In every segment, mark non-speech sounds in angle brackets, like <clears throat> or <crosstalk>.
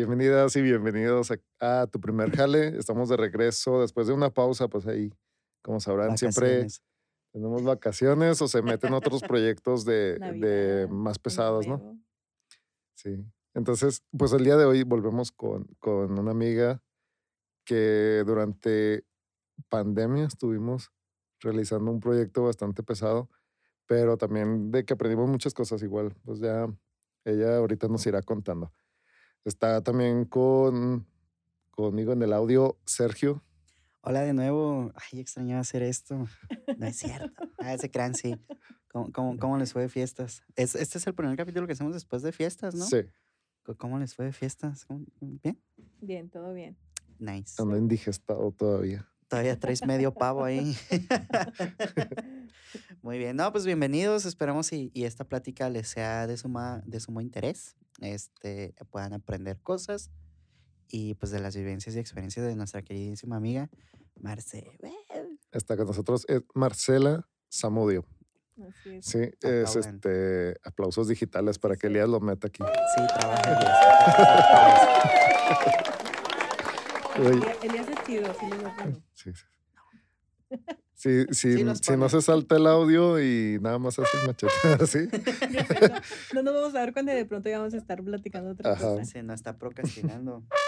Bienvenidas y bienvenidos a, tu primer jale. Estamos de regreso después de una pausa, pues ahí, como sabrán, siempre tenemos vacaciones o se meten otros proyectos de, más pesados, ¿no? Sí. Entonces, pues el día de hoy volvemos con, con una amiga que durante pandemia estuvimos realizando un proyecto bastante pesado, pero también de que aprendimos muchas cosas igual. Pues ya ella ahorita nos irá contando. Está también con, conmigo en el audio Sergio. Hola de nuevo. Ay, extrañaba hacer esto. No es cierto. Ah, ese crean, sí. ¿Cómo, cómo, les fue de fiestas? Es, este es el primer capítulo que hacemos después de fiestas, ¿no? Sí. ¿Cómo les fue de fiestas? ¿Bien? Bien, todo bien. Nice. Ando indigestado todavía. Todavía traes medio pavo ahí. <laughs> Muy bien. No, pues bienvenidos. Esperamos y, y esta plática les sea de, suma, de sumo interés este, puedan aprender cosas y pues de las vivencias y experiencias de nuestra queridísima amiga Marcela. Está con nosotros es Marcela Zamudio. Sí, es este aplausos digitales para que Elías lo meta aquí. Sí, trabaja Elías. Elías es chido, sí, sí. Si, si, si no se salta el audio y nada más haces machete así. <laughs> No, nos vamos a dar cuando de pronto ya vamos a estar platicando otra cosa. Se nos está procrastinando. <laughs>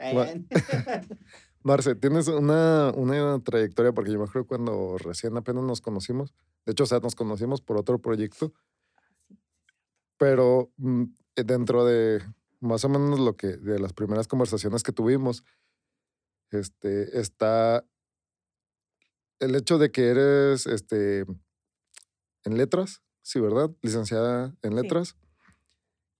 <laughs> Marce, tienes una, una trayectoria, porque yo me acuerdo cuando recién apenas nos conocimos. De hecho, o sea, nos conocimos por otro proyecto. Pero mm, dentro de más o menos lo que, de las primeras conversaciones que tuvimos, este, está el hecho de que eres este, en letras, sí, ¿verdad? Licenciada en letras,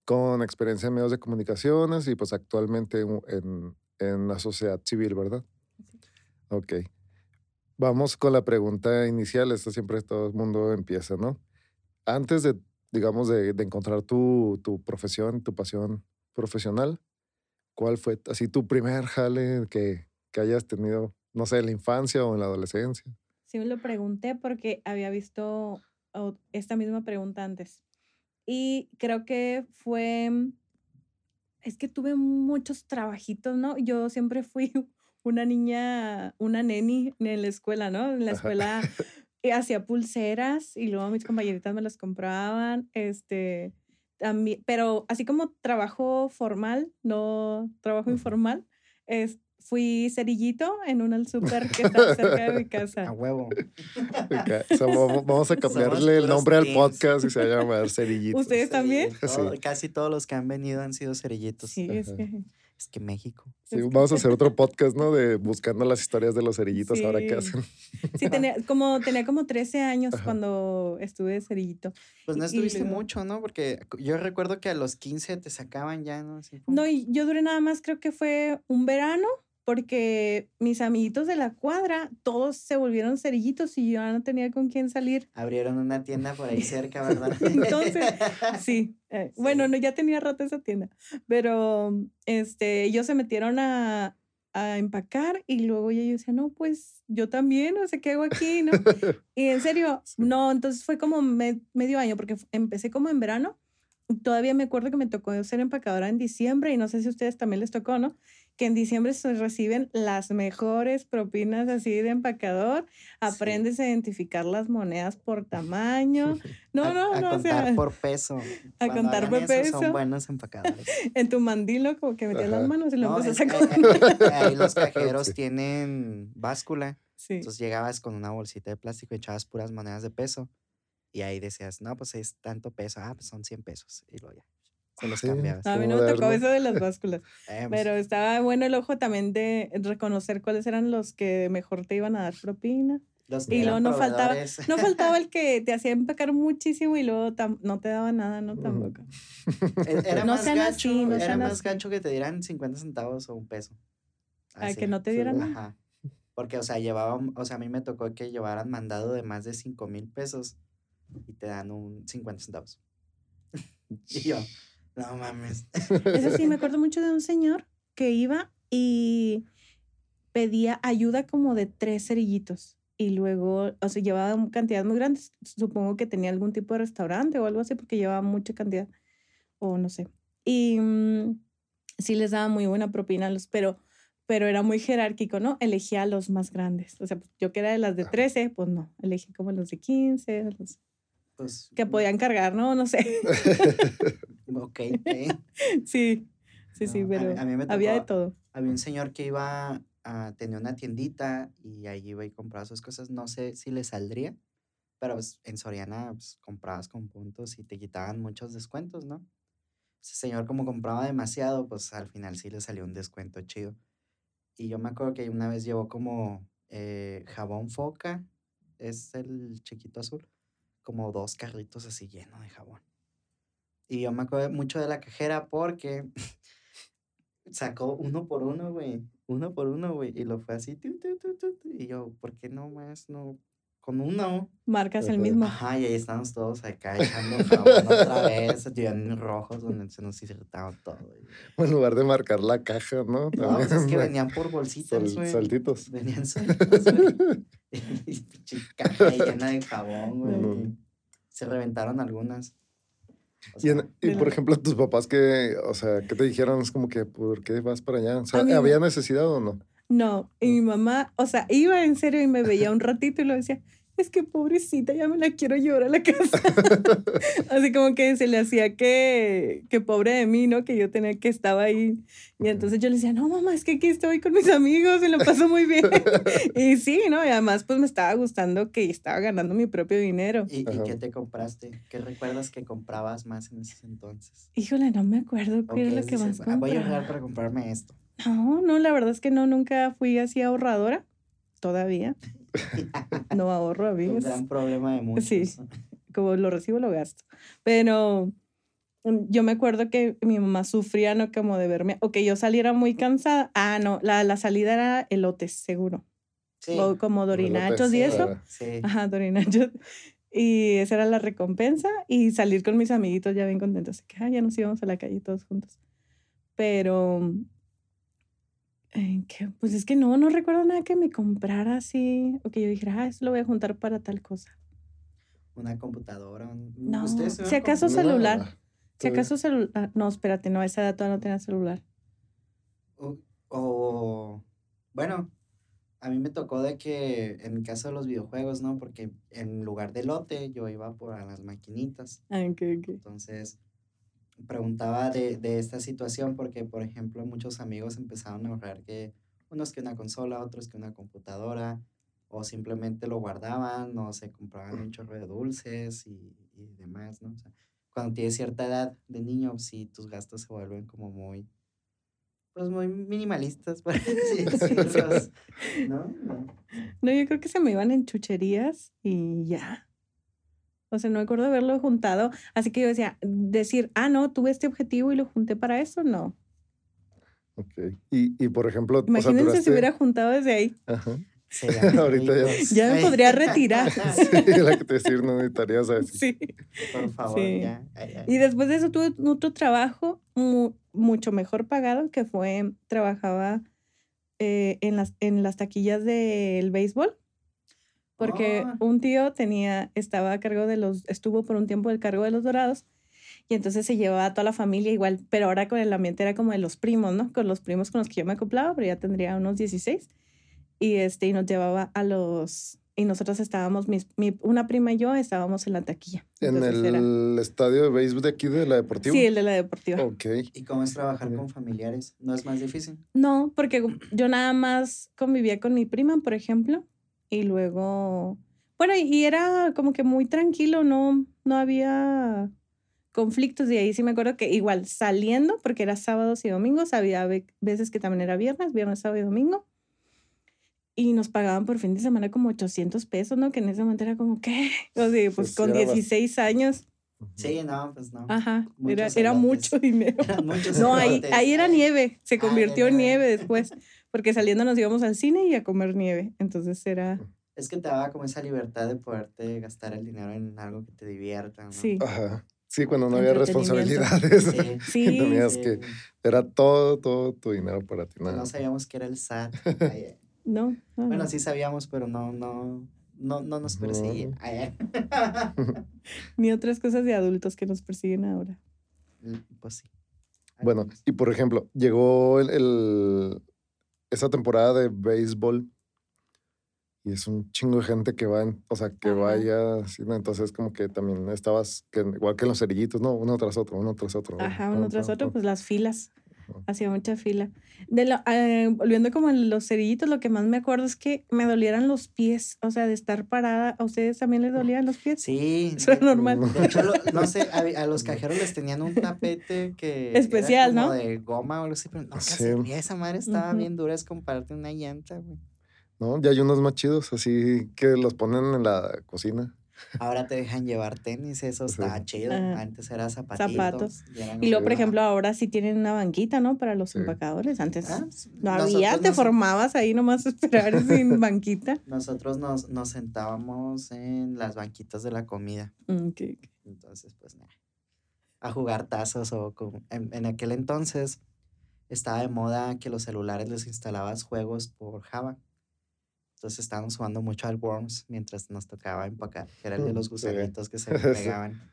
con experiencia en medios de comunicaciones y pues actualmente en, en la sociedad civil, ¿verdad? Sí. Ok. Vamos con la pregunta inicial. Esto siempre todo el mundo empieza, ¿no? Antes de, digamos, de, encontrar tu, tu, profesión, tu pasión profesional, ¿cuál fue así tu primer jale que, que hayas tenido no sé, en la infancia o en la adolescencia? Sí, me lo pregunté porque había visto esta misma pregunta antes. Y creo que fue, es que tuve muchos trabajitos, ¿no? Yo siempre fui <laughs> una niña, una neni en la escuela, ¿no? En la escuela <laughs> hacía pulseras y luego mis compañeritas me las compraban, este, también, pero así como trabajo formal, no trabajo informal, es, fui cerillito en un súper que está cerca de mi <laughs> casa. A huevo. vamos a cambiarle el nombre al podcast y se va a llamar Cerillito. ¿Ustedes también? Casi todos los que han venido han sido cerillitos. Sí, es que... Es que México. Sí, vamos a <laughs> hacer otro podcast, ¿no? De buscando las historias de los cerillitos ahora que hacen. Sí, tenía como, tenía como 13 años cuando estuve de cerillito. Pues no estuviste mucho, ¿no? Porque yo recuerdo que a los 15 te sacaban ya, ¿no? no, y yo duré nada más, creo que fue un verano porque mis amiguitos de la cuadra, todos se volvieron cerillitos y yo no tenía con quién salir. Abrieron una tienda por ahí cerca, <laughs> ¿verdad? Entonces, <laughs> sí. Eh, bueno, no, ya tenía rato esa tienda, pero este, ellos se metieron a, a empacar y luego yo decía, no, pues yo también, no sé qué hago aquí, ¿no? <laughs> Y en serio, no, entonces fue como medio año, porque empecé como en verano. Todavía me acuerdo que me tocó ser empacadora en diciembre y no sé si a ustedes también les tocó, ¿no? que en diciembre se reciben las mejores propinas así de empacador. Aprendes a identificar las monedas por tamaño. No, <laughs> no, a no. Contar por peso. <laughs> A contar por peso. Son buenos empacadores. <laughs> en tu mandilo, como que metías las manos y lo no, empiezas a contar. Ahí los cajeros tienen báscula. Sí. Entonces llegabas con una bolsita de plástico y echabas puras monedas de peso. Y ahí decías, no, pues es tanto peso. Ah, pues son 100 pesos. Y luego ya los A mí no me tocó eso de las <laughs> básculas. Eh, pues pero estaba bueno el ojo también de reconocer cuáles eran los que mejor te iban a dar propina. y luego no faltaba, no faltaba el <laughs> que te hacía empacar muchísimo y luego no te daba nada, no tampoco. <laughs> E, era más gancho, era más gancho que te dieran 50 centavos o un peso. Así, que no te dieran nada. Ajá. Porque, o sea, llevaba, o sea, a mí me tocó que llevaran mandado de más de 5 mil pesos y te dan un 50 centavos. <laughs> y yo, no mames. Eso sí, me <laughs> acuerdo mucho de un señor que iba y pedía ayuda como de tres cerillitos. Y luego, o sea, llevaba cantidades muy grandes. Supongo que tenía algún tipo de restaurante o algo así porque llevaba mucha cantidad. O no sé. Y mm, sí les daba muy buena propina a los, pero, pero era muy jerárquico, ¿no? Elegía a los más grandes. O sea, pues, yo que era de las de 13, pues no, elegí como los de 15, los pues, que podían cargar, ¿no? No sé. <laughs> ok. <laughs> Sí, sí, sí, pero había de todo. Había un señor que iba a tener una tiendita y ahí iba y compraba sus cosas. No sé si le saldría, pero pues, en Soriana pues, comprabas con puntos y te quitaban muchos descuentos, ¿no? Ese señor como compraba demasiado, pues al final sí le salió un descuento chido. Y yo me acuerdo que una vez llevó como eh, jabón foca, es el chiquito azul, como dos carritos así llenos de jabón. Y yo me acuerdo mucho de la cajera porque <laughs> sacó uno por uno, güey. Uno por uno, güey. Y lo fue así. y yo, ¿por qué no más? No, con uno. Marcas el mismo. Ajá, y ahí estamos todos acá echando jabón otra vez, rojos donde se nos irritaba todo. <laughs> En lugar de marcar la caja, ¿no? No, pues es que venían por bolsitas, güey. saltitos. Venían <laughs> saltitos, güey. <laughs> y caja llena de jabón, güey. Se reventaron algunas y, por ejemplo, tus papás que, o sea, ¿qué te dijeron? Es como que, ¿por qué vas para allá? O sea, ¿había necesidad o no? No, y mi mamá, o sea, iba en serio y me veía un ratito y lo decía, es que pobrecita, ya me la quiero llevar a la casa. <laughs> Así como que se le hacía que, que pobre de mí, ¿no? Que yo tenía que estaba ahí. Y entonces yo le decía, no, mamá, es que aquí estoy con mis amigos, me lo paso muy bien. <laughs> y sí, ¿no? Y además pues me estaba gustando que estaba ganando mi propio dinero. ¿Y, ¿y qué te compraste? ¿Qué recuerdas que comprabas más en ese entonces? Híjole, no me acuerdo qué era lo que más compraba. Ah, voy a ahorrar para comprarme esto. No, no, la verdad es que no, nunca fui así ahorradora, todavía. <laughs> no ahorro, amigos. Un gran problema de muchos. Sí, como lo recibo, lo gasto. Pero mm, yo me acuerdo que mi mamá sufría, ¿no? Como de verme, o que yo saliera muy cansada. Ah, no, la, la salida era elotes, seguro. Sí. O como dorinachos y eso. Sí. Ajá, dorinachos. Y esa era la recompensa y salir con mis amiguitos ya bien contentos. Que ah, ya nos íbamos a la calle todos juntos. Pero pues es que no, no recuerdo nada que me comprara así, o que yo dijera, ah, eso lo voy a juntar para tal cosa. Una computadora. No, si acaso celular. Si acaso celular. No, espérate, no, esa edad todavía no tenía celular. O, bueno, a mí me tocó de que en el caso de los videojuegos, ¿no? Porque en lugar de lote yo iba por a las maquinitas. Ah, Entonces, preguntaba de, de, esta situación porque, por ejemplo, muchos amigos empezaron a ahorrar que unos que una consola, otros que una computadora, o simplemente lo guardaban, o se compraban un chorro de dulces y, y demás, ¿no? O sea, cuando tienes cierta edad de niño, sí, tus gastos se vuelven como muy, pues muy minimalistas, por <laughs> así <laughs> ¿no? No, yo creo que se me iban en chucherías y ya. O sea, no me acuerdo haberlo juntado. Así que yo decía, decir, ah, no, tuve este objetivo y lo junté para eso, no. Ok. Y, y por ejemplo, imagínense si hubiera juntado desde ahí. Ajá. Sí, <laughs> Ahorita ya. ya me podría <laughs> retirar. sí, la que te decir, no necesitarías Sí. Por favor, ya, Y después de eso tuve otro trabajo mucho mejor pagado, que fue, trabajaba eh, en, las, en las taquillas del béisbol porque ah. un tío tenía, estaba a cargo de los, estuvo por un tiempo del cargo de los dorados y entonces se llevaba a toda la familia igual, pero ahora con el ambiente era como de los primos, ¿no? Con los primos con los que yo me acoplaba, pero ya tendría unos 16 y este, y nos llevaba a los, y nosotros estábamos, mi, una prima y yo estábamos en la taquilla. ¿En el estadio de béisbol de aquí de la deportiva? Sí, el de la deportiva. Ok. ¿Y cómo es trabajar con familiares? ¿No es más difícil? No, porque yo nada más convivía con mi prima, por ejemplo, y luego, bueno, y era como que muy tranquilo, no, no había conflictos y ahí sí me acuerdo que igual saliendo, porque era sábados y domingos, había veces que también era viernes, viernes, sábado y domingo. Y nos pagaban por fin de semana como 800 pesos, ¿no? Que en ese momento era como, ¿qué? <laughs> O sea, pues, con 16 años. Sí, no, pues no. Ajá, era, era, mucho dinero. <laughs> no, ahí, ahí era nieve, se ah, convirtió en nieve después porque saliendo nos íbamos al cine y a comer nieve. Entonces era... Es que te daba como esa libertad de poderte gastar el dinero en algo que te divierta, ¿no? Sí. Ajá. Sí, cuando no había responsabilidades. Sí. <laughs> sí. Tenías que... Era todo, todo tu dinero para ti. Nada. No sabíamos que era el SAT. <laughs> no, Bueno, sí sabíamos, pero no, no, no, no nos persiguen. <laughs> Ni otras cosas de adultos que nos persiguen ahora. Mm, pues sí. Bueno, y por ejemplo, llegó el, el- esa temporada de béisbol y es un chingo de gente que va, en- o sea, que Ajá. vaya, ¿no? entonces como que también estabas, que, igual que en los cerillitos, ¿no? Uno tras otro, uno tras otro. Ajá, uno tras otro, pues las filas. Hacía mucha fila. De lo- eh, volviendo como a los cerillitos, lo que más me acuerdo es que me dolieran los pies, o sea, de estar parada. ¿A ustedes también les dolían los pies? Sí. <laughs> Eso es de- normal. De hecho, lo- <laughs> no sé, a, a los cajeros les tenían un tapete que. Especial, era como ¿no? de goma o algo así, pero no, Sí. casi esa madre estaba bien dura, es compararte una llanta, güey. ¿No? Ya hay unos más chidos, así que los ponen en la cocina. Ahora te dejan llevar tenis, eso Sí. está chido. Ah, Antes era zapatitos. zapatos. y luego, por ejemplo, ahora sí tienen una banquita, ¿no? Para los Sí. empacadores. Antes Ah, no había, nosotros te nos- formabas ahí nomás a esperar <laughs> sin banquita. Nosotros nos, nos sentábamos en las banquitas de la comida. Mm, ok, ok. Entonces, pues nada. A jugar tazos o como. En, en aquel entonces estaba de moda que los celulares les instalabas juegos por Java. Entonces estábamos jugando mucho al Worms mientras nos tocaba empacar, que era el de <laughs> los sí. gusanitos que se <laughs> pegaban.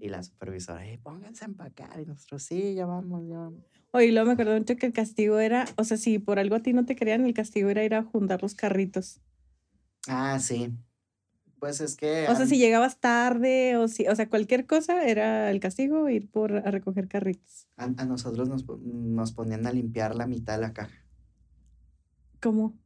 Y la supervisora, "Ey, pónganse a empacar. Y nosotros, sí, ya vamos, ya vamos. Oye, luego me acuerdo mucho que el castigo era, o sea, si por algo a ti no te querían, el castigo era ir a juntar los carritos. Ah, sí. Pues es que. O sea, si llegabas tarde o si, o sea, cualquier cosa era el castigo ir por a recoger carritos. A, a nosotros nos, nos ponían a limpiar la mitad de la caja. ¿Cómo?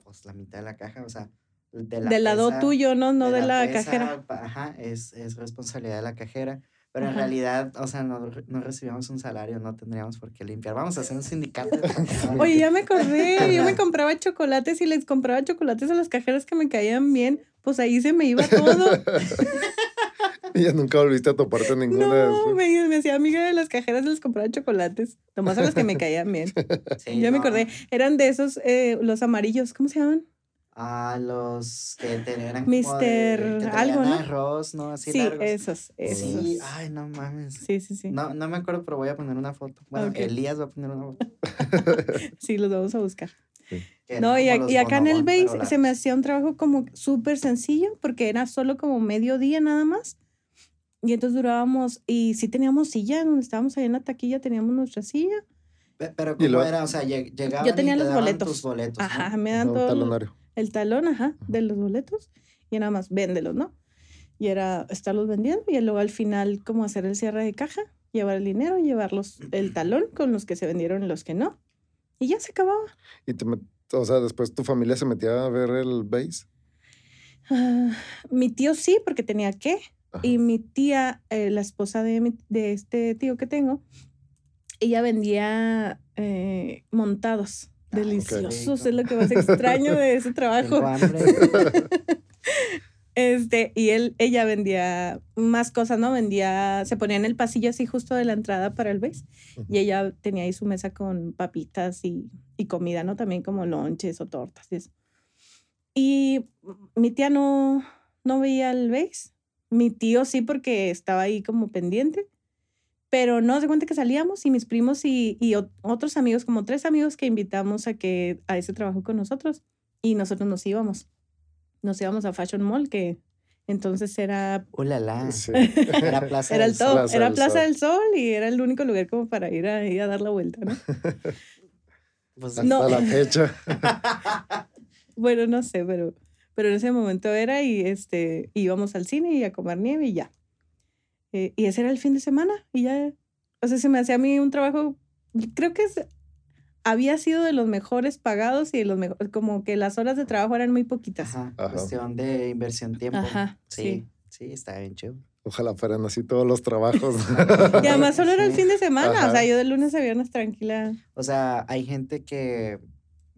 Pues la mitad de la caja, o sea, de la Del lado pesa- tuyo, ¿no? No de, la, pesa, cajera. Ajá, es, es responsabilidad de la cajera. Pero en Ajá. realidad, o sea, no, no recibíamos un salario, no tendríamos por qué limpiar. Vamos a hacer un sindicato. <laughs> Oye, ya me acordé, yo me compraba chocolates y les compraba chocolates a las cajeras que me caían bien, pues ahí se me iba todo. <laughs> <laughs> Y ya nunca volviste a toparte ninguna No, me, me hacía amiga de las cajeras les compraba chocolates, nomás a las que me caían bien. <laughs> Sí, ya me acordé, eran de esos, eh, los amarillos, ¿cómo se llaman? A los que tenían como de- Mister que algo, ¿no? arroz, ¿no? Así Sí, largos. esos, esos. Sí, ay, no mames. Sí, sí, sí. No, no me acuerdo, pero voy a poner una foto. Bueno, Ok. Elías va a poner una foto. <laughs> Sí, los vamos a buscar. No, y, a- y los acá en el base se me hacía un trabajo como súper sencillo porque era solo como medio día nada más. Y entonces durábamos, y sí teníamos silla, donde estábamos ahí en la taquilla, teníamos nuestra silla. Pe- Pero Y ¿cómo lo- era? O sea, lleg- llegaban y tenía te los daban boletos. tus boletos, ¿no? Ajá, me Ajá, dan todo el, talonario. el talón, ajá, de los boletos. Y nada más, véndelos, ¿no? Y era estarlos vendiendo y luego al final como hacer el cierre de caja, llevar el dinero, llevarlos el talón con los que se vendieron y los que no. Y ya se acababa. Y te met- o sea, después tu familia se metía a ver el base. Ah, mi tío sí, porque tenía que. Ajá. Y mi tía, eh, la esposa de, mi- de este tío que tengo, ella vendía eh, montados. Ah, Deliciosos, es lo que más extraño de ese trabajo. <laughs> Este, y él, ella vendía más cosas, ¿no? Vendía, se ponía en el pasillo así justo de la entrada para el base. Ujú. Y ella tenía ahí su mesa con papitas y, y comida, ¿no? También como lonches o tortas y eso. Y mi tía no, no veía el base. Mi tío sí, porque estaba ahí como pendiente. Pero no, se cuenta que salíamos y mis primos y, y ot- otros amigos, como tres amigos que invitamos a que a ese trabajo con nosotros. Y nosotros nos íbamos. Nos íbamos a Fashion Mall, que entonces era, Uh, la, la. Sí. <laughs> Era Plaza era del el top, Plaza era del Plaza Sol. del Sol y era el único lugar como para ir a, ir a dar la vuelta, ¿no? <laughs> Pues, Hasta No. la fecha. <laughs> Bueno, no sé, pero, pero en ese momento era y este, íbamos al cine y a comer nieve y ya. Eh, y ese era el fin de semana y ya, o sea, se me hacía a mí un trabajo, creo que es, había sido de los mejores pagados y de los mejores, como que las horas de trabajo eran muy poquitas. Ajá, Ajá. cuestión de inversión tiempo. Ajá, sí, sí, está bien chido. Ojalá fueran así todos los trabajos. <laughs> Y además solo era el Sí. fin de semana, o Ajá. sea, yo de lunes a viernes tranquila. O sea, hay gente que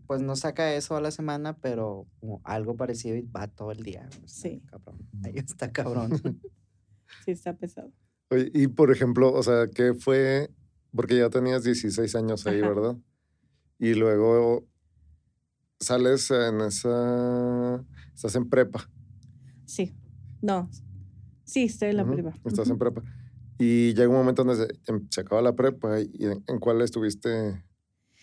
pues no saca eso a la semana, pero como algo parecido y va todo el día. Sí. Cabrón. Ahí está cabrón. <laughs> Sí, está pesado. Oye, y por ejemplo, o sea, ¿qué fue? Porque ya tenías 16 años ahí, Ajá. ¿verdad? Y luego sales en esa... Estás en prepa. Sí, no, sí, estoy en la Ujú, prima. Estás Ujú. en prepa. Y llega un momento donde se, em- se acaba la prepa. ¿Y en, en cuál estuviste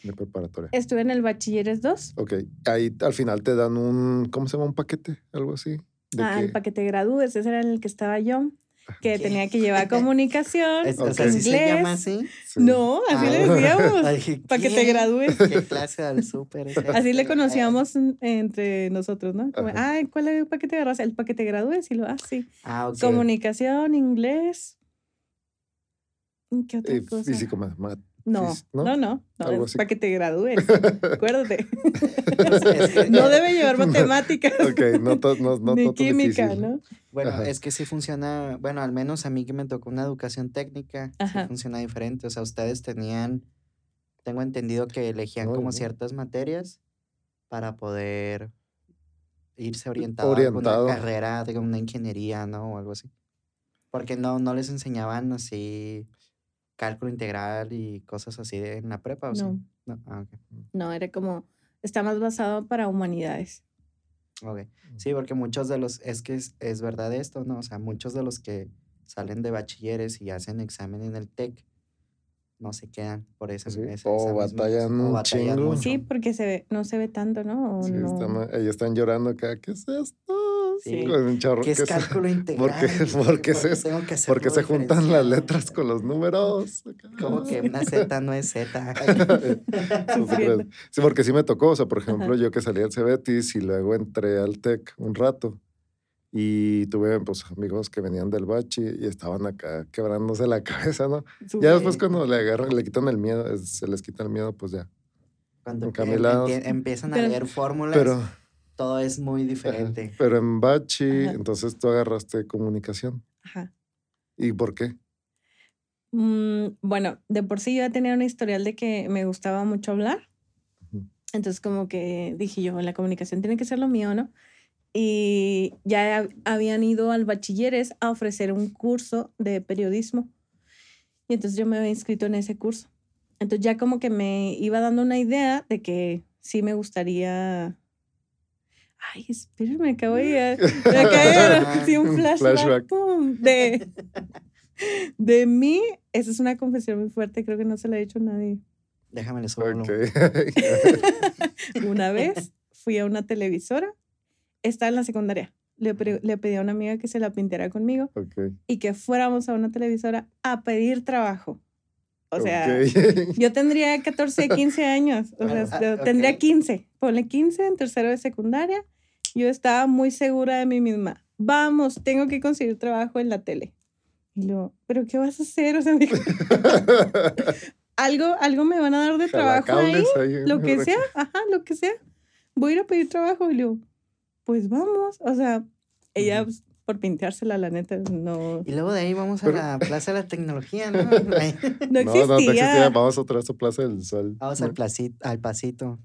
de preparatoria? Estuve en el Bachilleres 2. Ok. Ahí al final te dan un... ¿Cómo se llama? ¿Un paquete? Algo así. ¿De Ah, qué? el paquete de gradúes, ese era en el que estaba yo. que tenía que llevar <laughs> comunicación, o sea, ¿sí se llama así? No, así le ah. decíamos, para que te gradúes. ¿Qué clase del súper? Así le conocíamos entre nosotros, ¿no? Como, ay, ¿cuál es el paquete de raza? El paquete te gradúes y lo, ah, sí. Ah, ok. Comunicación, inglés. ¿Qué otra cosa? Físico, matemático. No, no, no, no, para que te gradúes, <laughs> acuérdate. <laughs> no debe llevar matemáticas. ok, no, no, no Ni química, ¿no? Bueno, es que sí funciona, bueno, al menos a mí que me tocó una educación técnica, sí funciona diferente. O sea, ustedes tenían, tengo entendido que elegían como ciertas materias para poder irse orientado, a una carrera de una ingeniería, ¿no? O algo así. Porque no, no les enseñaban así cálculo integral y cosas así de, en la prepa, ¿o no. Sí? No. Ah, no, era como, está más basado para humanidades. Ok, sí, porque muchos de los, es que es, verdad esto, ¿no? O sea, muchos de los que salen de bachilleres y hacen examen en el TEC, no se quedan por eso. o batallan un chingo. Sí, porque se ve, no se ve tanto, ¿no? sí, Están, ellos están llorando acá, ¿qué es esto? Sí. ¿Qué es cálculo <laughs> integral? Porque, se, porque se juntan las letras con los números. <laughs> Como que una <laughs> Z no es Z. sí, porque sí me tocó. O sea, por ejemplo, yo que salí del Cebetis y luego entré al TEC un rato. Y tuve pues, amigos que venían del bachi y estaban acá quebrándose la cabeza, ¿no? Ya después cuando le agarran, le quitan el miedo, se les quita el miedo, pues ya. Cuando empiezan a leer fórmulas. Pero, todo es muy diferente. Pero en Bachi, entonces tú agarraste comunicación. Ajá. ¿Y por qué? Mm, bueno, de por sí yo ya tenía una historial de que me gustaba mucho hablar. Entonces como que dije yo, la comunicación tiene que ser lo mío, ¿no? Y ya habían ido al bachilleres a ofrecer un curso de periodismo. Y entonces yo me había inscrito en ese curso. Entonces ya como que me iba dando una idea de que sí me gustaría Ay, espérenme, acabo de, me acabo de <laughs> un flashback, de, de mí. Esa es una confesión muy fuerte, creo que no se la ha hecho a nadie. Déjame les okay. <laughs> Una vez fui a una televisora, estaba en la secundaria. Le, le, pedí a una amiga que se la pintara conmigo y que fuéramos a una televisora a pedir trabajo. O sea, <laughs> yo tendría 14, 15 años. O sea, ah, tendría 15. Ponle 15 en tercero de secundaria. Yo estaba muy segura de mí misma. Vamos, tengo que conseguir trabajo en la tele. Y luego, ¿pero qué vas a hacer? <laughs> O sea, <laughs> algo, algo me van a dar de trabajo ahí, lo que sea, ajá, lo que sea. Voy a ir a pedir trabajo y luego, pues vamos. O sea, ella por pintársela, la neta, no. Y luego de ahí vamos a la Plaza de la Tecnología, ¿no? <laughs> no existía. No, no existía. Vamos otra vez a Plaza del Sol. Vamos al, placito, <laughs> al pasito.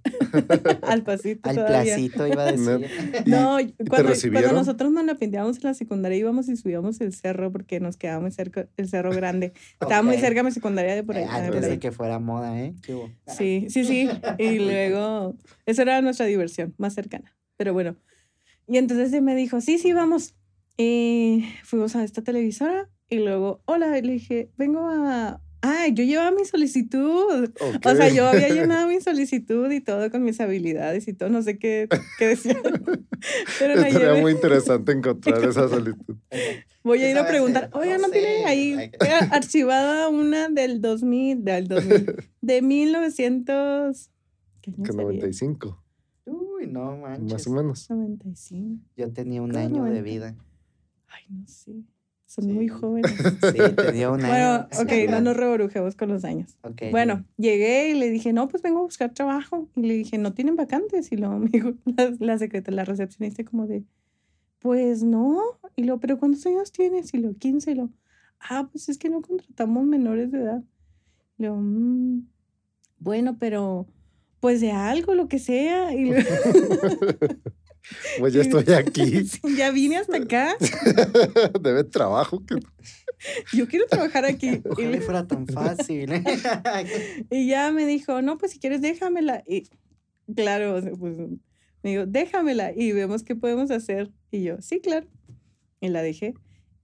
al pasito. al placito, iba a decir. no, <laughs> cuando, cuando, nosotros nos la pintábamos en la secundaria, íbamos y subíamos el cerro porque nos quedaba muy cerca, el cerro grande. Estaba muy cerca mi secundaria de por ahí. antes de que fuera moda, ¿eh? Sí, sí, sí. Y luego, esa era nuestra diversión más cercana. Pero bueno. Y entonces él me dijo, sí, sí, vamos. Y fuimos a esta televisora y luego, hola, le dije, vengo a... Ah, yo llevaba mi solicitud. O sea, yo había <laughs> llenado mi solicitud y todo con mis habilidades y todo, no sé qué, qué decía. <laughs> Pero Estaría muy <laughs> interesante encontrar esa solicitud. Voy a ir a preguntar, oiga, ¿no tiene ahí archivada una del 2000, del 2000, de 1900... ¿Qué 95. Uy, no manches. Más o menos. 95. Yo tenía un año de vida. Ay, no sé. Son muy jóvenes. <laughs> Sí, un año. Bueno, ok, no nos reborujemos con los años. Okay. Bueno, llegué y le dije, no, pues vengo a buscar trabajo. Y le dije, ¿no tienen vacantes? Y luego me dijo <laughs> la, la secretaria, la recepcionista, como de, pues no. Y lo, ¿pero cuántos años tienes? Y lo, 15. Y lo, ah, pues es que no contratamos menores de edad. Y lo, mmm, bueno, pero pues de algo, lo que sea. Y lo, <laughs> Pues ya estoy aquí. <laughs> ya vine hasta acá. <laughs> Debe trabajo. Que... Yo quiero trabajar aquí. Ojalá y fuera tan fácil. <laughs> y ya me dijo, no, pues si quieres déjamela. Y claro, pues me dijo, déjamela y vemos qué podemos hacer. Y yo, sí, claro. Y la dejé.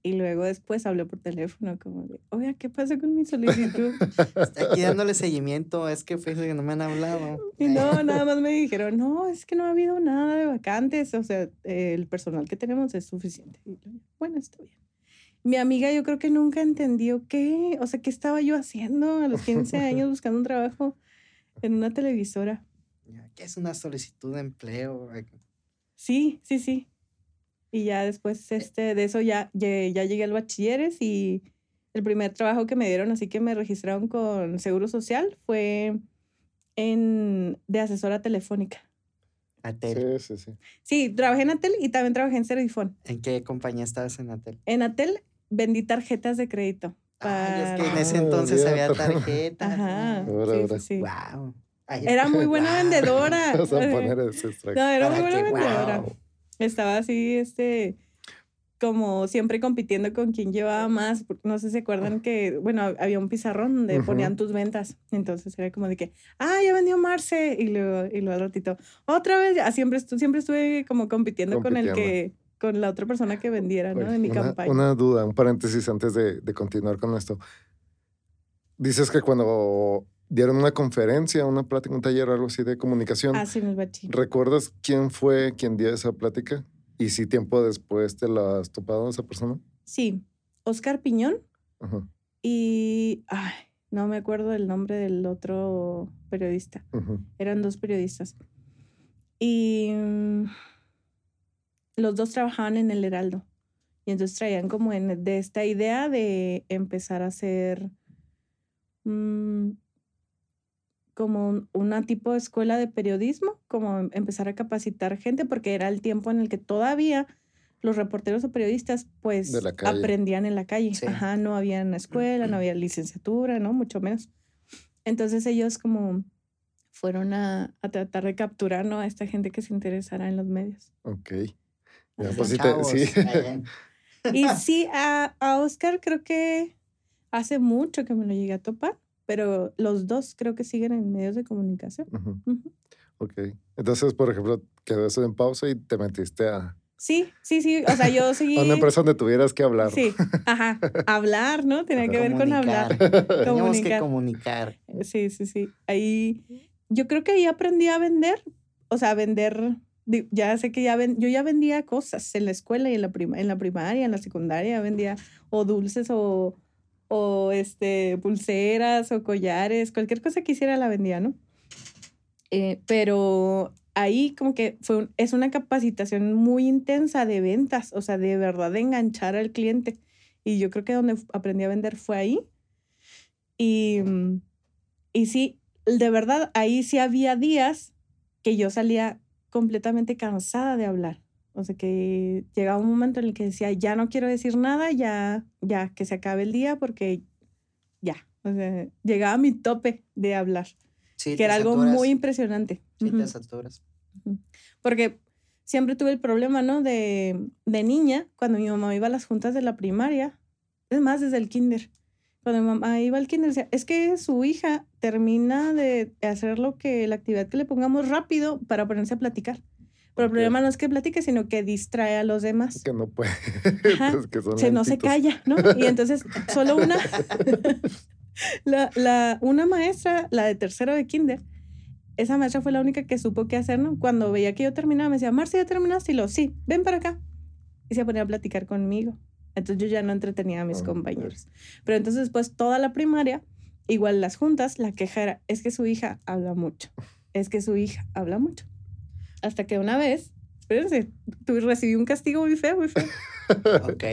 Y luego después habló por teléfono como de, oiga, ¿qué pasa con mi solicitud? <laughs> Está aquí dándole seguimiento, es que fue que no me han hablado. <laughs> Y no, nada más me dijeron, no, es que no ha habido nada de vacantes, o sea, el personal que tenemos es suficiente. Y bueno, está bien. Mi amiga yo creo que nunca entendió qué, o sea, qué estaba yo haciendo a los 15 años buscando un trabajo en una televisora. ¿Qué es una solicitud de empleo? Sí, sí, sí. Y ya después este, de eso ya, ya, ya llegué al bachilleres y el primer trabajo que me dieron, así que me registraron con Seguro Social, fue en, de asesora telefónica. Atel. Sí, sí, sí. Sí, trabajé en Atel y también trabajé en Servifón. ¿En qué compañía estabas en Atel? En Atel vendí tarjetas de crédito. Para... es que en ese entonces había tarjetas. Ajá. sí, sí, Wow. era <laughs> muy buena vendedora. <laughs> Vas a poner ese <laughs> no, era muy buena vendedora. Estaba así, este, como siempre compitiendo con quien llevaba más. No sé si se acuerdan que, bueno, había un pizarrón donde ponían tus ventas. Entonces era como de que, ah, ya vendió Marce. Y luego, y luego al ratito, otra vez, ah, siempre, siempre estuve como compitiendo, con el que, con la otra persona que vendiera, ¿no? De mi campaña. Una duda, un paréntesis antes de, de continuar con esto. Dices que cuando dieron una conferencia, una plática, un taller algo así de comunicación. Ah, sí, en el ¿Recuerdas quién fue quien dio esa plática? ¿Y si tiempo después te la has topado esa persona? Sí, Oscar Piñón. Y, ay, no me acuerdo el nombre del otro periodista. Eran dos periodistas. Y mm, los dos trabajaban en el Heraldo. Y entonces traían como en, de esta idea de empezar a hacer mm, como una tipo de escuela de periodismo, como em, empezar a capacitar gente, porque era el tiempo en el que todavía los reporteros o periodistas pues aprendían en la calle. Ajá, no había una escuela, no había licenciatura, ¿no? Mucho menos. Entonces ellos como fueron a, a tratar de capturar, ¿no? A esta gente que se interesara en los medios. Ok. pues sí, sí. y sí, a, a Oscar creo que hace mucho que me lo llegué a topar pero los dos creo que siguen en medios de comunicación. Ok. Entonces, por ejemplo, quedó eso en pausa y te metiste a... Sí, sí, sí. O sea, yo seguí... <laughs> a una empresa donde tuvieras que hablar. Sí, ajá. <laughs> Hablar, ¿no? Tenía que ver con hablar. <laughs> Teníamos que comunicar. Eh, sí, sí, sí. Ahí, yo creo que ahí aprendí a vender. O sea, a vender ya sé que ya ven, yo ya vendía cosas en la escuela y en la, prima, en la primaria, en la secundaria, vendía o dulces o, o este, pulseras o collares, cualquier cosa que hiciera la vendía, ¿no? Eh, pero ahí como que fue es una capacitación muy intensa de ventas, o sea, de verdad de enganchar al cliente. Y yo creo que donde aprendí a vender fue ahí. Y, y sí, de verdad, ahí sí había días que yo salía completamente cansada de hablar. O sea que llegaba un momento en el que decía, ya no quiero decir nada, ya, ya, que se acabe el día porque ya. O sea, llegaba a mi tope de hablar. Sí, que era algo muy impresionante. Sí, te saturas. Porque siempre tuve el problema, ¿no? De, de niña, cuando mi mamá iba a las juntas de la primaria, es más, desde el kinder. Cuando mi mamá iba al kinder, decía, es que su hija termina de hacer lo que, la actividad que le pongamos rápido para ponerse a platicar. Pero el problema no es que platique, sino que distrae a los demás. Que no puede. <laughs> se, no se calla, ¿no? Y entonces solo una, <laughs> la, la, una maestra, la de tercero de kinder, esa maestra fue la única que supo qué hacer, ¿no? Cuando veía que yo terminaba, me decía, Marcia, ¿ya terminaste? Y lo, sí, ven para acá. Y se ponía a platicar conmigo. Entonces yo ya no entretenía a mis compañeros. Pero entonces después toda la primaria, igual las juntas, la queja era, es que su hija habla mucho. Es que su hija habla mucho. Hasta que una vez, espérense, recibí un castigo muy feo, muy feo. <laughs> ok.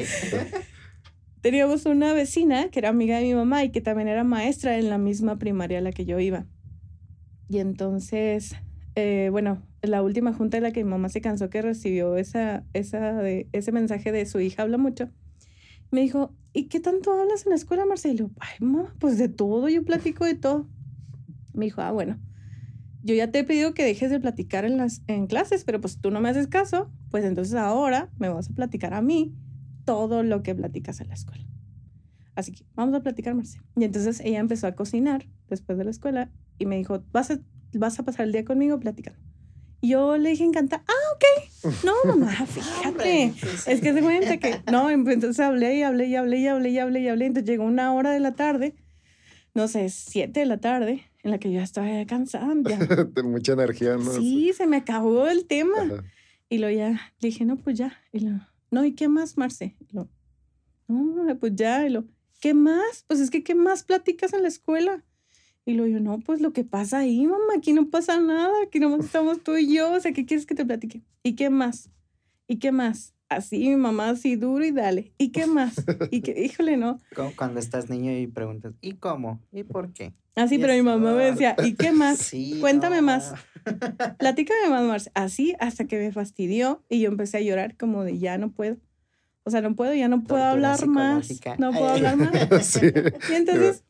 Teníamos una vecina que era amiga de mi mamá y que también era maestra en la misma primaria a la que yo iba. Y entonces, eh, bueno, la última junta en la que mi mamá se cansó que recibió esa, esa de, ese mensaje de su hija habla mucho, me dijo, ¿y qué tanto hablas en la escuela, Marcelo? Ay, mamá, pues de todo, yo platico de todo. Me dijo, ah, bueno, yo ya te he pedido que dejes de platicar en, las, en clases, pero pues tú no me haces caso, pues entonces ahora me vas a platicar a mí todo lo que platicas en la escuela. Así que vamos a platicar, Marce. Y entonces ella empezó a cocinar después de la escuela y me dijo, vas a, vas a pasar el día conmigo platicando. Y yo le dije encantada, ah, ok. <laughs> No, mamá, fíjate. es que se cuenta que, no, entonces hablé y hablé y hablé y hablé y hablé y hablé. Entonces llegó una hora de la tarde, no sé, siete de la tarde, en la que yo estaba cansada. <laughs> de mucha energía, ¿no? Sí, se me acabó el tema. Y luego ya dije, no, pues ya. Y lo, no, ¿y qué más, Marce? no, pues ya, y lo, ¿qué más? Pues es que, ¿qué más platicas en la escuela? Y lo yo, no, pues lo que pasa ahí, mamá, aquí no pasa nada, aquí nomás estamos tú y yo, o sea, ¿qué quieres que te platique? ¿Y qué más? ¿Y qué más? Así, mi mamá, así duro y dale. ¿Y qué más? <laughs> Y que, híjole, no. Cuando estás niño y preguntas, ¿y cómo? ¿Y por qué? Así, pero mi mamá me decía, ¿y qué más? <laughs> Cuéntame más. <laughs> Platícame más, Marce. Así hasta que me fastidió y yo empecé a llorar como de ya no puedo. O sea, no puedo, ya no puedo hablar más. No puedo <laughs> hablar más. Y entonces,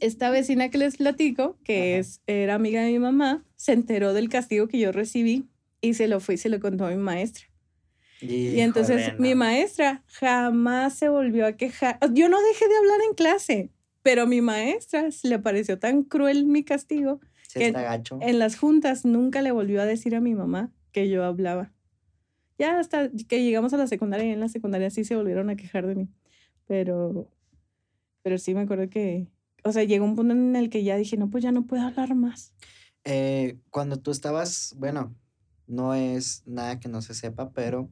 esta vecina que les platico, que es, era amiga de mi mamá, se enteró del castigo que yo recibí y se lo fue y se lo contó a mi maestra. Y, entonces mi maestra jamás se volvió a quejar. Yo no dejé de hablar en clase, pero a mi maestra le pareció tan cruel mi castigo que en, las juntas nunca le volvió a decir a mi mamá que yo hablaba. Ya hasta que llegamos a la secundaria y en la secundaria sí se volvieron a quejar de mí. Pero, pero sí me acuerdo que, o sea, llegó un punto en el que ya dije, no, pues ya no puedo hablar más. Eh, cuando tú estabas, bueno, no es nada que no se sepa, pero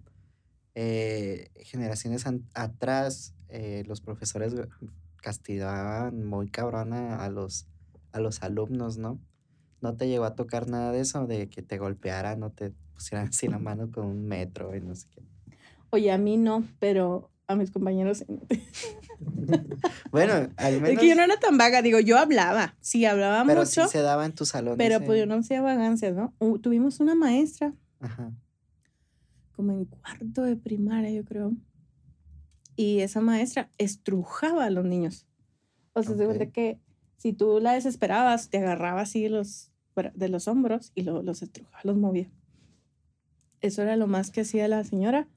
eh, generaciones atrás, eh, los profesores castigaban muy cabrona a los, a los alumnos, ¿no? ¿No te llegó a tocar nada de eso? De que te golpearan, no te pusieran <laughs> así la mano con un metro y no sé qué. Oye, a mí no, pero a mis compañeros. <laughs> bueno, al menos. Es que yo no era tan vaga, digo, yo hablaba, sí, hablaba pero mucho. Sí se daba en tu salón. Pero pues yo no hacía vagancias, ¿no? tuvimos una maestra. Ajá como en cuarto de primaria, yo creo. Y esa maestra estrujaba a los niños. O sea, se de que si tú la desesperabas, te agarraba así los, de los hombros y luego los estrujaba, los movía. Eso era lo más que hacía la señora.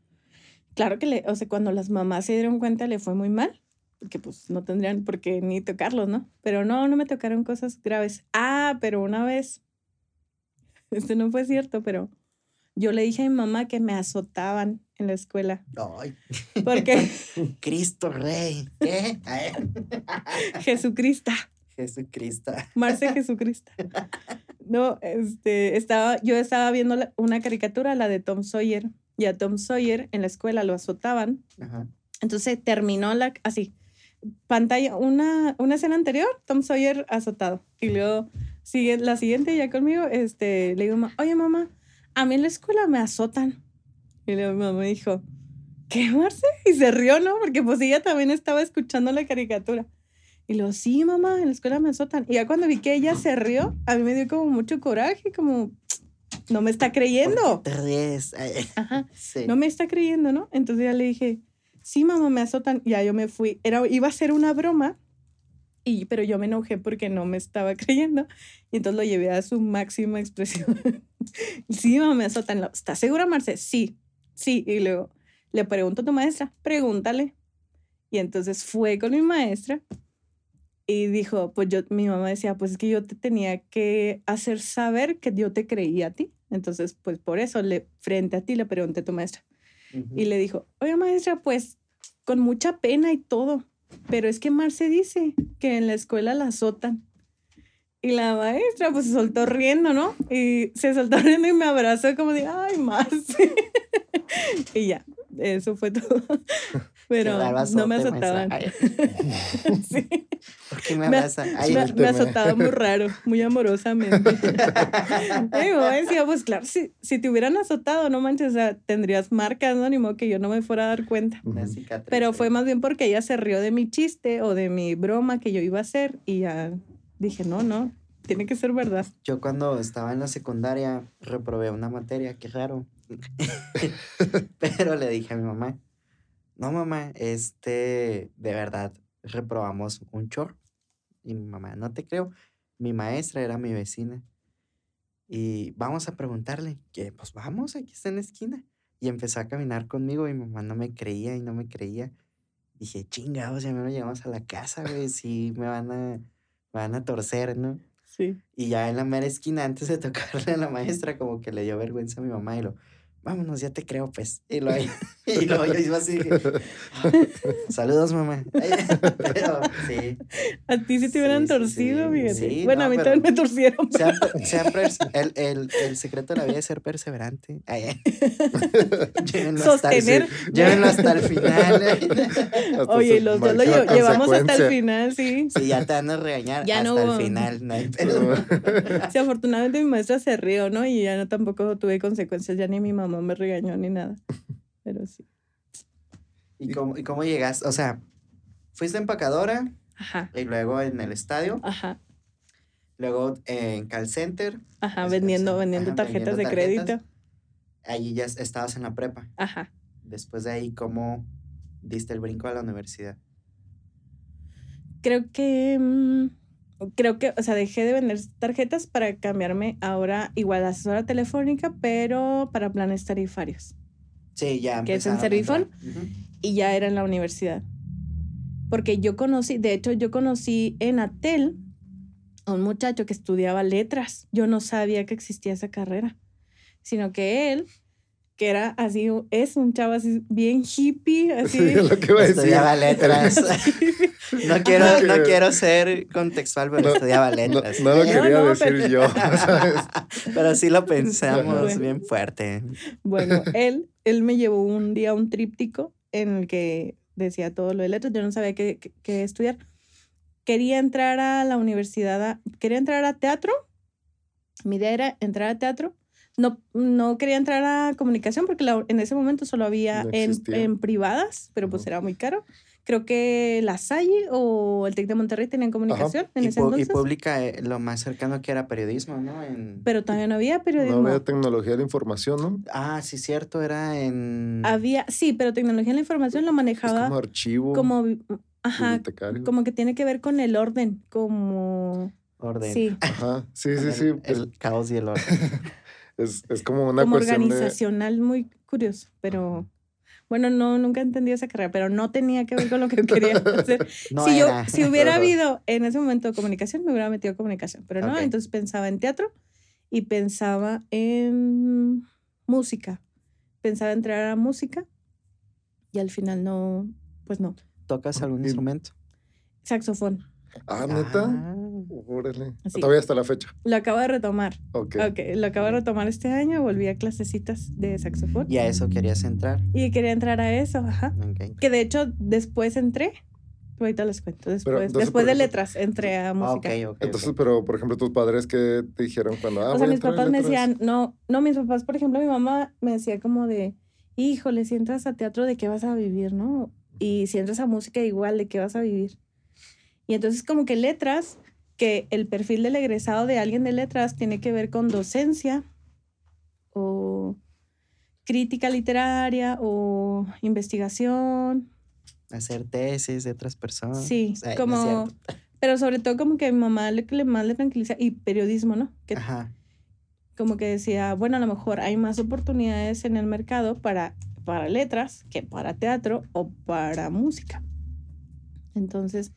Claro que, le, o sea, cuando las mamás se dieron cuenta, le fue muy mal, porque pues no tendrían por qué ni tocarlos, ¿no? Pero no, no me tocaron cosas graves. Ah, pero una vez, <laughs> esto no fue cierto, pero yo le dije a mi mamá que me azotaban en la escuela. Ay. Porque. <laughs> Cristo Rey. ¿Qué? <laughs> Jesucristo. Jesucristo. Marce Jesucristo. No, este, estaba, yo estaba viendo una caricatura, la de Tom Sawyer, y a Tom Sawyer en la escuela lo azotaban. Ajá. Entonces terminó la, así, pantalla, una, una escena anterior, Tom Sawyer azotado. Y luego, sigue, la siguiente ya conmigo, este, le digo, oye mamá, a mí en la escuela me azotan. Y mi mamá dijo, ¿qué, Marce? Y se rió, ¿no? Porque pues ella también estaba escuchando la caricatura. Y luego, sí, mamá, en la escuela me azotan. Y ya cuando vi que ella se rió, a mí me dio como mucho coraje, como, no me está creyendo. Te ríes. <laughs> Ajá. No me está creyendo, ¿no? Entonces ya le dije, sí, mamá, me azotan. Ya yo me fui. Era, iba a ser una broma, y, pero yo me enojé porque no me estaba <laughs> creyendo. Y entonces lo llevé a su máxima expresión. <laughs> sí, mamá, me azotan. ¿Estás segura, Marce? Sí, sí. Y luego le pregunto a tu maestra, pregúntale. Y entonces fue con mi maestra y dijo, pues yo, mi mamá decía, pues es que yo te tenía que hacer saber que yo te creía a ti. Entonces, pues por eso, le, frente a ti, le pregunté a tu maestra. Y le dijo, oye maestra, pues con mucha pena y todo, pero es que Marce dice que en la escuela la azotan. Y la maestra pues se soltó riendo, ¿no? Y se soltó <laughs> riendo y me abrazó como de, ay, Marce. <laughs> y ya, eso fue todo. <laughs> Pero no me azotaban. <laughs> sí. ¿Por qué me abrazan? Me, me, azotaba muy raro, muy amorosamente. <laughs> <laughs> y me decía, pues claro, si, si te hubieran azotado, no manches, o sea, tendrías marcas, ¿no? Ni modo que yo no me fuera a dar cuenta. Pero fue más bien porque ella se rió de mi chiste o de mi broma que yo iba a hacer y ya dije, no, no, tiene que ser verdad. Yo cuando estaba en la secundaria reprobé una materia, qué raro. Pero le dije a mi mamá, no mamá, este, de verdad, reprobamos un chorro. Y mi mamá, no te creo. Mi maestra era mi vecina. Y vamos a preguntarle, que pues vamos, aquí está en la esquina. Y empezó a caminar conmigo y mi mamá no me creía y no me creía. Dije, chingados, ya me lo llevamos a la casa, güey, sí, me van a, me van a torcer, ¿no? Sí. Y ya en la mera esquina, antes de tocarle a la maestra, como que le dio vergüenza a mi mamá y lo, vámonos, ya te creo, pues. Y luego, <laughs> <laughs> y luego yo iba así, saludos, mamá. <laughs> pero, sí. A ti sí te hubieran torcido, fíjate. bueno, a mí también me torcieron. el, el, el, secreto de la vida es ser perseverante. llévenlo Sostener. Hasta, llévenlo hasta el final. Oye, los dos lo llevamos hasta el final, sí. Sí, ya te van a regañar ya hasta no el final. No hay pedo. Sí, afortunadamente mi maestra se rió, ¿no? Y ya no tampoco tuve consecuencias, ya ni mi mamá no me regañó ni nada. <laughs> Pero sí. ¿Y cómo, ¿Y cómo llegaste? O sea, fuiste empacadora. Ajá. Y luego en el estadio. Ajá. Luego en call center. Ajá, vendiendo, vendiendo tarjetas de crédito. Ahí ya estabas en la prepa. Ajá. Después de ahí, ¿cómo diste el brinco a la universidad? Creo que. Mm, creo que, o sea, dejé de vender tarjetas para cambiarme ahora igual a asesora telefónica, pero para planes tarifarios. Sí, ya. Que es en Servifon. Y ya era en la universidad. Porque yo conocí, de hecho, yo conocí en Atel a un muchacho que estudiaba letras. Yo no sabía que existía esa carrera, sino que él que era así, es un chavo así bien hippie, <laughs> así. Sí, lo que iba a decir. Estudiaba letras. <laughs> no, quiero, no quiero ser contextual, pero estudiaba letras. No, lo quería decir yo, <laughs> Pero sí lo pensamos bien fuerte. Bueno, él, él me llevó un día un tríptico en el que decía todo lo de letras. Yo no sabía qué, qué, estudiar. Quería entrar a la universidad, quería entrar a teatro. Mi idea era entrar a teatro no, no quería entrar a comunicación porque en ese momento solo había en, privadas, pero pues era muy caro. Creo que la Salle o el TEC de Monterrey tenían comunicación en y ese entonces. Y pública, eh, lo más cercano que era periodismo, ¿no? Pero todavía no había periodismo. No había tecnología de la información, ¿no? Ah, sí, cierto, era en... Había, sí, pero tecnología de la información lo manejaba... como archivo. Como, ajá, como que tiene que ver con el orden, como... Orden. Sí. Ajá, sí, sí, sí. El, caos y el orden. <laughs> Es, es como una como organizacional muy curioso, pero bueno, no, nunca entendí esa carrera, pero no tenía que ver con lo que <laughs> quería hacer. si, yo, si hubiera habido en ese momento comunicación, me hubiera metido comunicación, pero no, entonces pensaba en teatro y pensaba en música. Pensaba entrar a música y al final no, pues no. ¿Tocas algún instrumento? Saxofón. Ah, neta. Ah. Órale. Todavía hasta la fecha. Lo acabo de retomar. Ok. Lo acabo de retomar este año. Volví a clasecitas de saxofón. ¿Y a eso querías entrar? Y quería entrar a eso, ajá. Que de hecho después entré. Ahorita les cuento. Después, después de letras entré a música. entonces, pero por ejemplo, tus padres, ¿qué te dijeron cuando.? Ah, o sea, mis papás me decían, no, no, mis papás, por ejemplo, mi mamá me decía como de, híjole, si entras a teatro, ¿de qué vas a vivir, no? Y si entras a música, igual, ¿de qué vas a vivir? Y entonces como que letras, que el perfil del egresado de alguien de letras tiene que ver con docencia o crítica literaria o investigación. Hacer tesis de otras personas. Sí, como... pero sobre todo como que a mi mamá le, le más le tranquiliza, y periodismo, ¿no? Que, Ajá. Como que decía, bueno, a lo mejor hay más oportunidades en el mercado para, para letras que para teatro o para música. Entonces,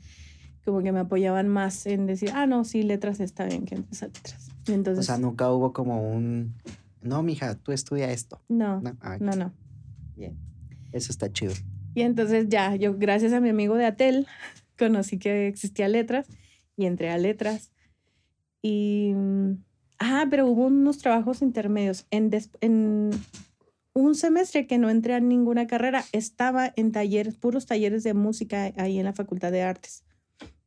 como que me apoyaban más en decir, ah, no, sí, letras está bien, que empezar letras. entonces, o sea, nunca hubo como un, no, mija, tú estudia esto. No, no, ah, no, Bien, eso está chido. Y entonces ya, yo gracias a mi amigo de Atel, <laughs> conocí que existía letras y entré a letras. Y, ah, pero hubo unos trabajos intermedios. En, en un semestre que no entré a ninguna carrera, estaba en talleres, puros talleres de música ahí en la Facultad de Artes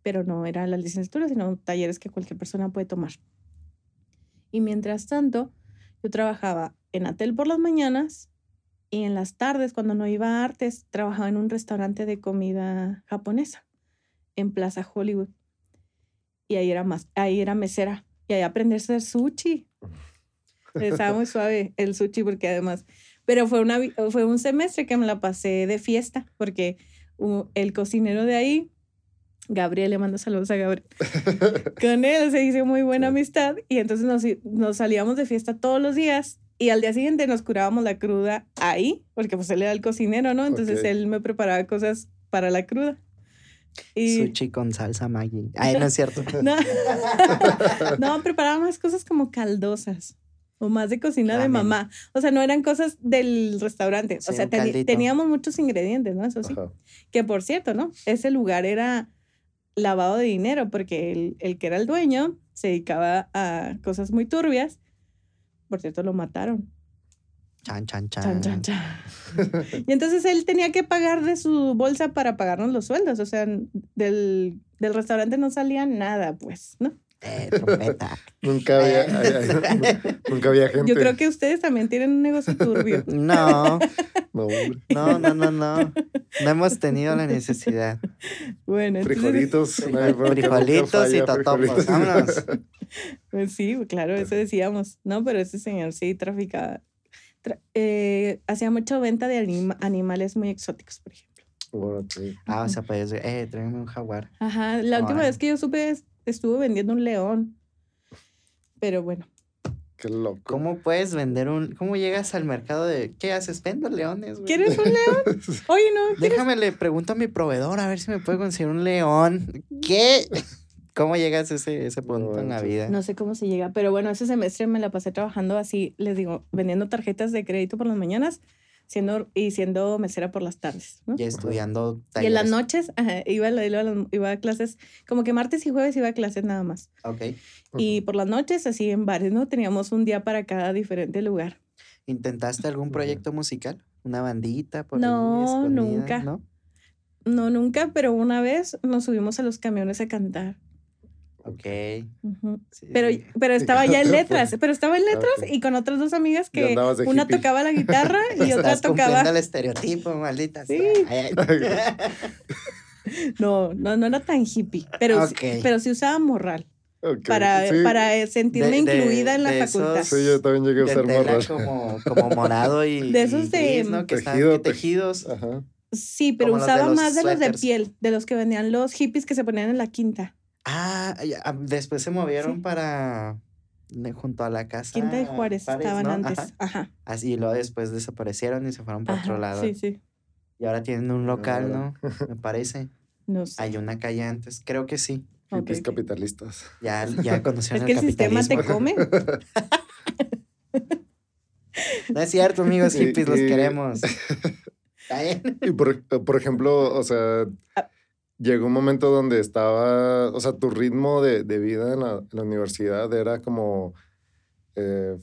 pero no era la licenciatura, sino talleres que cualquier persona puede tomar. Y mientras tanto, yo trabajaba en Atel por las mañanas y en las tardes, cuando no iba a artes, trabajaba en un restaurante de comida japonesa en Plaza Hollywood. Y ahí era, más, ahí era mesera. Y ahí aprendí a hacer sushi. Estaba muy suave el sushi porque además... Pero fue, una, fue un semestre que me la pasé de fiesta porque el cocinero de ahí Gabriel, le mando saludos a Gabriel. <laughs> Con él se hizo muy buena amistad y entonces nos, nos salíamos de fiesta todos los días y al día siguiente nos curábamos la cruda ahí, porque pues él era el cocinero, ¿no? Entonces él me preparaba cosas para la cruda. Y... Sushi con salsa Maggi. Ay, no es cierto. <laughs> no, <laughs> no preparaba más cosas como caldosas. o más de cocina de mamá. O sea, no eran cosas del restaurante. o sea, teníamos muchos ingredientes, ¿no? Eso sí. Que por cierto, ¿no? Ese lugar era lavado de dinero porque el, el que era el dueño se dedicaba a cosas muy turbias. Por cierto, lo mataron. Chan, chan, chan. Chan, chan, chan. <laughs> y entonces él tenía que pagar de su bolsa para pagarnos los sueldos. O sea, del, del restaurante no salía nada, pues, ¿no? Eh, trompeta. <laughs> nunca, había, <laughs> nunca había gente. Yo creo que ustedes también tienen un negocio turbio. <laughs> No. No, no, no, no, no. No hemos tenido la necesidad. Bueno, frijolitos. frijolitos y totopos. Vámonos. Pues sí, claro, eso decíamos. No, pero ese señor sí traficaba. eh, hacía mucha venta de animales muy exóticos, por ejemplo. Ah, o sea, pues, eh, tráeme un jaguar. Ajá, la última vez que yo supe estuvo vendiendo un león. Pero bueno. Qué loco. ¿Cómo puedes vender un... ¿Cómo llegas al mercado de... ¿Qué haces? Vendo leones, güey. ¿Quieres un león? <laughs> Oye, no. Déjame, le pregunto a mi proveedor a ver si me puede conseguir un león. ¿Qué? <laughs> ¿Cómo llegas a ese, ese punto en la vida? No sé cómo se llega, pero bueno, ese semestre me la pasé trabajando así, les digo, vendiendo tarjetas de crédito por las mañanas siendo, y siendo mesera por las tardes. ¿no? Y estudiando talleres. Y en las noches iba, iba, iba, a clases, como que martes y jueves iba a clases nada más. Ok. Y por las noches, así en bares, ¿no? Teníamos un día para cada diferente lugar. ¿Intentaste algún proyecto musical? ¿Una bandita? Por no, nunca. ¿no? no, nunca, pero una vez nos subimos a los camiones a cantar. Ok. pero, pero estaba <laughs> ya en letras, pero estaba en letras y con otras dos amigas que una tocaba la guitarra <laughs> y otra tocaba. el estereotipo, maldita. Sí. no, no, no era tan hippie, pero, pero sí usaba morral. Para, para sentirme incluida en la facultad. sí, yo también llegué a usar morral. Como, como morado y. <laughs> De esos de. ¿no? Que están tejidos. Ajá. Sí, pero usaba más de los de piel, de los que venían los hippies que se ponían en la quinta. Ah, ah, después se movieron para junto a la casa. Quinta de Juárez estaban antes. Ajá. Así, y luego después desaparecieron y se fueron para otro lado. Sí, sí. Y ahora tienen un local, ¿no? Me parece. <laughs> No sé. Hay una calle antes, creo que sí. Hippies capitalistas. Ya, <laughs> ya conocieron Es que el, sistema te come. <laughs> no es cierto, amigos hippies, los queremos. y por, por ejemplo, o sea, ah, llegó un momento donde estaba, o sea, tu ritmo de, de vida en la, universidad era como, eh,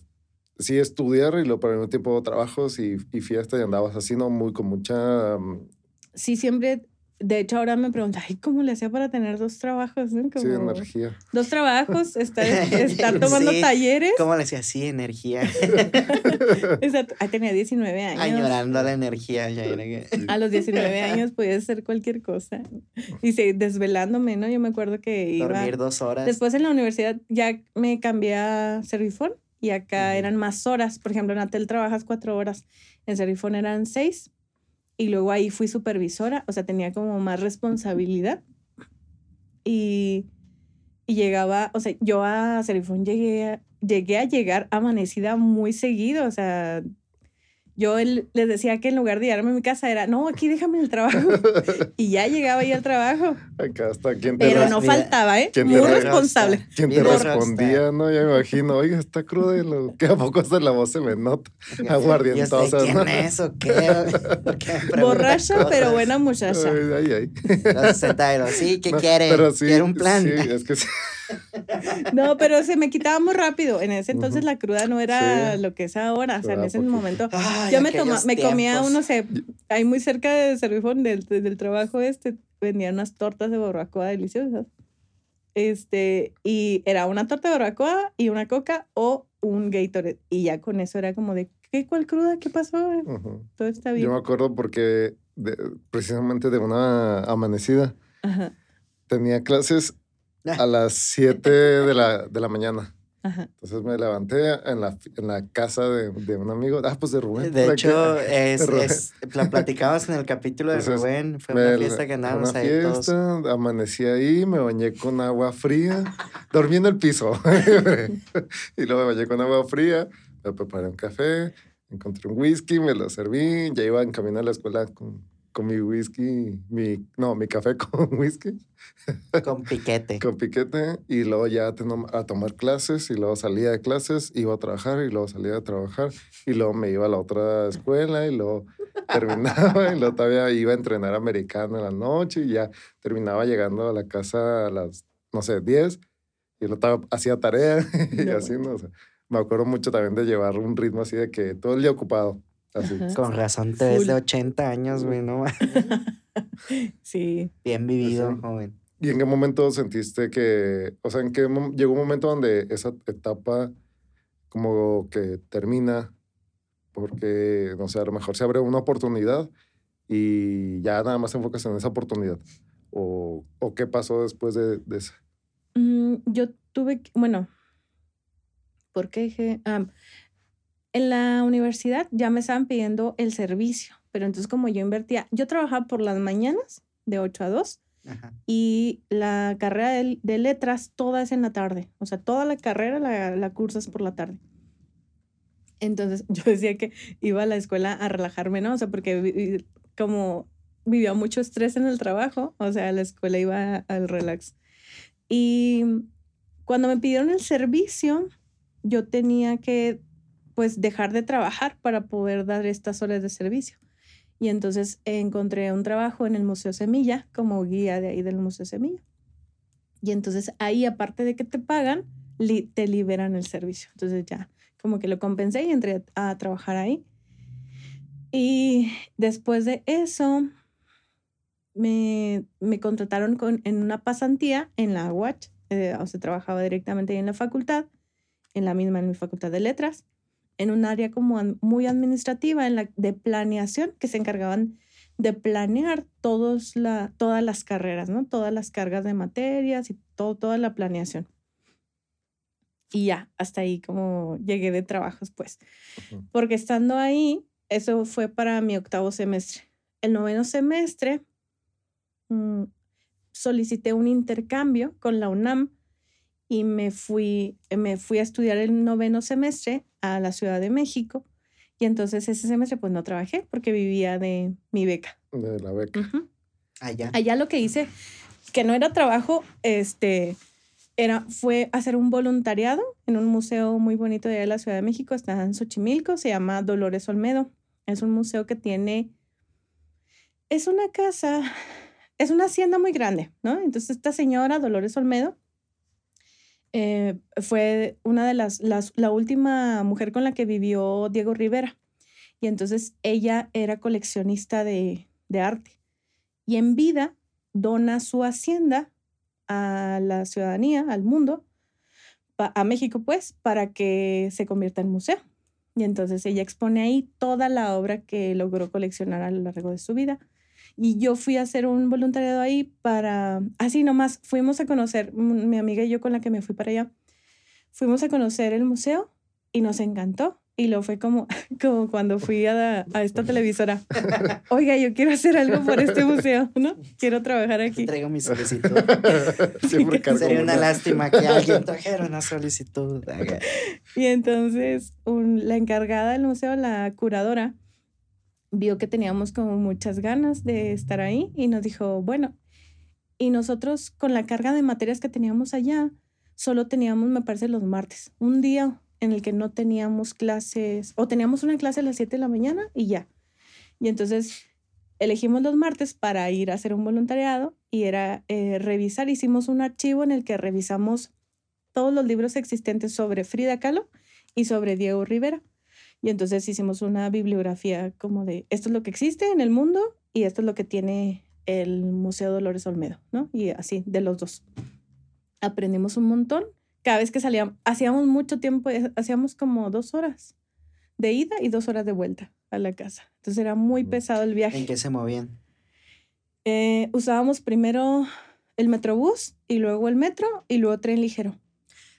sí, estudiar y luego por el mismo tiempo trabajos y, y fiestas y andabas así, ¿no? Muy con mucha... Mm, sí, siempre de hecho, ahora me pregunta, ay, ¿cómo le hacía para tener dos trabajos? sí, energía. Dos trabajos, estar, <laughs> estar tomando talleres. ¿Cómo le decía? Sí, energía. <laughs> Exacto. Ah, tenía 19 años. Añorando la energía. Ya A los 19 años podía hacer cualquier cosa. Y sí, desvelándome, ¿no? Yo me acuerdo que iba... Dormir dos horas. Después en la universidad ya me cambié a Servifón y acá eran más horas. Por ejemplo, en Atel trabajas cuatro horas. En Servifón eran seis y luego ahí fui supervisora, o sea, tenía como más responsabilidad. Y, y llegaba, o sea, yo a Serifón llegué llegué a llegar amanecida muy seguido, o sea, yo les decía que en lugar de llevarme a mi casa era, no, aquí déjame el trabajo. <laughs> y ya llegaba ahí al trabajo. Acá está. ¿Quién te Pero no faltaba, ¿eh? Muy responsable. ¿Quién te respondía? No, ya me imagino, oiga, está crudo que a poco hasta la voz se me nota. Aguardientosa. ¿Quién ¿no? es o qué? Borracha, pero buena muchacha. Ay, ay, ay. sí, ¿qué quiere? Pero sí, quiere un plan. Sí, es que sí. No, pero se me quitaba muy rápido. En ese entonces la cruda no era lo que es ahora. O sea, en ese momento. Yo me, toma, me comía uno, sé, ahí muy cerca de Servifón, del, del trabajo este, vendían unas tortas de barbacoa deliciosas. Este, y era una torta de barbacoa y una coca o un Gatorade. Y ya con eso era como de, ¿qué? ¿Cuál cruda? ¿Qué pasó? Todo está bien. Yo me acuerdo porque precisamente de una amanecida tenía clases a las 7 de la, de la mañana. Entonces me levanté en la, en la casa de, de, un amigo, ah, pues de Rubén. De hecho, <laughs> es, es, la platicamos en el capítulo de Rubén, fue una fiesta que andábamos una ahí fiesta, Amanecí ahí, me bañé con agua fría, <laughs> dormí en el piso. <laughs> y luego me bañé con agua fría, me preparé un café, encontré un whisky, me lo serví, ya iba en camino a la escuela con, con mi whisky, mi, no, mi café <laughs> con whisky. Con piquete. con piquete y luego ya a tomar clases y luego salía de clases, iba a trabajar y luego salía a trabajar y luego me iba a la otra escuela y luego terminaba y luego todavía iba a entrenar americano en la noche y ya terminaba llegando a la casa a las, no sé, 10 y luego hacía tarea <laughs> y así, ¿no? me acuerdo mucho también de llevar un ritmo así de que todo el día ocupado. Con razón te ves de 80 años, güey, ¿no? <laughs> sí. Bien vivido, joven. ¿Y en qué momento sentiste que, o sea, en qué llegó un momento donde esa etapa como que termina porque, no sé, a lo mejor se abre una oportunidad y ya nada más te enfocas en esa oportunidad? ¿O, o qué pasó después de, de eso? Mm, yo tuve, bueno, ¿por qué dije? En la universidad ya me estaban pidiendo el servicio, pero entonces como yo invertía, yo trabajaba por las mañanas de 8 a 2 y la carrera de, letras toda es en la tarde, o sea, toda la carrera la, la cursas por la tarde. Entonces <laughs> yo decía que iba a la escuela a relajarme, ¿no? O sea, porque como vivía mucho estrés en el trabajo, o sea, a la escuela iba al relax. Y cuando me pidieron el servicio, yo tenía que pues dejar de trabajar para poder dar estas horas de servicio. Y entonces encontré un trabajo en el Museo Semilla como guía de ahí del Museo Semilla. Y entonces ahí, aparte de que te pagan, te liberan el servicio. Entonces ya como que lo compensé y entré a, trabajar ahí. Y después de eso, me, me contrataron con, en una pasantía en la UACH. Eh, o sea, trabajaba directamente ahí en la facultad, en la misma en mi facultad de letras en un área como muy administrativa, en la de planeación, que se encargaban de planear todos la, todas las carreras, ¿no? Todas las cargas de materias y todo, toda la planeación. Y ya, hasta ahí como llegué de trabajos, pues. Porque estando ahí, eso fue para mi octavo semestre. El noveno semestre mm, solicité un intercambio con la UNAM y me fui, me fui a estudiar el noveno semestre a la Ciudad de México. Y entonces ese semestre pues no trabajé porque vivía de mi beca. De la beca. Allá. Allá lo que hice, que no era trabajo, este, era, fue hacer un voluntariado en un museo muy bonito de, la Ciudad de México, está en Xochimilco, se llama Dolores Olmedo. Es un museo que tiene, es una casa, es una hacienda muy grande, ¿no? Entonces esta señora, Dolores Olmedo, eh, fue una de las, la última mujer con la que vivió Diego Rivera. Y entonces ella era coleccionista de, de arte. Y en vida dona su hacienda a la ciudadanía, al mundo, a México pues, para que se convierta en museo. Y entonces ella expone ahí toda la obra que logró coleccionar a lo largo de su vida. Y yo fui a hacer un voluntariado ahí para, así nomás, fuimos a conocer, mi amiga y yo con la que me fui para allá, fuimos a conocer el museo y nos encantó. Y lo fue como, <laughs> como cuando fui a, a esta televisora. <laughs> Oiga, yo quiero hacer algo por este museo, ¿no? <laughs> Quiero trabajar aquí. Traigo mi solicitud. Sería una lástima que alguien trajera una solicitud. y entonces la encargada del museo, la curadora, vio que teníamos como muchas ganas de estar ahí y nos dijo, bueno, y nosotros con la carga de materias que teníamos allá, solo teníamos, me parece, los martes, un día en el que no teníamos clases, o teníamos una clase a las 7 de la mañana y ya. Y entonces elegimos los martes para ir a hacer un voluntariado y era eh, revisar, hicimos un archivo en el que revisamos todos los libros existentes sobre Frida Kahlo y sobre Diego Rivera. Y entonces hicimos una bibliografía como de esto es lo que existe en el mundo y esto es lo que tiene el Museo Dolores Olmedo, ¿no? Y así, de los dos. Aprendimos un montón. Cada vez que salíamos, hacíamos mucho tiempo, eh, hacíamos como dos horas de ida y dos horas de vuelta a la casa. Entonces era muy mm. pesado el viaje. ¿En qué se movían? Eh, usábamos primero el metrobús y luego el metro y luego tren ligero.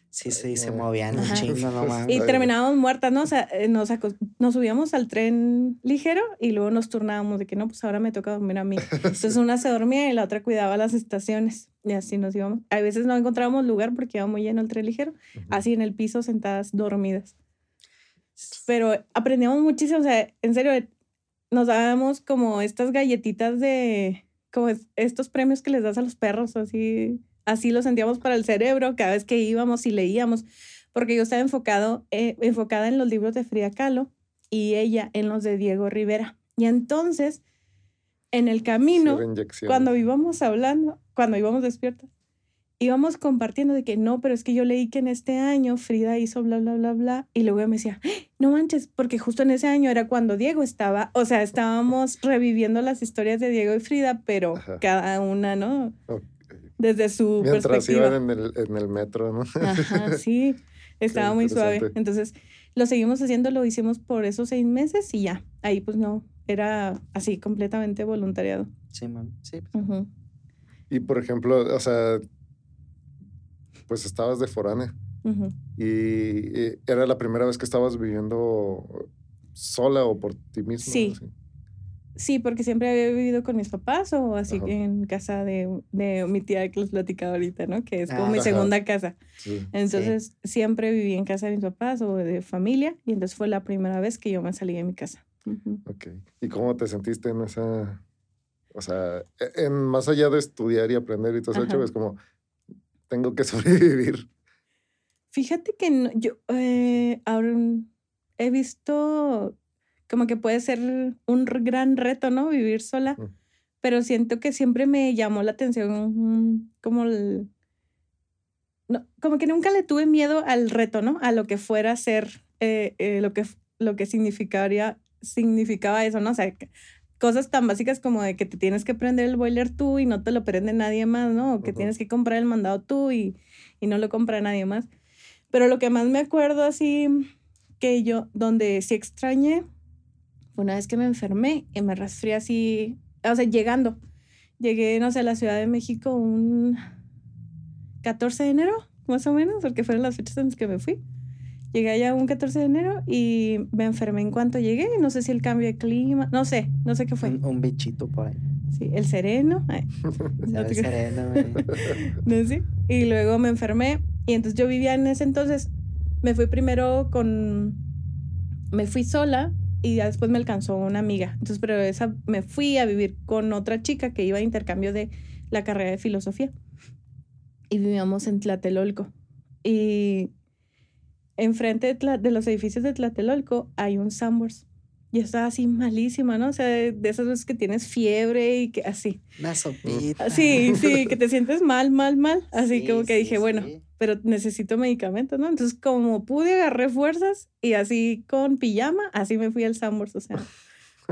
Sí, sí, se movían un chingo nomás. Y terminábamos muertas, ¿no? O sea, eh, nos, nos subíamos al tren ligero y luego nos turnábamos de que no, pues ahora me toca dormir a mí. Entonces una se dormía y la otra cuidaba las estaciones. Y así nos íbamos. A veces no encontrábamos lugar porque iba muy lleno el tren ligero, así en el piso sentadas dormidas. Pero aprendíamos muchísimo, o sea, en serio, nos dábamos como estas galletitas de, como estos premios que les das a los perros, así, así lo sentíamos para el cerebro cada vez que íbamos y leíamos, porque yo estaba enfocado, eh, enfocada en los libros de Frida Kahlo y ella en los de Diego Rivera. Y entonces, en el camino, cuando íbamos hablando, cuando íbamos despiertos, íbamos compartiendo de que no, pero es que yo leí que en este año Frida hizo bla, bla, bla, bla. Y luego me decía, no manches, porque justo en ese año era cuando Diego estaba, o sea, estábamos reviviendo las historias de Diego y Frida, pero cada una, ¿no? Desde su Mientras perspectiva. iban en el, en el metro, ¿no? Ajá, sí, <laughs> estaba muy suave. Entonces, lo seguimos haciendo, lo hicimos por esos seis meses y ya, ahí pues no, era así, completamente voluntariado. Sí, man, sí. Y por ejemplo, o sea, pues estabas de foránea. y, era la primera vez que estabas viviendo sola o por ti misma. Sí. Sí, porque siempre había vivido con mis papás o así en casa de, de, mi tía que les platicaba ahorita, ¿no? Que es como mi segunda casa. Entonces siempre viví en casa de mis papás o de familia y entonces fue la primera vez que yo me salí de mi casa. Ok. ¿Y cómo te sentiste en esa, o sea, e, en, más allá de estudiar y aprender y todo eso, es como, tengo que <laughs> sobrevivir. Fíjate que yo eh, ahora he visto como que puede ser un gran reto, ¿no? Vivir sola, mm. pero siento que siempre me llamó la atención como el... No, como que nunca le tuve miedo al reto, ¿no? A lo que fuera ser, eh, eh, lo, que, lo que significaría, significaba eso, ¿no? O sea, cosas tan básicas como de que te tienes que prender el boiler tú y no te lo prende nadie más, ¿no? O que tienes que comprar el mandado tú y, y no lo compra nadie más. Pero lo que más me acuerdo así que yo, donde sí extrañé, una vez que me enfermé y me resfrié así, o sea, llegando. Llegué, no sé, a la Ciudad de México un 14 de enero, más o menos, porque fueron las fechas en las que me fui. Llegué allá un 14 de enero y me enfermé en cuanto llegué. No sé si el cambio de clima, no sé, no sé qué fue. Un, bichito por ahí. Sí, el sereno. <laughs> el sereno, <laughs> no sé. Y luego me enfermé y entonces yo vivía en ese entonces. Me fui primero con. Me fui sola y ya después me alcanzó una amiga. Entonces, pero esa me fui a vivir con otra chica que iba a intercambio de la carrera de filosofía. Y vivíamos en Tlatelolco. Y enfrente de, los edificios de Tlatelolco hay un Sambors. Y estaba así malísima, ¿no? O sea, de, esas veces que tienes fiebre y que así. Una sopita. Sí, sí, que <laughs> te sientes mal, mal, mal. Así como que dije, bueno, pero necesito medicamentos, ¿no? Entonces, como pude, agarré fuerzas y así con pijama, así me fui al Sambors, o sea. <laughs>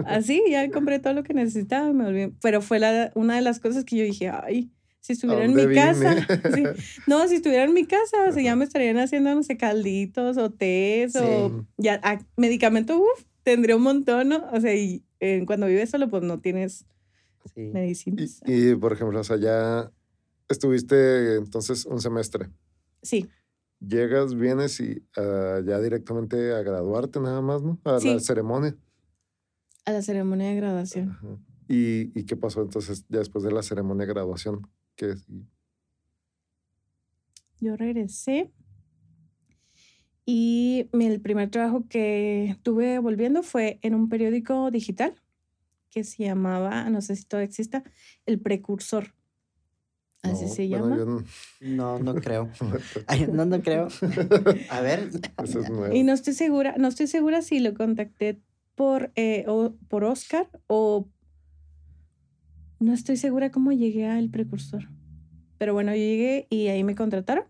Así, ya compré todo lo que necesitaba y me volví. Pero fue la, una de las cosas que yo dije, ay, si estuviera en mi casa. <laughs> No, si estuviera en mi casa, o sea, ya me estarían haciendo, no sé, calditos o tés o ya medicamento, uff, tendría un montón, ¿no? O sea, y eh, cuando vives solo, pues no tienes medicinas. Y, por ejemplo, o sea, ya estuviste entonces un semestre. Sí. Llegas, vienes y uh, ya directamente a graduarte nada más, ¿no? A la ceremonia. A la ceremonia de graduación. ¿Y, ¿Y qué pasó entonces ya después de la ceremonia de graduación? Yo regresé y el primer trabajo que tuve volviendo fue en un periódico digital que se llamaba, no sé si todavía exista, El Precursor. Así se llama. no... no, creo. <laughs> no, no creo. <laughs> A ver. Y no estoy segura, no estoy segura si lo contacté por, eh, o, por Oscar o no estoy segura cómo llegué al precursor. Pero bueno, yo llegué y ahí me contrataron.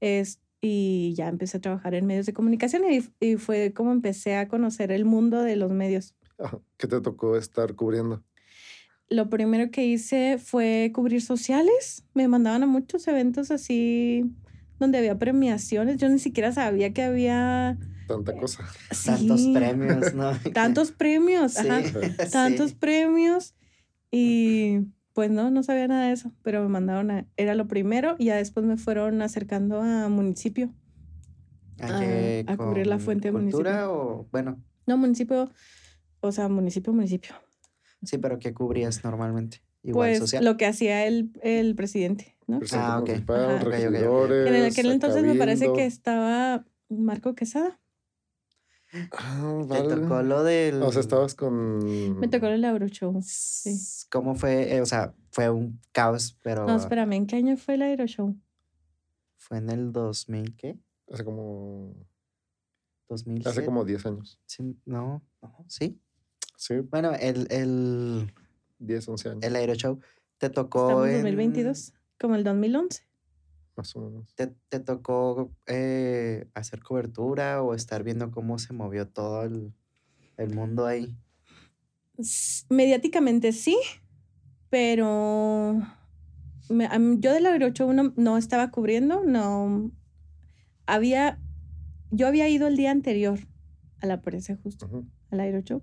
Es, y ya empecé a trabajar en medios de comunicación y, y, fue como empecé a conocer el mundo de los medios. ¿Qué te tocó estar cubriendo? Lo primero que hice fue cubrir sociales. Me mandaban a muchos eventos así donde había premiaciones. Yo ni siquiera sabía que había... Tanta cosa. <laughs> Tantos premios, ¿no? Tantos premios, ajá. <laughs> Tantos premios. Y pues no, no sabía nada de eso, pero me mandaron a, era lo primero y ya después me fueron acercando a municipio. ¿A, cubrir la fuente municipal. o bueno? No, municipio, o sea, municipio, municipio. Sí, pero ¿qué cubrías normalmente? Igual pues lo que hacía el, el presidente, ¿no? ah, ok. En aquel entonces me parece que estaba Marco Quesada. Ah, Te vale. tocó lo del. O sea, estabas con. Me tocó el Aeroshow. Sí. ¿Cómo fue? Eh, o sea, fue un caos, pero. No, espérame, ¿en qué año fue el Aeroshow? Fue en el 2000, ¿qué? Hace como. 2007. Hace como 10 años. Sí, no, no, sí. Sí, Bueno, el, el, 10, 11 años. el Aeroshow te tocó. Estamos en en- 2022, como el 2011. Más o menos. ¿Te, te tocó eh, hacer cobertura o estar viendo cómo se movió todo el, el mundo ahí? Mediáticamente sí, pero me- yo del Aeroshow no, no estaba cubriendo, no. Había. Yo había ido el día anterior a la prensa justo. Al Aeroshow.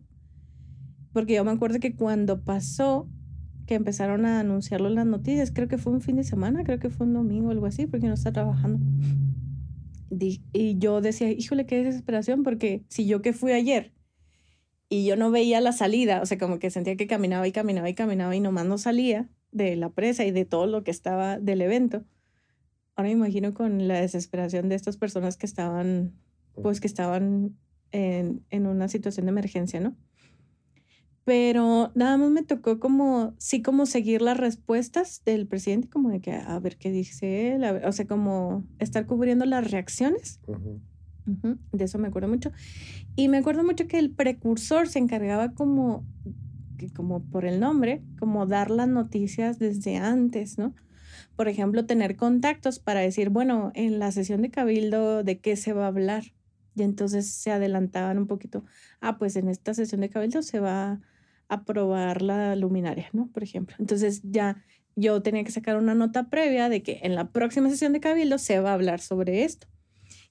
Porque yo me acuerdo que cuando pasó, que empezaron a anunciarlo en las noticias, creo que fue un fin de semana, creo que fue un domingo o algo así, porque no está trabajando. Y yo decía, híjole, qué desesperación, porque si yo que fui ayer y yo no veía la salida, o sea, como que sentía que caminaba y caminaba y caminaba y nomás no salía de la presa y de todo lo que estaba del evento. Ahora me imagino con la desesperación de estas personas que estaban, pues que estaban en, en una situación de emergencia, ¿no? Pero nada más me tocó como, sí, como seguir las respuestas del presidente, como de que a ver qué dice él, ver, o sea, como estar cubriendo las reacciones. Ujú. Ujú, De eso me acuerdo mucho. Y me acuerdo mucho que el precursor se encargaba como, que como por el nombre, como dar las noticias desde antes, ¿no? Por ejemplo, tener contactos para decir, bueno, en la sesión de cabildo, ¿de qué se va a hablar? Y entonces se adelantaban un poquito. Ah, pues en esta sesión de cabildo se va a aprobar la luminaria, ¿no? Por ejemplo. Entonces ya yo tenía que sacar una nota previa de que en la próxima sesión de cabildo se va a hablar sobre esto.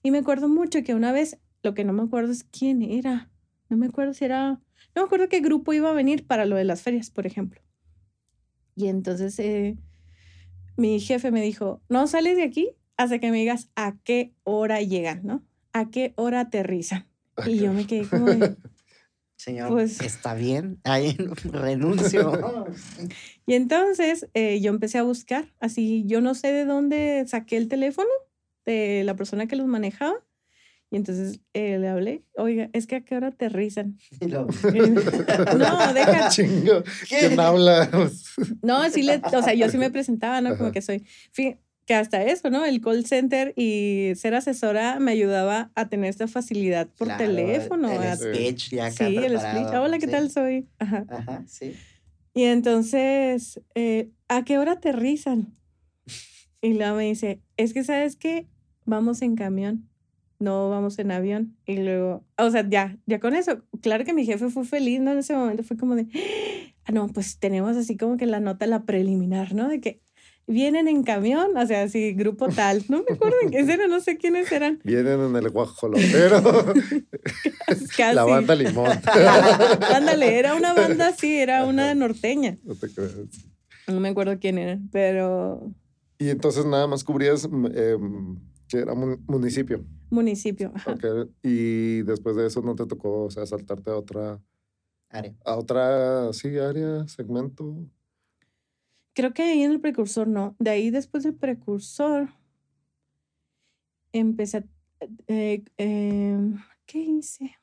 Y me acuerdo mucho que una vez, lo que no me acuerdo es quién era. No me acuerdo si era, no me acuerdo qué grupo iba a venir para lo de las ferias, por ejemplo. Y entonces eh, mi jefe me dijo, no sales de aquí hasta que me digas a qué hora llegan, ¿no? A qué hora aterrizan. Y yo me quedé como de, <laughs> Señor, Pues- ¿está bien? Ahí <laughs> renuncio. <laughs> Y entonces eh, yo empecé a buscar, así yo no sé de dónde saqué el teléfono de la persona que los manejaba. Y entonces eh, le hablé, oiga, es que a qué hora aterrizan. <laughs> Lo- no, deja. Chingo. ¿Quién habla? No, sí le, o sea, yo sí me presentaba, ¿no? Como Ajá. que soy, que hasta eso, ¿no? El call center y ser asesora me ayudaba a tener esta facilidad por Claro, teléfono. El a- speech ya acá sí, el preparado, split. Hola, ¿qué sí. tal soy? Ajá. Ajá, sí. Y entonces, eh, ¿a qué hora aterrizan? Y luego me dice, es que sabes qué, vamos en camión, no vamos en avión. Y luego, o sea, ya, ya con eso, claro que mi jefe fue feliz, ¿no? En ese momento fue como de, ah, no, pues tenemos así como que la nota, la preliminar, ¿no? De que vienen en camión, o sea, así, grupo tal. No me acuerdo en qué era, no sé quiénes eran. <laughs> Vienen en el guajolotero. <laughs> Casi. La banda Limón. <laughs> Ándale, era una banda así, era una norteña. No te creas. No me acuerdo quién era, pero Y entonces nada más cubrías mm, em, que era mun- municipio. municipio. ajá. ok. Y después de eso no te tocó, o sea, saltarte a otra, Área. a otra, sí, área, segmento. Creo que ahí en el precursor no. De ahí después del precursor empecé a... eh, em, ¿Qué hice?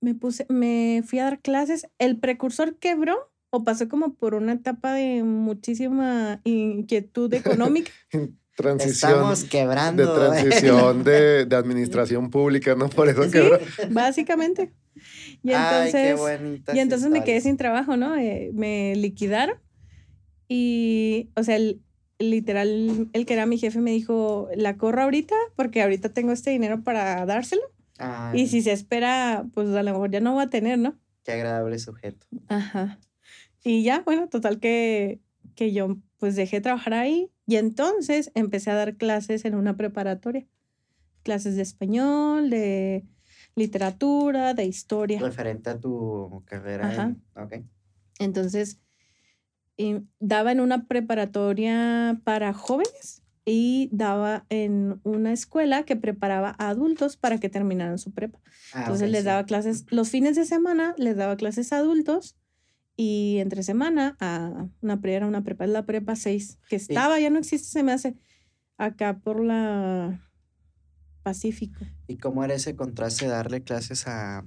Me puse, me fui a dar clases. ¿El precursor quebró o pasó como por una etapa de muchísima inquietud económica? <laughs> Transición. Estamos quebrando. de transición de, de <laughs> administración pública, ¿no? Por eso Sí, quebró. básicamente. Y Ay, qué entonces... Y entonces me quedé sin trabajo, ¿no? Eh, me liquidaron y, o sea, el- literal, el que era mi jefe me dijo, la corro ahorita porque ahorita tengo este dinero para dárselo Ay, y si se espera, pues a lo mejor ya no va a tener, ¿no? Qué agradable sujeto. Ajá. Y ya, bueno, total que, que yo pues dejé de trabajar ahí y entonces empecé a dar clases en una preparatoria. Clases de español, de literatura, de historia. Referente a tu carrera. Ajá. en- ok. Entonces, y daba en una preparatoria para jóvenes y daba en una escuela que preparaba a adultos para que terminaran su prepa. Ah, Entonces ok, les sí. daba clases, los fines de semana les daba clases a adultos y entre semana a una era una prepa, es la prepa 6, que estaba, ya no existe, se me hace acá por la, pacífico. ¿Y cómo era ese contraste de darle clases a,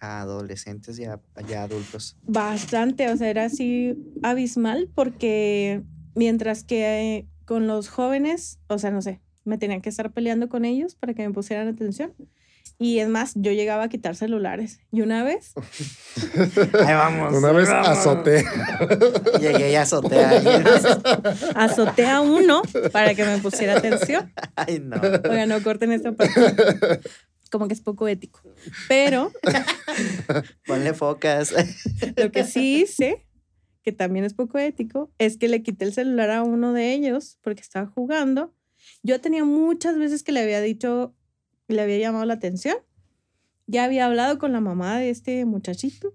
adolescentes y a, adultos? Bastante, o sea, era así abismal porque mientras que con los jóvenes, o sea, no sé, me tenían que estar peleando con ellos para que me pusieran atención. Y es más, yo llegaba a quitar celulares. Y una vez. Ahí vamos. Una vez azoté. <laughs> Llegué y azoté a alguien. <laughs> Azoté a uno para que me pusiera atención. Ay, no. Oiga, no corten esta parte. Como que es poco ético. Pero. <laughs> Ponle focas. Lo que sí hice, que también es poco ético, es que le quité el celular a uno de ellos porque estaba jugando. Yo tenía muchas veces que le había dicho le había llamado la atención. Ya había hablado con la mamá de este muchachito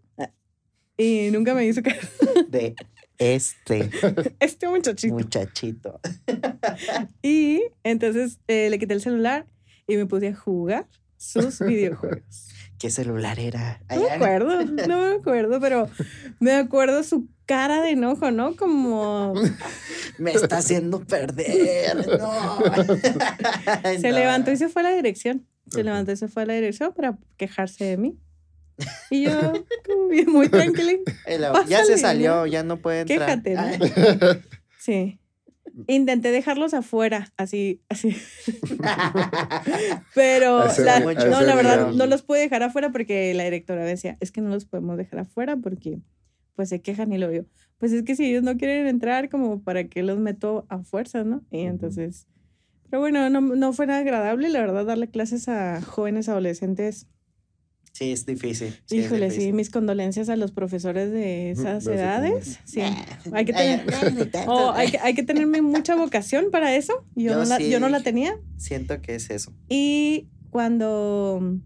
y nunca me hizo caso. De este. <laughs> Este muchachito. Muchachito. <laughs> Y entonces eh, le quité el celular y me puse a jugar sus <laughs> videojuegos. ¿Qué celular era? No me acuerdo, no me acuerdo, pero me acuerdo su cara de enojo, ¿no? Como... <laughs> Me está haciendo perder, no. <laughs> se levantó y se fue a la dirección. Se levantó y se fue a la dirección para quejarse de mí. Y yo, como bien, muy tranquila. Ya se salió, ya no puede entrar. Quéjate, ¿no? Sí. Intenté dejarlos afuera, así, así. <laughs> Pero, no, la verdad, no los pude dejar afuera porque la directora decía, es que no los podemos dejar afuera porque pues se quejan y lo veo. Pues es que si ellos no quieren entrar, como para que los meto a fuerza, ¿no? Y entonces, pero bueno, no, no fue nada agradable, la verdad, darle clases a jóvenes adolescentes Sí, es difícil. Híjole, sí, mis condolencias a los profesores de esas edades. Sí. Hay que, tener, <laughs> oh, hay, que, hay que tenerme mucha vocación para eso. Yo, no la, yo no la tenía. Siento que es eso. Y cuando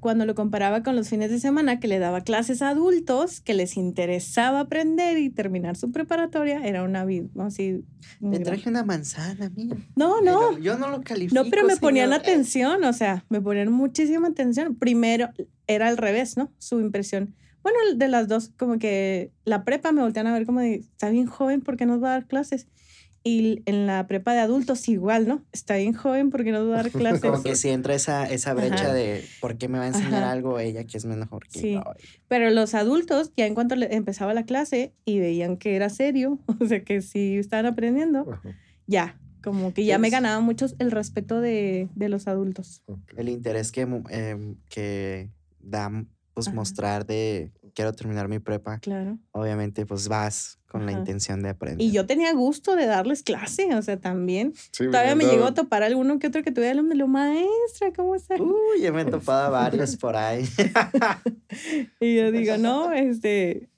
cuando lo comparaba con los fines de semana que le daba clases a adultos que les interesaba aprender y terminar su preparatoria, era una vida así. Me traje una manzana, mía. No, no. yo no lo califico. No, pero me ponían atención, o sea, me ponían muchísima atención. Primero era al revés, ¿no? Su impresión. Bueno, de las dos, como que la prepa me voltean a ver como de, está bien joven, ¿por qué nos va a dar clases? Y en la prepa de adultos igual, ¿no? Está bien joven porque no dar <laughs> clases. Como que si entra esa, esa brecha de por qué me va a enseñar algo ella que es mejor que sí. Pero los adultos, ya en cuanto empezaba la clase y veían que era serio, <laughs> o sea, que sí estaban aprendiendo, ya, como que ya me ganaba mucho el respeto de, de los adultos. El interés que, eh, que da pues mostrar de quiero terminar mi prepa. Claro. Obviamente, pues vas con la intención de aprender. Y yo tenía gusto de darles clase, o sea, también. Todavía me llegó a topar alguno que otro que tuviera el lo maestra, ¿cómo está? Uy, ya me he topado <laughs> varios por ahí. <laughs> y yo digo, no, este.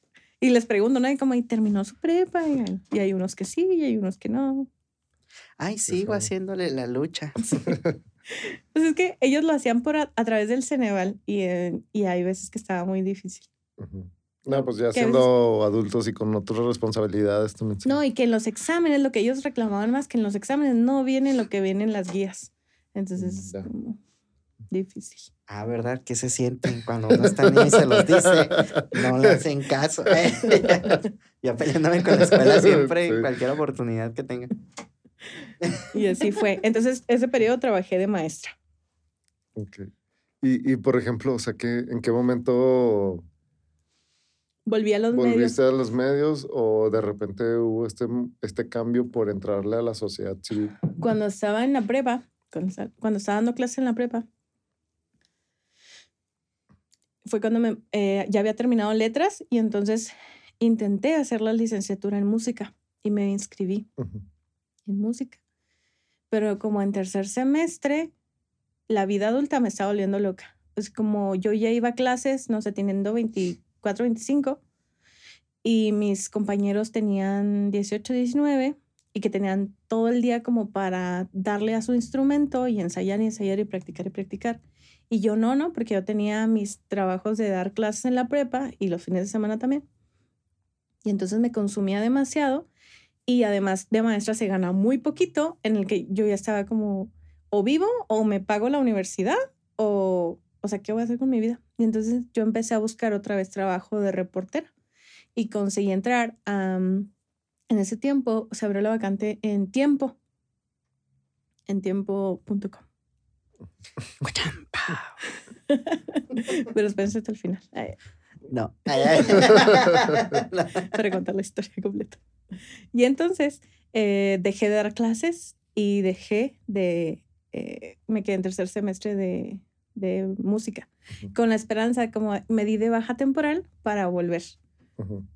Y les pregunto, ¿no? ¿Cómo terminó su prepa? Y hay unos que sí y hay unos que no. Ay, sigo haciéndole la lucha. <laughs> Pues es que ellos lo hacían por a, través del Ceneval y, y hay veces que estaba muy difícil. No, pues ya siendo adultos y con otras responsabilidades también. No, y que en los exámenes, lo que ellos reclamaban más, que en los exámenes no viene lo que viene en las guías. Entonces, es difícil. Ah, ¿verdad? ¿Qué se sienten cuando uno está niño y se los dice? No le hacen caso. <laughs> <laughs> Yo peleándome con la escuela siempre, cualquier oportunidad que tenga. Y así fue. Entonces, ese periodo trabajé de maestra. Ok. Y, y por ejemplo, o sea, ¿qué, ¿en qué momento Volví a los ¿Volviste medios. a los medios o de repente hubo este, este cambio por entrarle a la sociedad civil? Cuando estaba en la prepa, cuando estaba dando clase en la prepa, fue cuando me, eh, ya había terminado letras y entonces intenté hacer la licenciatura en música y me inscribí en música. Pero como en tercer semestre, la vida adulta me estaba volviendo loca. Es como yo ya iba a clases, no sé, teniendo 20 25 y mis compañeros tenían 18, 19 y que tenían todo el día como para darle a su instrumento y ensayar y ensayar y practicar y practicar. Y yo no, ¿no? Porque yo tenía mis trabajos de dar clases en la prepa y los fines de semana también. Y entonces me consumía demasiado y además de maestra se gana muy poquito en el que yo ya estaba como o vivo o me pago la universidad o, o sea, ¿qué voy a hacer con mi vida? Y entonces yo empecé a buscar otra vez trabajo de reportera y conseguí entrar a, en ese tiempo se abrió la vacante en tiempo, en tiempo.com. <laughs> Pero espérense hasta el final. No. <laughs> Para contar la historia completa. Y entonces eh, dejé de dar clases y dejé de. Eh, me quedé en tercer semestre de, de música, con la esperanza, como me di de baja temporal para volver.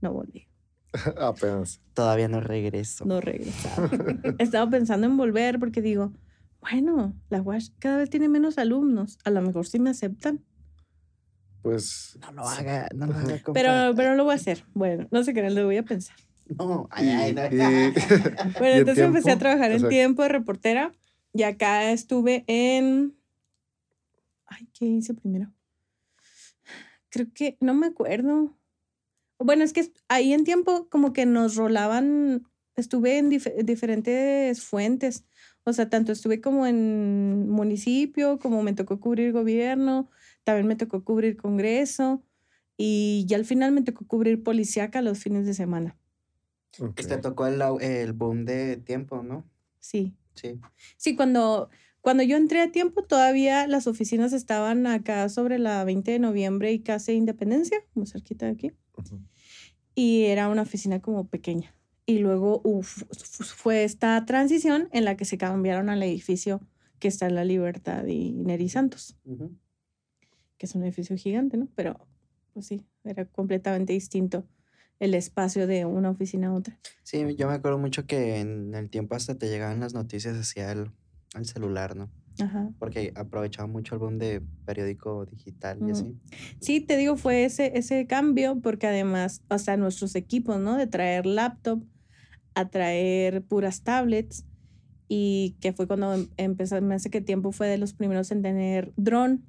No volví. <laughs> Apenas. Todavía no regreso. No regresaba. <laughs> Estaba pensando en volver porque digo, bueno, la UASH cada vez tiene menos alumnos. A lo mejor sí me aceptan. Pues. No lo haga, no lo haga. <laughs> Pero, pero lo voy a hacer. Bueno, no sé qué, lo voy a pensar. No, ay, ay, no. bueno, entonces empecé a trabajar en tiempo de reportera y acá estuve en. Ay, ¿qué hice primero? Creo que no me acuerdo. Bueno, es que ahí en tiempo como que nos rolaban, estuve en diferentes fuentes. O sea, tanto estuve como en municipio, como me tocó cubrir gobierno, también me tocó cubrir congreso y ya al final me tocó cubrir policíaca los fines de semana. Okay. Te tocó el, el boom de tiempo, ¿no? Sí. Sí. Sí, cuando, cuando yo entré a tiempo todavía las oficinas estaban acá sobre la 20 de noviembre y casi Independencia, como cerquita de aquí. Y era una oficina como pequeña. Y luego fue esta transición en la que se cambiaron al edificio que está en La Libertad y Neri Santos, que es un edificio gigante, ¿no? Pero, pues sí, era completamente distinto el espacio de una oficina a otra. Sí, yo me acuerdo mucho que en el tiempo hasta te llegaban las noticias hacia el, el celular, ¿no? Ajá. Porque aprovechaba mucho el boom de periódico digital y así. Sí, te digo, fue ese, ese cambio, porque además, o sea, nuestros equipos, ¿no? De traer laptop, a traer puras tablets y que fue cuando em, empezó, me hace que tiempo fue de los primeros en tener dron.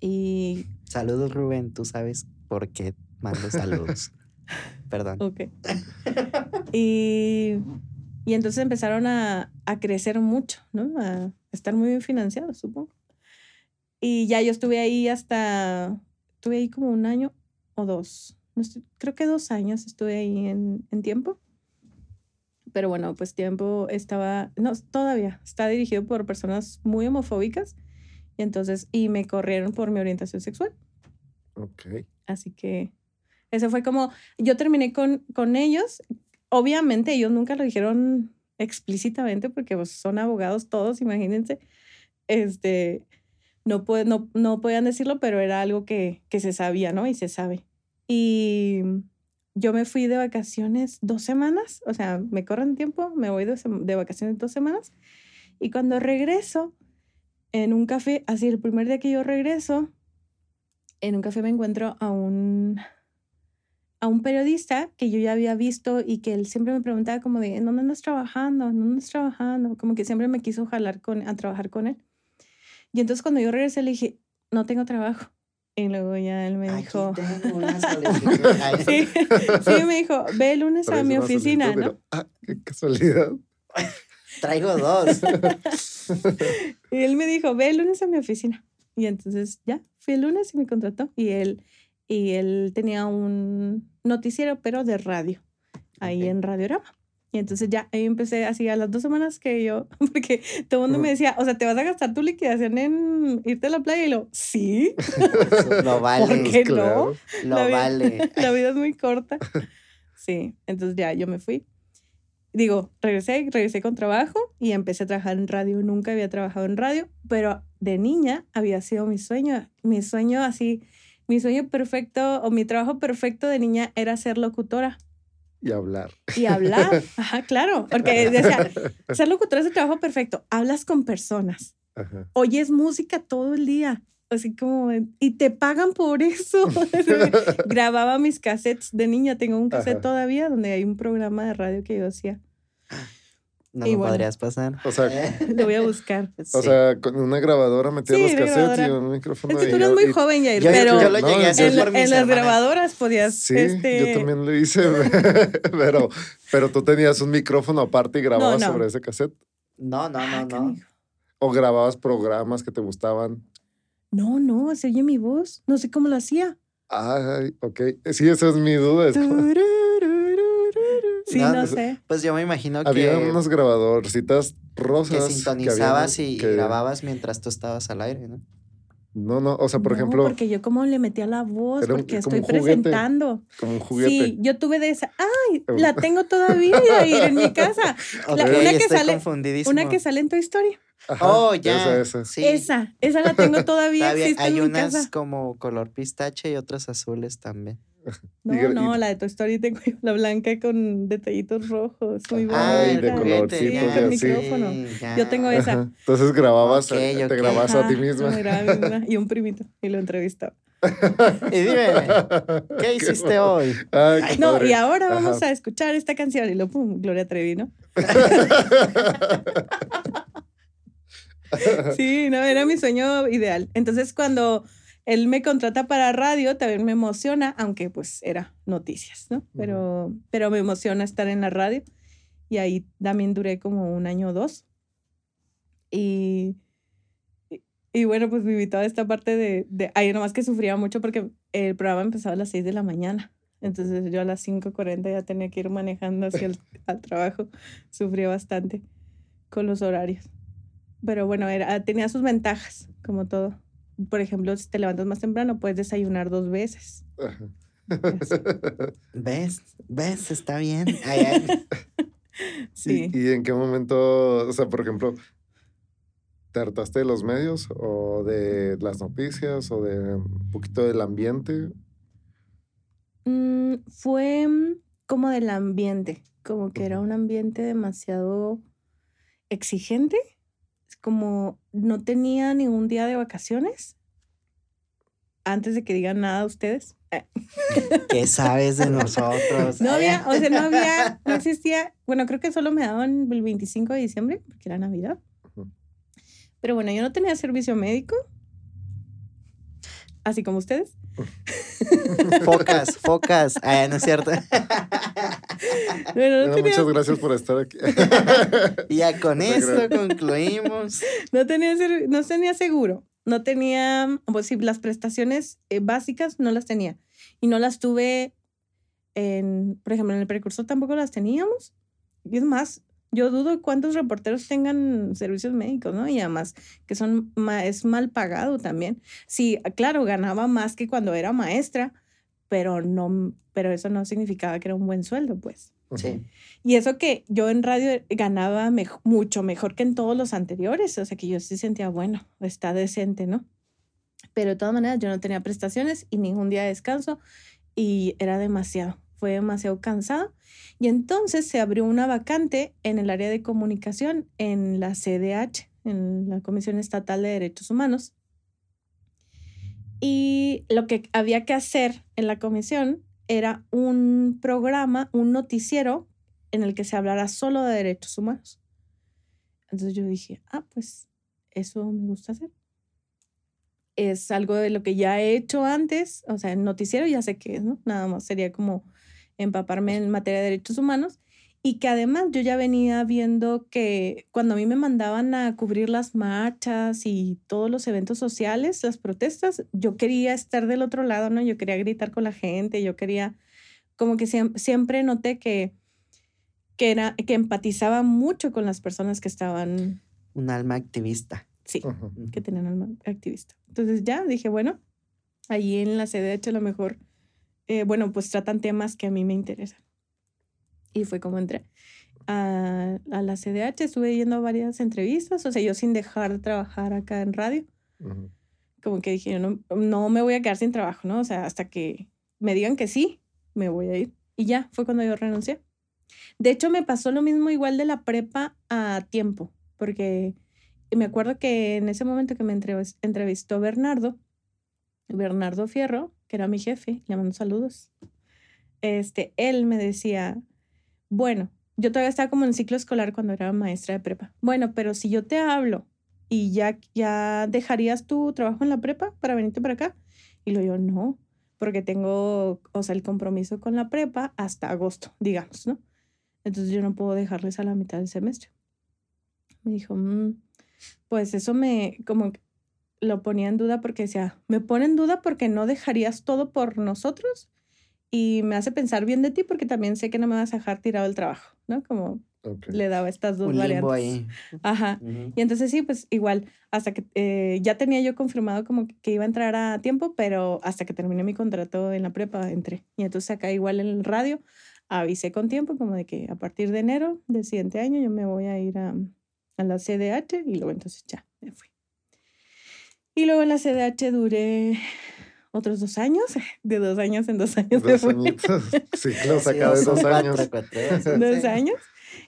Y... Saludos Rubén, tú sabes por qué mando saludos. <laughs> Perdón. Ok. y, y entonces empezaron a, a, crecer mucho, ¿no? A estar muy bien financiados, supongo. Y ya yo estuve ahí hasta, estuve ahí como un año o dos. No creo que dos años estuve ahí en, en tiempo pero bueno, pues tiempo estaba, no, todavía está dirigido por personas muy homofóbicas y entonces, y me corrieron por mi orientación sexual. Ok. Así que eso fue como, yo terminé con, con ellos, obviamente ellos nunca lo dijeron explícitamente porque pues, son abogados todos, imagínense, este, no, no, no podían decirlo, pero era algo que, que se sabía, ¿no? Y se sabe. Y yo me fui de vacaciones dos semanas, o sea, me corren tiempo, me voy de, vacaciones dos semanas y cuando regreso en un café, así el primer día que yo regreso, en un café me encuentro a un a un periodista que yo ya había visto y que él siempre me preguntaba como de, ¿en dónde andas trabajando? ¿En dónde andas trabajando? Como que siempre me quiso jalar con, a trabajar con él. Y entonces cuando yo regresé le dije, no tengo trabajo. <laughs> Y luego ya él me dijo. <laughs> sí, sí, me dijo, ve el lunes a mi oficina, ¿no? ah, qué casualidad. <laughs> Traigo dos. y él me dijo, ve el lunes a mi oficina. Y entonces ya, fui el lunes y me contrató. Y él, y él tenía un noticiero, pero de radio, ahí en Radiorama. Y entonces ya ahí empecé así a las dos semanas que yo, <laughs> porque todo el mundo me decía, o sea, ¿te vas a gastar tu liquidación en irte a la playa? Y lo, sí. <laughs> Lo vale. <laughs> ¿Por qué no? Lo vale. La vida es muy corta. Sí, entonces ya yo me fui. Digo, regresé, regresé con trabajo y empecé a trabajar en radio. Nunca había trabajado en radio, pero de niña había sido mi sueño. Mi sueño así, mi sueño perfecto o mi trabajo perfecto de niña era ser locutora. Y hablar. Y hablar, <laughs> ajá, claro, porque decía, ser locutor es el trabajo perfecto, hablas con personas, oyes música todo el día, así como, y te pagan por eso. <laughs> Grababa mis cassettes de niña, tengo un cassette todavía donde hay un programa de radio que yo hacía. No me podrías pasar. O sea, lo voy a buscar. <laughs> O sea, con una grabadora metía los cassettes y un micrófono. Es que tú eres muy joven, Jair, pero yo lo llegué a hacer en, por en las grabadoras podías. Sí, este... yo también lo hice, <laughs> pero, pero tú tenías un micrófono aparte y grababas sobre ese cassette. No, no, no, Ah, no. O grababas programas que te gustaban. No, no, se oye mi voz. No sé cómo lo hacía. Ay, ok. Sí, esa es mi duda. Es como- Sí, no, sé. Pues yo me imagino que. Había unos grabadorcitas rosas. Que sintonizabas y grababas mientras tú estabas al aire, ¿no? No, no, o sea, por ejemplo. Porque yo como le metía la voz, porque estoy presentando. Como un juguete. Sí, yo tuve de esa. ¡Ay! La tengo todavía ahí en mi casa. <laughs> una, que sale, una que sale en tu historia. oh, ya. Esa, esa. Sí. esa, esa la tengo todavía. <laughs> hay unas como color pistache y otras azules también. <laughs> No, no, la de Toy Story tengo la blanca con detallitos rojos. Muy Ay, de colorcitos micrófono. Yo tengo esa. Entonces grababas, te grababas a ti misma. y un primito y lo entrevistaba. y dime, <laughs> ¿qué hiciste hoy? no, y ahora vamos a escuchar esta canción y lo pum, Gloria Trevi, ¿no? <laughs> sí, no, era mi sueño ideal. Entonces cuando él me contrata para radio, también me emociona, aunque pues era noticias, ¿no? Pero, pero me emociona estar en la radio. Y ahí también duré como un año o dos. Y, y, bueno, pues viví toda esta parte de, de... Ahí nomás que sufría mucho porque el programa empezaba a las 6 de la mañana. Entonces yo a las 5.40 ya tenía que ir manejando hacia el <laughs> al trabajo. Sufría bastante con los horarios. Pero bueno, era, tenía sus ventajas, como todo por ejemplo, si te levantas más temprano, puedes desayunar dos veces. <laughs> ¿Ves? ¿Ves? Está bien. <laughs> sí. ¿Y, en qué momento, o sea, por ejemplo, te hartaste de los medios o de las noticias o de un poquito del ambiente? Mm, fue mm, como del ambiente, como que era un ambiente demasiado exigente como no tenía ningún día de vacaciones, antes de que digan nada ustedes. <laughs> ¿Qué sabes de nosotros? No había, o sea, no había, no <laughs> existía, bueno, creo que solo me daban el 25 de diciembre, porque era Navidad. Pero bueno, yo no tenía servicio médico, así como ustedes. <laughs> Focas, focas. Ah, no es cierto. <laughs> Muchas gracias por estar aquí. <laughs> ya con esto concluimos. No tenía, no tenía seguro. No tenía, pues sí, las prestaciones eh, básicas no las tenía. Y no las tuve en, por ejemplo, en el precursor tampoco las teníamos. Y es más, yo dudo cuántos reporteros tengan servicios médicos, ¿no? Y además que son es mal pagado también. Sí, claro, ganaba más que cuando era maestra, pero no, pero eso no significaba que era un buen sueldo, pues. Sí. Y eso que yo en radio ganaba mucho mejor que en todos los anteriores, o sea que yo sí sentía, bueno, está decente, ¿no? Pero de todas maneras yo no tenía prestaciones y ningún día de descanso y era demasiado fue demasiado cansada y entonces se abrió una vacante en el área de comunicación en la CDH, en la Comisión Estatal de Derechos Humanos. Y lo que había que hacer en la comisión era un programa, un noticiero en el que se hablara solo de derechos humanos. Entonces yo dije, ah, pues eso me gusta hacer. Es algo de lo que ya he hecho antes, o sea, el noticiero ya sé qué es, ¿no? Nada más sería como empaparme en materia de derechos humanos y que además yo ya venía viendo que cuando a mí me mandaban a cubrir las marchas y todos los eventos sociales, las protestas, yo quería estar del otro lado, ¿no? Yo quería gritar con la gente, yo quería, como que siempre, noté que, que, era, que empatizaba mucho con las personas que estaban... Un alma activista. Sí, que tenían alma activista. Entonces ya dije, bueno, allí en la CDH a lo mejor eh, bueno, pues tratan temas que a mí me interesan. Y fue como entré a, a, la CDH, estuve yendo a varias entrevistas, o sea, yo sin dejar de trabajar acá en radio. Como que dije, no, no me voy a quedar sin trabajo, ¿no? O sea, hasta que me digan que sí, me voy a ir. Y ya, fue cuando yo renuncié. De hecho, me pasó lo mismo igual de la prepa a tiempo, porque me acuerdo que en ese momento que me entrevistó Bernardo, Bernardo Fierro, era mi jefe, le mando saludos. Este, él me decía, bueno, yo todavía estaba como en ciclo escolar cuando era maestra de prepa. Bueno, pero si yo te hablo y ya, ya dejarías tu trabajo en la prepa para venirte para acá. Y lo yo, no, porque tengo, o sea, el compromiso con la prepa hasta agosto, digamos, ¿no? Entonces yo no puedo dejarles a la mitad del semestre. Me dijo, mm, pues eso me, como lo ponía en duda porque decía, me pone en duda porque no dejarías todo por nosotros. y me hace pensar bien de ti porque también sé que no me vas a dejar tirado el trabajo, ¿no? Como le daba estas dos Un variantes. Ahí. Ajá. Y entonces sí, pues igual, hasta que eh, ya tenía yo confirmado como que iba a entrar a tiempo, pero hasta que terminé mi contrato en la prepa entré. Y entonces acá igual en el radio avisé con tiempo como de que a partir de enero del siguiente año yo me voy a ir a, a la CDH y luego entonces ya me fui. Y luego en la CDH duré otros dos años, <laughs> de dos años en dos años. Dos <laughs> Sí, los acá de dos años. <laughs> dos años.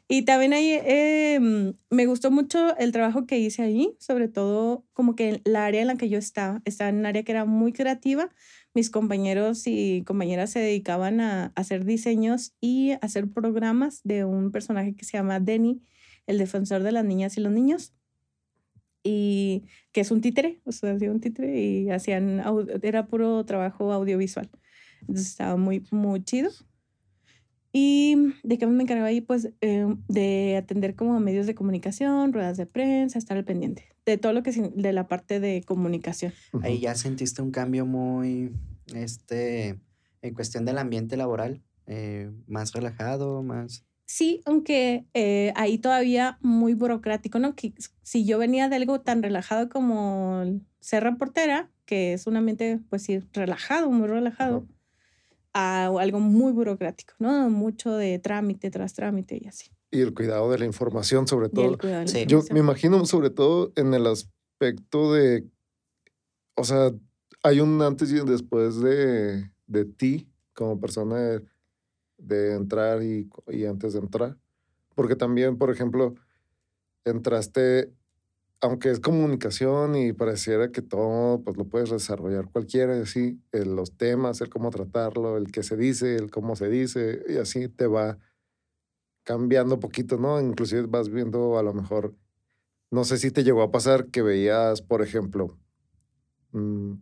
Y también ahí em, me gustó mucho el trabajo que hice ahí, sobre todo como que la área en la que yo estaba, estaba en un área que era muy creativa. Mis compañeros y compañeras se dedicaban a hacer diseños y hacer programas de un personaje que se llama Denny, el defensor de las niñas y los niños y que es un títere, o sea, hacía un títere y hacían, era puro trabajo audiovisual. Entonces estaba muy, muy chido. ¿Y de qué me encargaba ahí? Pues eh, de atender como medios de comunicación, ruedas de prensa, estar al pendiente de todo lo que es de la parte de comunicación. Ahí ya sentiste un cambio muy, este, en cuestión del ambiente laboral, eh, más relajado, más... Sí, aunque eh, ahí todavía muy burocrático, ¿no? Que si yo venía de algo tan relajado como ser reportera, que es un ambiente, pues sí, relajado, muy relajado, a algo muy burocrático, ¿no? Mucho de trámite tras trámite y así. Y el cuidado de la información, sobre todo. Yo me imagino, sobre todo en el aspecto de, o sea, hay un antes y un después de, de ti como persona de entrar y, y antes de entrar. Porque también, por ejemplo, entraste, aunque es comunicación y pareciera que todo pues lo puedes desarrollar cualquiera, así, los temas, el cómo tratarlo, el que se dice, el cómo se dice, y así te va cambiando poquito, ¿no? Inclusive vas viendo a lo mejor, no sé si te llegó a pasar que veías, por ejemplo, mm,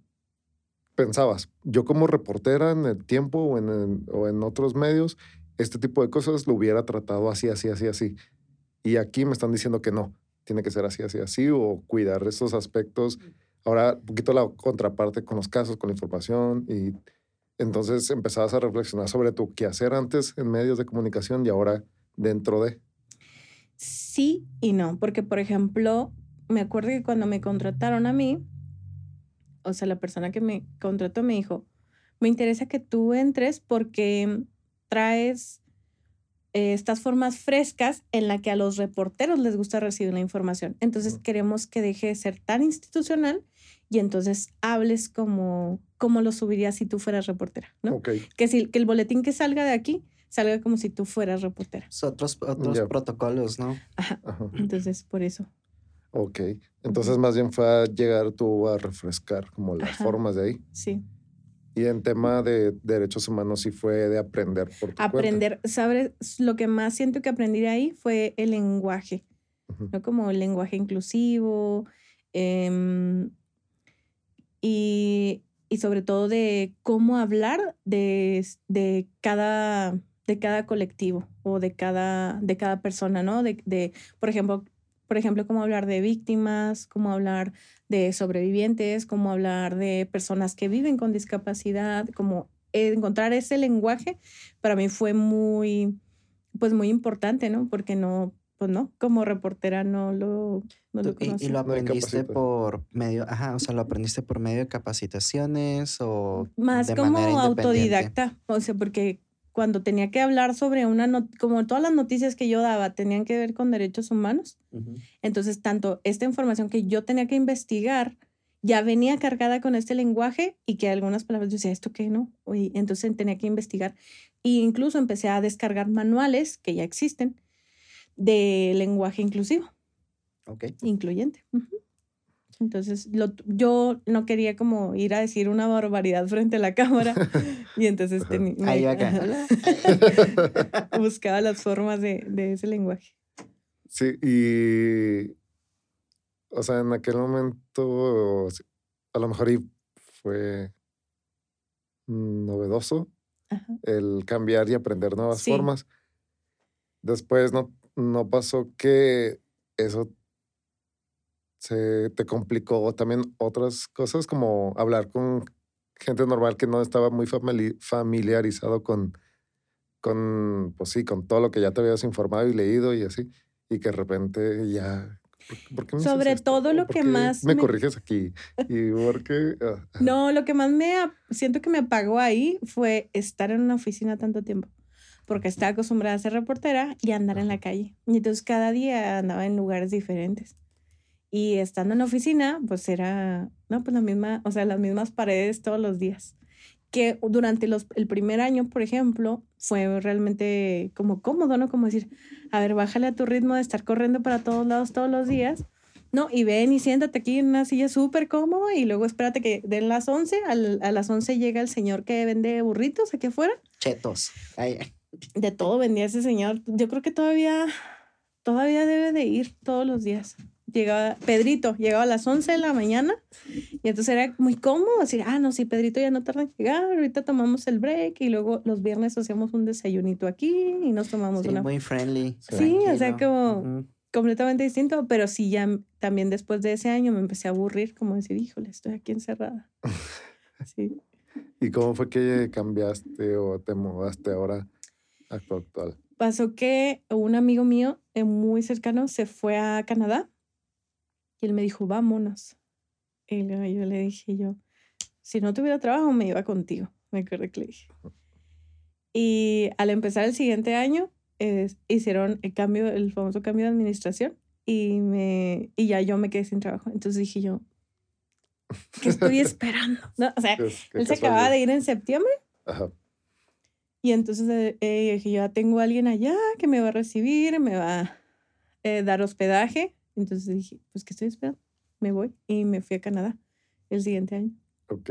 pensabas, yo como reportera en el tiempo o en, o en otros medios, este tipo de cosas lo hubiera tratado así, así, así, así. Y aquí me están diciendo que no, tiene que ser así, así, así, o cuidar esos aspectos. Ahora, un poquito la contraparte con los casos, con la información, y entonces empezabas a reflexionar sobre tu quehacer antes en medios de comunicación y ahora dentro de. Sí y no, porque por ejemplo, me acuerdo que cuando me contrataron a mí, o sea, la persona que me contrató me dijo, me interesa que tú entres porque traes eh, estas formas frescas en la que a los reporteros les gusta recibir la información. Entonces queremos que deje de ser tan institucional y entonces hables como, como lo subirías si tú fueras reportera, ¿no? Que, si, que el boletín que salga de aquí salga como si tú fueras reportera. Otros, otros protocolos, ¿no? Ajá. Entonces, por eso. Ok. Entonces, más bien fue a llegar tú a refrescar como las formas de ahí. Sí. Y en tema de derechos humanos sí fue de aprender por tu Aprender, ¿sabes? Lo que más siento que aprendí ahí fue el lenguaje, ¿no? Como el lenguaje inclusivo em, y, y, sobre todo de cómo hablar de, de, cada, de cada colectivo o de cada, de cada persona, ¿no? De, de, por ejemplo, por ejemplo, cómo hablar de víctimas, cómo hablar de sobrevivientes, cómo hablar de personas que viven con discapacidad, como encontrar ese lenguaje para mí fue muy, pues muy importante, ¿no? Porque no, pues no, como reportera no lo, no lo ¿Y, lo aprendiste por medio, ajá, o sea, lo aprendiste por medio de capacitaciones o más como autodidacta, o sea, porque cuando tenía que hablar sobre una, como todas las noticias que yo daba tenían que ver con derechos humanos, entonces tanto esta información que yo tenía que investigar ya venía cargada con este lenguaje y que algunas palabras yo decía, ¿esto qué no? Entonces tenía que investigar. E incluso empecé a descargar manuales que ya existen de lenguaje inclusivo. Ok. Incluyente. Entonces, lo, yo no quería como ir a decir una barbaridad frente a la cámara <laughs> y entonces tenía, <laughs> buscaba las formas de, de, ese lenguaje. Sí, y, o sea, en aquel momento, a lo mejor fue novedoso el cambiar y aprender nuevas formas. Después no, no pasó que eso se te complicó también otras cosas como hablar con gente normal que no estaba muy familiarizado con, con, pues sí, con todo lo que ya te habías informado y leído y así, y que de repente ya Sobre todo lo que más... Me, corriges aquí. ¿Y por qué? Ah, no, lo que más me siento que me apagó ahí fue estar en una oficina tanto tiempo. Porque estaba acostumbrada a ser reportera y andar en la calle. Y entonces cada día andaba en lugares diferentes. Y estando en la oficina, pues era, no, pues la misma, o sea, las mismas paredes todos los días. Que durante los, el primer año, por ejemplo, fue realmente como cómodo, ¿no? Como decir, a ver, bájale a tu ritmo de estar corriendo para todos lados todos los días, ¿no? Y ven y siéntate aquí en una silla súper cómodo y luego espérate que den las 11, a las 11 llega el señor que vende burritos aquí afuera. Chetos. De todo vendía ese señor. Yo creo que todavía, todavía debe de ir todos los días llegaba, Pedrito llegaba a las 11 de la mañana y entonces era muy cómodo decir, ah, no, sí, Pedrito ya no tarda en llegar, ahorita tomamos el break y luego los viernes hacíamos un desayunito aquí y nos tomamos una... Muy friendly. Sí, o sea, como completamente distinto, pero sí, ya también después de ese año me empecé a aburrir, como decir, híjole, estoy aquí encerrada. <laughs> sí. ¿Y cómo fue que cambiaste o te mudaste ahora a tu actual? Pasó que un amigo mío eh, muy cercano se fue a Canadá y él me dijo, vámonos. Y yo le dije yo, si no tuviera trabajo, me iba contigo. Me acuerdo que le dije. Y al empezar el siguiente año, hicieron el cambio, el famoso cambio de administración y, me, y ya yo me quedé sin trabajo. Entonces dije yo, ¿qué estoy esperando? <laughs> No, o sea, él se acababa de ir en septiembre. Ajá. Y entonces eh, eh, dije, yo ya tengo a alguien allá que me va a recibir, me va a eh, dar hospedaje entonces dije, pues, ¿qué estoy esperando? Me voy y me fui a Canadá el siguiente año. Ok.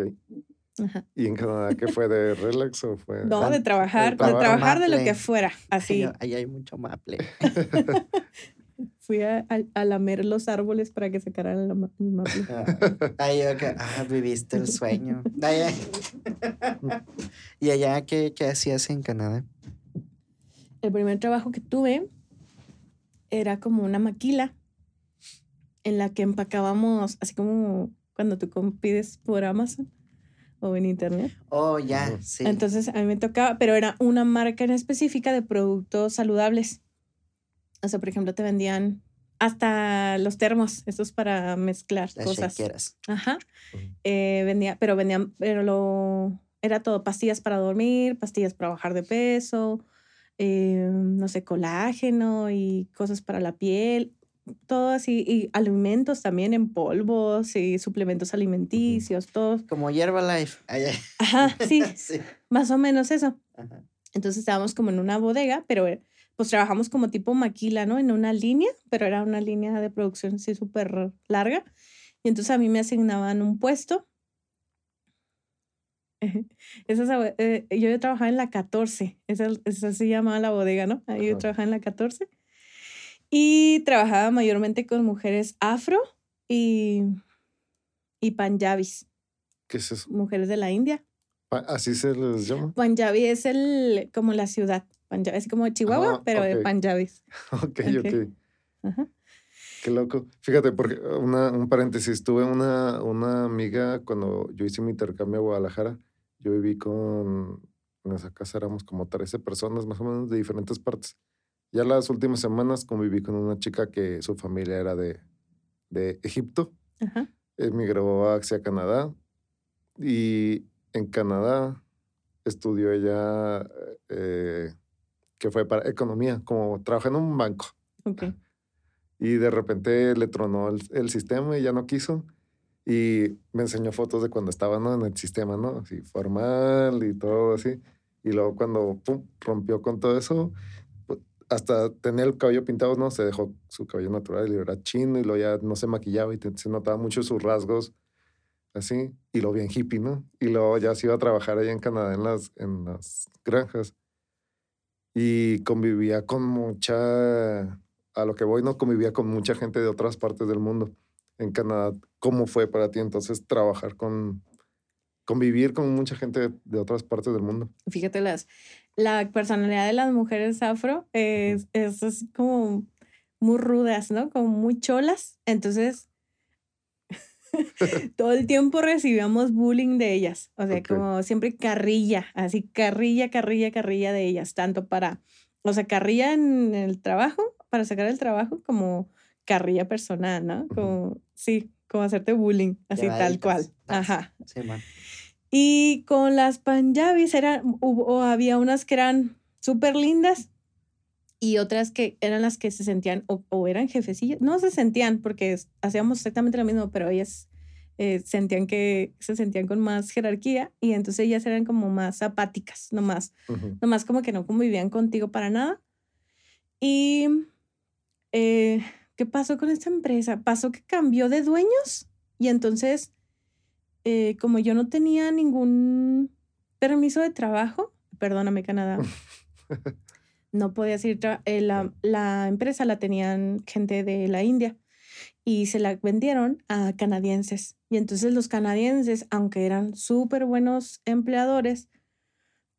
Ajá. ¿Y en Canadá qué fue? ¿De relax o fue? No, de trabajar, de, trabajar de lo que fuera, así. Ahí hay mucho maple. <laughs> Fui a, a, lamer los árboles para que sacaran el maple. Ay, ah, viviste el sueño. ¿Y allá qué, qué hacías en Canadá? El primer trabajo que tuve era como una maquila en la que empacábamos, así como cuando tú pides por Amazon o en internet. Oh, ya, sí. Entonces a mí me tocaba, pero era una marca en específica de productos saludables. O sea, por ejemplo, te vendían hasta los termos, estos para mezclar Las cosas. Ajá. Eh, vendía, pero vendían, pero lo, era todo pastillas para dormir, pastillas para bajar de peso, eh, no sé, colágeno y cosas para la piel todo así, y alimentos también en polvos y suplementos alimenticios, todos. Como Herbalife. <laughs> Ajá, sí, <laughs> sí, más o menos eso. Entonces estábamos como en una bodega, pero eh, pues trabajamos como tipo maquila, ¿no? En una línea, pero era una línea de producción así súper larga. Y entonces a mí me asignaban un puesto. <laughs> Esa, eh, yo trabajaba en la 14, esa, esa se llamaba la bodega, ¿no? Ahí yo trabajaba en la 14. Y trabajaba mayormente con mujeres afro y, y panjabis. ¿Qué es eso? Mujeres de la India. ¿Así se les llama? Punjabi es el, como la ciudad. Punjabi, es como Chihuahua, pero de Punjabis. <laughs> ok, ok. Ajá. Qué loco. Fíjate, porque una, un paréntesis, tuve una, una amiga cuando yo hice mi intercambio a Guadalajara. Yo viví con, en esa casa éramos como 13 personas más o menos de diferentes partes. Ya las últimas semanas conviví con una chica que su familia era de, de Egipto. Emigró hacia Canadá y en Canadá estudió ella, eh, que fue para economía, como trabaja en un banco. Y de repente le tronó el, sistema y ya no quiso. Y me enseñó fotos de cuando estaba en el sistema, ¿no? Así formal y todo así. Y luego cuando rompió con todo eso, hasta tener el cabello pintado, ¿no? Se dejó su cabello natural y era chino y luego ya no se maquillaba y se notaba mucho sus rasgos así. Y lo bien hippie, ¿no? Y luego ya se iba a trabajar allá en Canadá en las, en las granjas. Y convivía con mucha, a lo que voy, ¿no? Convivía con mucha gente de otras partes del mundo. En Canadá, ¿cómo fue para ti entonces trabajar con, convivir con mucha gente de otras partes del mundo. Fíjate, las, la personalidad de las mujeres afro es, es, como muy rudas, ¿no? Como muy cholas. Entonces, <laughs> todo el tiempo recibíamos bullying de ellas. O sea, como siempre carrilla, así carrilla, carrilla, carrilla de ellas, tanto para, o sea, carrilla en el trabajo, para sacar el trabajo, como carrilla personal, ¿no? Como, sí, como hacerte bullying, así tal cual. Ajá. Sí, man. Y con las panjabis eran, hubo, había unas que eran súper lindas y otras que eran las que se sentían o, eran jefecillas, no se sentían porque hacíamos exactamente lo mismo, pero ellas eh, sentían que se sentían con más jerarquía y entonces ellas eran como más apáticas, nomás, nomás como que no convivían contigo para nada. Y, eh, ¿qué pasó con esta empresa? Pasó que cambió de dueños y entonces, eh, como yo no tenía ningún permiso de trabajo, perdóname Canadá, no podía ir, eh, la, la, empresa la tenían gente de la India y se la vendieron a canadienses. Y entonces los canadienses, aunque eran súper buenos empleadores,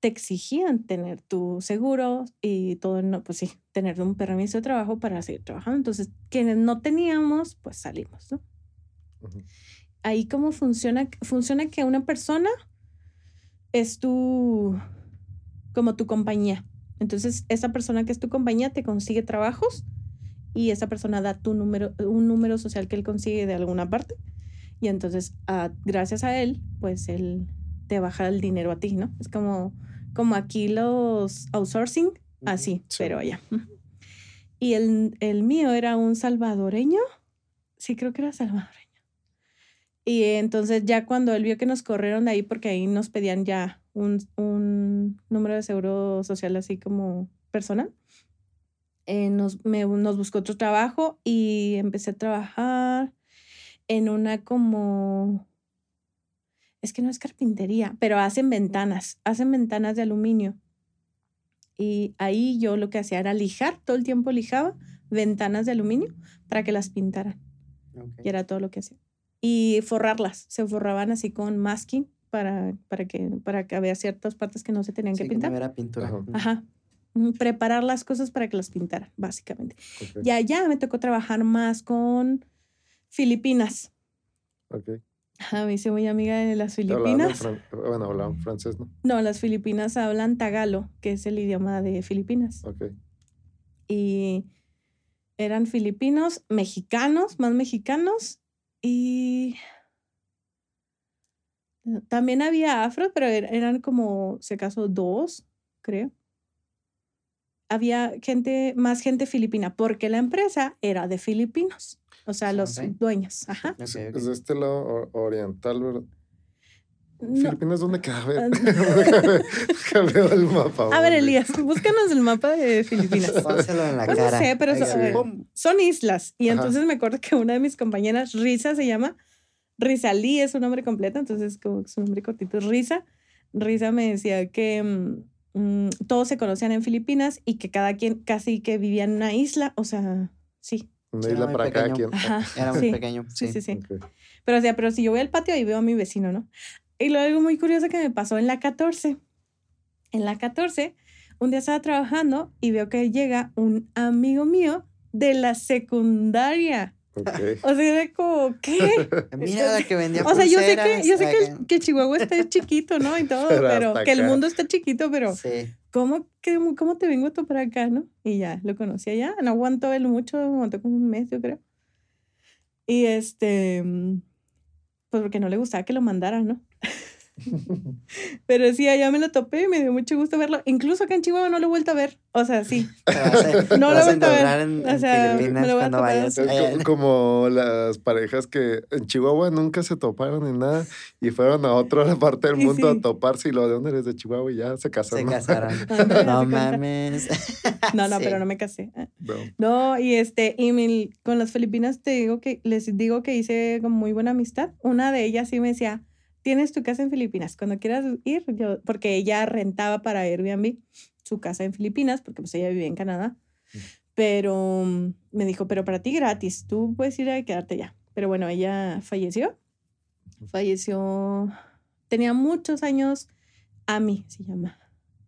te exigían tener tu seguro y todo, no, pues sí, tener un permiso de trabajo para seguir trabajando. Entonces, quienes no teníamos, pues salimos, ¿no? Ahí cómo funciona, funciona que una persona es tu, como tu compañía. Entonces, esa persona que es tu compañía te consigue trabajos y esa persona da tu número, un número social que él consigue de alguna parte. Y entonces, ah, gracias a él, pues él te baja el dinero a ti, ¿no? Es como, como aquí los outsourcing, así, pero allá. Y el, el mío era un salvadoreño. Sí, creo que era salvadoreño. Y entonces ya cuando él vio que nos corrieron de ahí, porque ahí nos pedían ya un, un número de seguro social así como personal, eh, nos, me, nos buscó otro trabajo y empecé a trabajar en una como, es que no es carpintería, pero hacen ventanas, hacen ventanas de aluminio. Y ahí yo lo que hacía era lijar, todo el tiempo lijaba ventanas de aluminio para que las pintaran. Y era todo lo que hacía. Y forrarlas, se forraban así con masking para, para, que, para que había ciertas partes que no se tenían que pintar. era pintura. Ajá. Preparar las cosas para que las pintaran, básicamente. Y allá me tocó trabajar más con Filipinas. Ok. Ajá, me hice muy amiga de las Filipinas. bueno, hablaban francés, ¿no? No, las Filipinas hablan tagalo, que es el idioma de Filipinas. Ok. Y eran filipinos, mexicanos, más mexicanos, y también había afros, pero er, eran como, si acaso, dos, creo. Había gente, más gente filipina, porque la empresa era de filipinos. O sea, los dueños. Ajá. Es de este lado oriental, ¿verdad? Filipinas, ¿dónde queda? A ver, <laughs> el mapa. A ver, Elías, búscanos el mapa de Filipinas. <laughs> Pónselo en la pues cara. No sé, pero son, son, islas. Y entonces me acuerdo que una de mis compañeras, Risa se llama, Rizalí es su nombre completo, entonces como su nombre cortito es Risa. Risa me decía que mm, mm, todos se conocían en Filipinas y que cada quien casi que vivía en una isla, o sea, sí. Una isla para cada quien. Era muy pequeño. Sí, sí, sí. Pero, o sea, pero si yo voy al patio y veo a mi vecino, ¿no? Y luego algo muy curioso que me pasó en la 14. En la 14, un día estaba trabajando y veo que llega un amigo mío de la secundaria. O sea, era como, ¿qué? <laughs> Mira la que vendía O sea, yo sé que, yo sé que, que, Chihuahua está chiquito, ¿no? Y todo, <laughs> pero, que el mundo está chiquito, pero sí. ¿cómo, que, ¿cómo te vengo tú para acá, no? Y ya, lo conocí allá. No aguantó él mucho, aguantó como un mes, yo creo. Y este, pues porque no le gustaba que lo mandaran, ¿no? <laughs> Pero sí, allá me lo topé y me dio mucho gusto verlo. Incluso acá en Chihuahua no lo he vuelto a ver. O sea, sí. <laughs> no lo he vuelto a ver. En, o sea, me lo cuando vayas. <laughs> Como, las parejas que en Chihuahua nunca se toparon ni nada y fueron a otra parte del mundo a toparse y lo de dónde eres de Chihuahua y ya se casaron. Se casaron. no mames. No, no, pero no me casé. No, y este, y con las Filipinas te digo que les digo que hice como muy buena amistad. Una de ellas sí me decía tienes tu casa en Filipinas. Cuando quieras ir, yo, porque ella rentaba para Airbnb su casa en Filipinas, porque pues ella vivía en Canadá. Mm. Pero mm, me dijo, pero para ti gratis, tú puedes ir a quedarte ya. Pero bueno, ella falleció. Falleció, tenía muchos años. Ami se llama.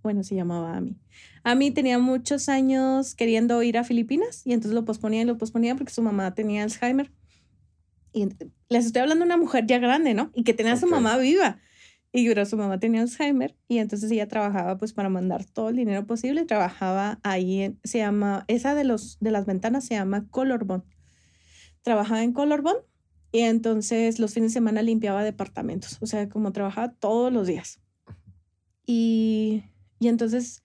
Bueno, se llamaba Ami. Ami tenía muchos años queriendo ir a Filipinas y entonces lo posponía y lo posponía porque su mamá tenía Alzheimer Y les estoy hablando de una mujer ya grande, ¿no? Y que tenía a su mamá viva. Y pero su mamá tenía Alzheimer y entonces ella trabajaba pues para mandar todo el dinero posible. Trabajaba ahí, en, se llama, esa de, los, de las ventanas se llama Colorbond. Trabajaba en Colorbond y entonces los fines de semana limpiaba departamentos. O sea, como trabajaba todos los días. Y, y entonces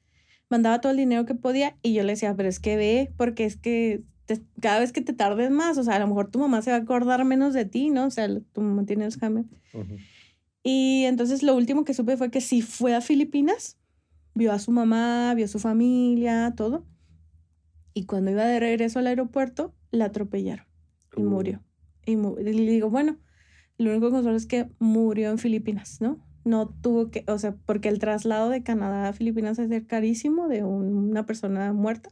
mandaba todo el dinero que podía y yo le decía, pero es que ve, porque es que cada vez que te tardes más, o sea, a lo mejor tu mamá se va a acordar menos de ti, ¿no? O sea, tu mamá tiene Alzheimer. Y entonces lo último que supe fue que sí fue a Filipinas, vio a su mamá, vio a su familia, todo. Y cuando iba de regreso al aeropuerto, la atropellaron y uh. murió. Y, le digo, bueno, lo único que consuelo es que murió en Filipinas, ¿no? No tuvo que, o sea, porque el traslado de Canadá a Filipinas es carísimo de una persona muerta.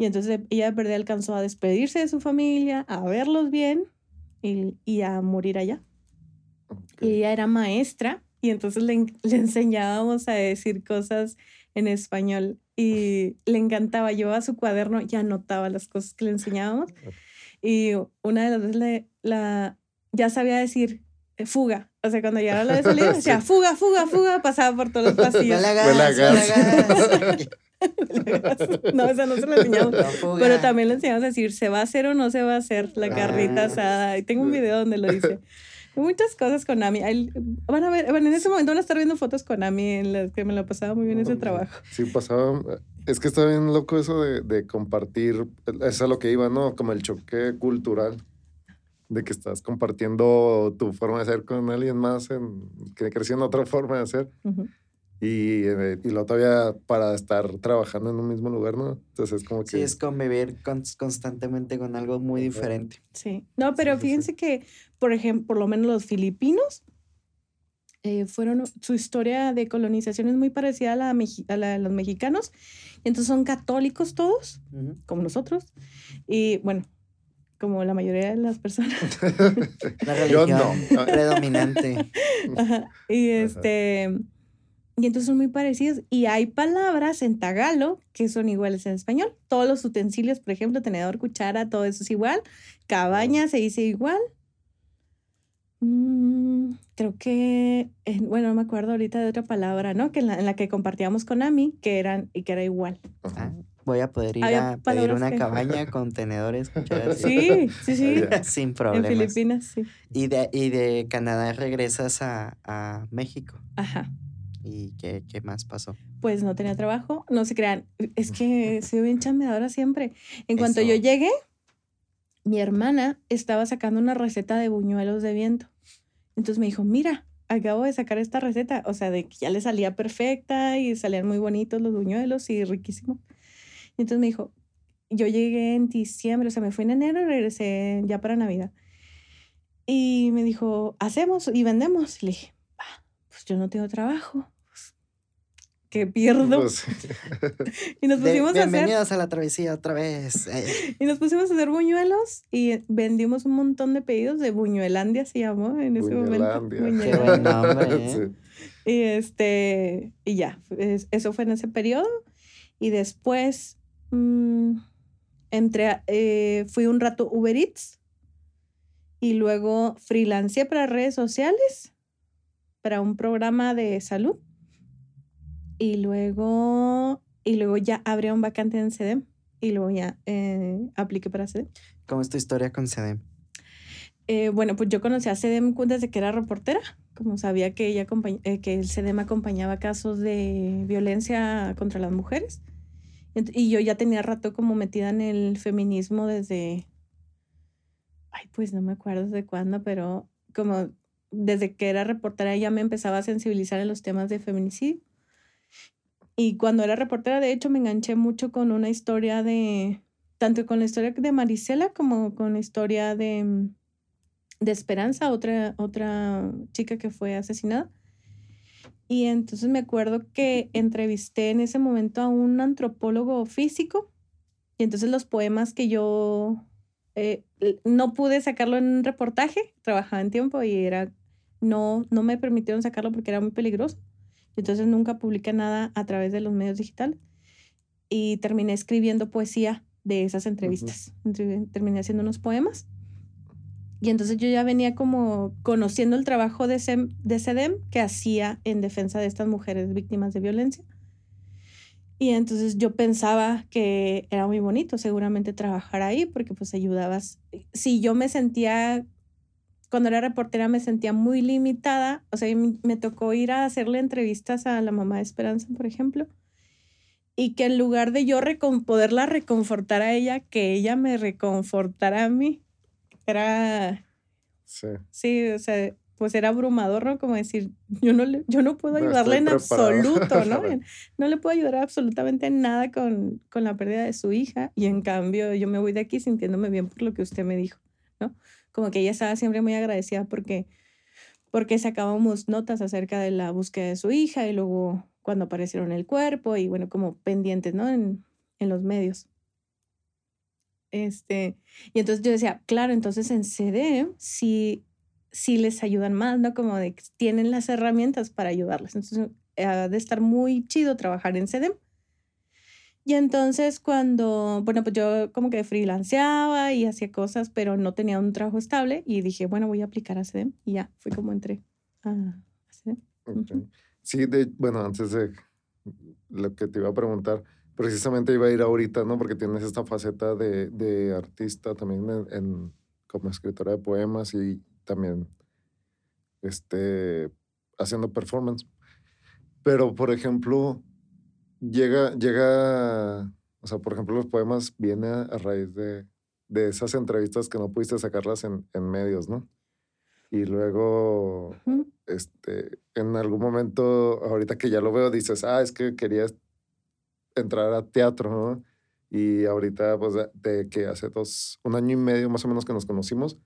Y entonces ella de verdad alcanzó a despedirse de su familia, a verlos bien y, y a morir allá. Y ella era maestra y entonces le, <laughs> le, enseñábamos a decir cosas en español y le encantaba. Llevaba su cuaderno y anotaba las cosas que le enseñábamos. <laughs> Y una de las veces le, la, ya sabía decir eh, fuga. O sea, cuando llegaba la de <laughs> salida, decía fuga, fuga, fuga, pasaba por todos los pasillos. <laughs> no, esa no se la enseñamos. pero también le enseñamos a decir, ¿se va a hacer o no se va a hacer la carrita ah. asada? Y tengo un video donde lo <laughs> dice. Muchas cosas con Ami. Van a ver, bueno, en ese momento van a estar viendo fotos con Ami en las que me la pasaba muy bien ese trabajo. Sí, pasaba. Es que está bien loco eso de, de compartir. Eso es a lo que iba, ¿no? Como el choque cultural de que estás compartiendo tu forma de ser con alguien más en, que creciendo otra forma de hacer. Y, eh, y luego todavía para estar trabajando en un mismo lugar, ¿no? Entonces es como que... Sí, es convivir constantemente con algo muy diferente. Sí. No, pero fíjense que, por ejemplo, por lo menos los filipinos eh, fueron, su historia de colonización es muy parecida a la, a la de los mexicanos. Entonces son católicos todos, como nosotros. Y bueno, como la mayoría de las personas. <laughs> la religión predominante. Ajá. Y este... Y entonces son muy parecidos. Y hay palabras en tagalo que son iguales en español. Todos los utensilios, por ejemplo, tenedor, cuchara, todo eso es igual. Cabaña se dice igual. Mm, creo que, bueno, no me acuerdo ahorita de otra palabra, ¿no? Que en la, que compartíamos con Ami, que eran y que era igual. Ah, voy a poder ir a pedir una cabaña con tenedores, cucharas. Sí, sí, sí. <laughs> Sin problemas. En Filipinas, sí. Y de, y de Canadá regresas a, a México. Ajá. ¿Y qué, qué, más pasó? Pues no tenía trabajo, no se crean. Es que soy bien chambeadora siempre. En cuanto yo llegué, mi hermana estaba sacando una receta de buñuelos de viento. Entonces me dijo, mira, acabo de sacar esta receta. O sea, de que ya le salía perfecta y salían muy bonitos los buñuelos y riquísimos. Y entonces me dijo, yo llegué en diciembre, o sea, me fui en enero y regresé ya para Navidad. Y me dijo, hacemos y vendemos. Y le dije, pues yo no tengo trabajo. ¿Qué pierdo? Pues <laughs> y nos pusimos a hacer. Bienvenidos a la travesía otra vez. Eh. y nos pusimos a hacer buñuelos y vendimos un montón de pedidos de Buñuelandia, se llamó en ese momento. Buen nombre. <laughs> ¿eh? Y este, y ya, eso fue en ese periodo. Y después mm, entré, eh, fui un rato Uber Eats y luego freelancé para redes sociales para un programa de salud y luego, y luego ya abrí un vacante en CEDEM y luego ya eh, apliqué para CEDEM. ¿Cómo es tu historia con CEDEM? Eh, bueno, pues yo conocí a CEDEM desde que era reportera, como sabía que, ella eh, que el CEDEM acompañaba casos de violencia contra las mujeres. Y yo ya tenía rato como metida en el feminismo desde, ay, pues no me acuerdo de cuándo, pero como desde que era reportera ya me empezaba a sensibilizar en los temas de feminicidio. Y cuando era reportera, de hecho, me enganché mucho con una historia de, tanto con la historia de Marisela como con la historia de, de Esperanza, otra, otra chica que fue asesinada. Y entonces me acuerdo que entrevisté en ese momento a un antropólogo físico. Y entonces los poemas que yo eh, no pude sacarlo en un reportaje, trabajaba en tiempo y era no, no me permitieron sacarlo porque era muy peligroso. Entonces nunca publiqué nada a través de los medios digitales. Y terminé escribiendo poesía de esas entrevistas. Terminé haciendo unos poemas. Y entonces yo ya venía como conociendo el trabajo de, de SEDEM que hacía en defensa de estas mujeres víctimas de violencia. Y entonces yo pensaba que era muy bonito seguramente trabajar ahí porque pues ayudabas. Si yo me sentía, cuando era reportera me sentía muy limitada, o sea, me tocó ir a hacerle entrevistas a la mamá de Esperanza, por ejemplo, y que en lugar de yo poderla reconfortar a ella, que ella me reconfortara a mí era... Sí. Sí, o sea, pues era abrumador, ¿no? Como decir, yo no, le, yo no puedo ayudarle en absoluto, ¿no? <laughs> no le puedo ayudar absolutamente nada con, con la pérdida de su hija y en cambio yo me voy de aquí sintiéndome bien por lo que usted me dijo, ¿no? Como que ella estaba siempre muy agradecida porque, porque sacábamos notas acerca de la búsqueda de su hija y luego cuando aparecieron el cuerpo y bueno, como pendientes, ¿no? En, en los medios. Este, y entonces yo decía, claro, entonces en CD sí, sí les ayudan más, ¿no? Como de que tienen las herramientas para ayudarles. Entonces, ha de estar muy chido trabajar en CD. Y entonces cuando, bueno, pues yo como que freelanceaba y hacía cosas, pero no tenía un trabajo estable y dije, bueno, voy a aplicar a CDM y ya, fui como entré a, CDM. Sí, de, bueno, antes de lo que te iba a preguntar, precisamente iba a ir ahorita, ¿no? Porque tienes esta faceta de, de artista también en, como escritora de poemas y también este, haciendo performance. Pero, por ejemplo, llega, llega, o sea, por ejemplo, los poemas vienen a, raíz de, de, esas entrevistas que no pudiste sacarlas en, en medios, ¿no? Y luego, este, en algún momento, ahorita que ya lo veo, dices, ah, es que querías entrar a teatro, ¿no? Y ahorita, pues, de, que hace dos, un año y medio más o menos que nos conocimos,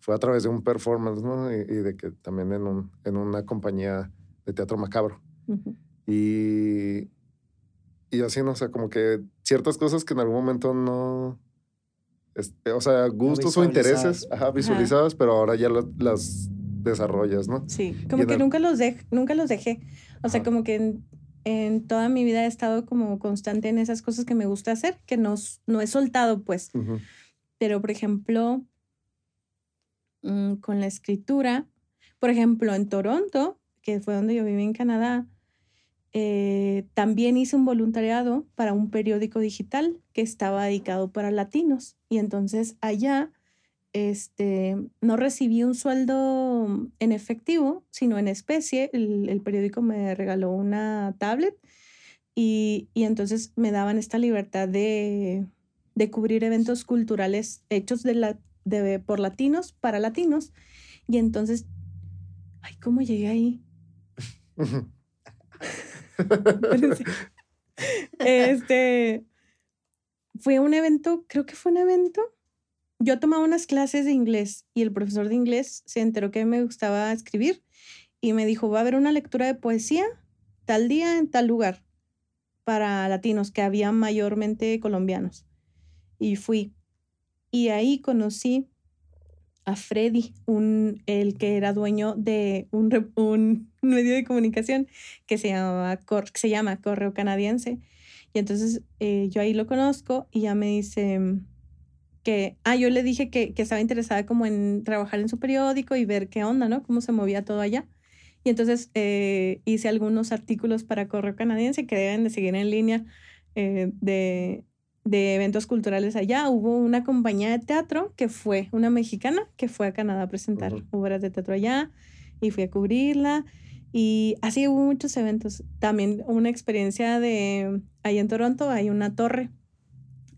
fue a través de un performance, ¿no? Y, de que también en, un, en una compañía de teatro macabro. Y, y así, ¿no? O sea, como que ciertas cosas que en algún momento no, este, o sea, gustos o intereses, ajá, visualizadas, pero ahora ya las desarrollas, ¿no? Sí, como que nunca, los nunca los dejé. O sea, como que en toda mi vida he estado como constante en esas cosas que me gusta hacer, que no, no he soltado, pues. Pero, por ejemplo, mm, con la escritura, por ejemplo, en Toronto, que fue donde yo viví en Canadá, eh, también hice un voluntariado para un periódico digital que estaba dedicado para latinos. Y entonces allá este, no recibí un sueldo en efectivo, sino en especie. El, periódico me regaló una tablet y, entonces me daban esta libertad de, cubrir eventos culturales hechos de la, de, por latinos para latinos. Y entonces, ay, ¿cómo llegué ahí? <laughs> este, fue un evento, creo que fue un evento yo tomaba unas clases de inglés y el profesor de inglés se enteró que me gustaba escribir y me dijo, va a haber una lectura de poesía tal día en tal lugar para latinos, que había mayormente colombianos. Y fui. Y ahí conocí a Freddy, un, el que era dueño de un, un medio de comunicación que se, llamaba, se llama Correo Canadiense. Y entonces eh, yo ahí lo conozco y ya me dice, que, ah, yo le dije que, que, estaba interesada como en trabajar en su periódico y ver qué onda, ¿no? Cómo se movía todo allá. Y entonces eh, hice algunos artículos para Correo Canadiense que deben de seguir en línea eh, de, de, eventos culturales allá. Hubo una compañía de teatro que fue, una mexicana, que fue a Canadá a presentar obras de teatro allá y fui a cubrirla. Y así hubo muchos eventos. También una experiencia de, ahí en Toronto hay una torre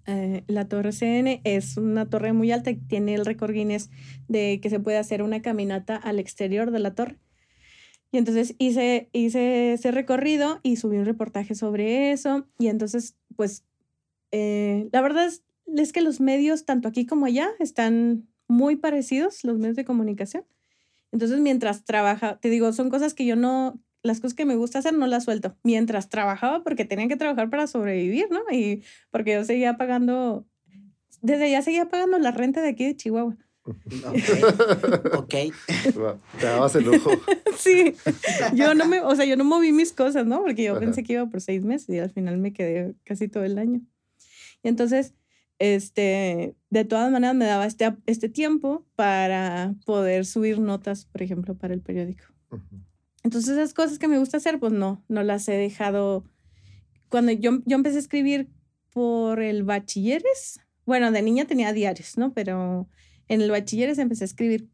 eh, la torre CN es una torre muy alta y tiene el récord Guinness de que se puede hacer una caminata al exterior de la torre. Y entonces hice, hice ese recorrido y subí un reportaje sobre eso. Y entonces, pues, eh, la verdad es, es que los medios, tanto aquí como allá, están muy parecidos, los medios de comunicación. Entonces, mientras trabaja, te digo, son cosas que yo no, las cosas que me gusta hacer no las suelto. Mientras trabajaba, porque tenía que trabajar para sobrevivir, ¿no? Y porque yo seguía pagando, desde ya seguía pagando la renta de aquí de Chihuahua. <laughs> Ok. Te dabas el lujo. <laughs> sí. Yo no me, o sea, yo no moví mis cosas, ¿no? Porque yo pensé que iba por seis meses y al final me quedé casi todo el año. Y entonces, este, de todas maneras me daba este, este tiempo para poder subir notas, por ejemplo, para el periódico. Entonces esas cosas que me gusta hacer, pues no, no las he dejado. Cuando yo, yo empecé a escribir por el bachilleres, bueno, de niña tenía diarios, ¿no? Pero en el bachilleres empecé a escribir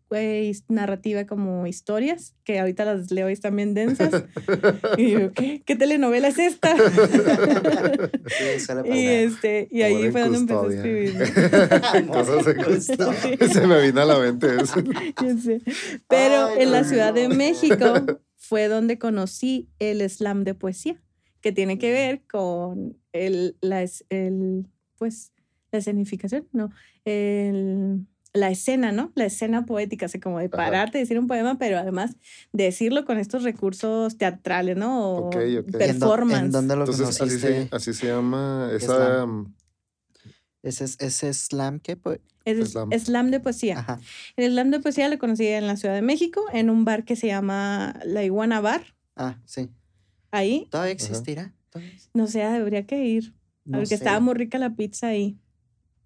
narrativa como historias, que ahorita las leo y están bien densas. <laughs> y yo, ¿qué? ¿Qué telenovela es esta? <laughs> y, este, y ahí fue donde empecé a escribir. <laughs> Se me vino a la mente eso. Pero en la Ciudad de México fue donde conocí el slam de poesía, que tiene que ver con el, la, el, pues, la escenificación, no, el la escena, ¿no? La escena poética, así como de pararte, decir un poema, pero además decirlo con estos recursos teatrales, ¿no? O performance. ¿En, dónde lo Entonces, así se, así se, llama esa... Mm, ¿Ese, ese slam qué? Es slam. slam. de poesía. Ajá. El slam de poesía lo conocí en la Ciudad de México, en un bar que se llama La Iguana Bar. Ah, sí. Ahí. ¿Todavía existirá? No sé, debería que ir. porque estaba muy rica la pizza ahí.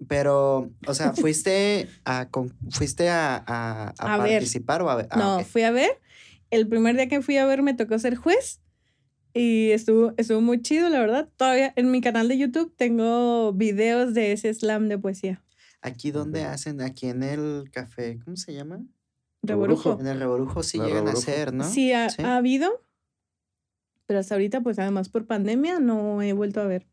Pero, o sea, ¿fuiste a, fuiste a, a, participar o a ver? Ah, no, fui a ver. El primer día que fui a ver me tocó ser juez y estuvo, estuvo muy chido, la verdad. Todavía en mi canal de YouTube tengo videos de ese slam de poesía. ¿Aquí dónde hacen? Aquí en el café, ¿cómo se llama? Reborujo. En el Reborujo sí llegan a hacer, ¿no? Sí ha, ha habido, pero hasta ahorita, pues además por pandemia, no he vuelto a ver.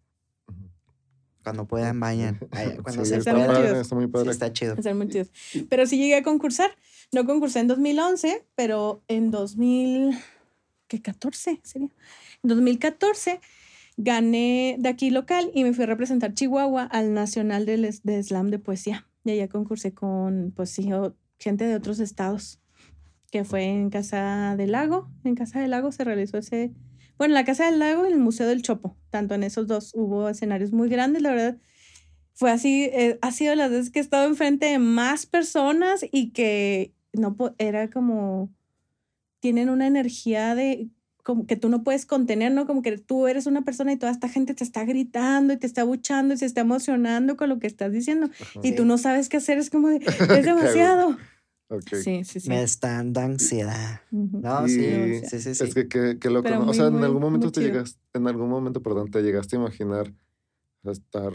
Cuando puedan, vayan. <laughs> Cuando se está pueda. está muy padre. está chido. Está muy chido. Pero sí llegué a concursar. No concursé en 2011, pero en 2014 sería. En 2014 gané de aquí local y me fui a representar Chihuahua al Nacional de, de Slam de Poesía. Y allá concursé con, pues sí, gente de otros estados, que fue en Casa del Lago. En Casa del Lago se realizó ese, bueno, la Casa del Lago y el Museo del Chopo, tanto en esos dos hubo escenarios muy grandes, la verdad. Fue así, eh, ha sido las veces que he estado enfrente de más personas y que no era como, tienen una energía de, como que tú no puedes contener, ¿no? Como que tú eres una persona y toda esta gente te está gritando y te está abuchando y se está emocionando con lo que estás diciendo y tú no sabes qué hacer, es como de, <laughs> es demasiado. Sí, sí, sí. Me está dando ansiedad. No, sí, sí, sí, Es que, que, que loco, O sea, en algún momento te llegaste, en algún momento, perdón, te llegaste a imaginar estar...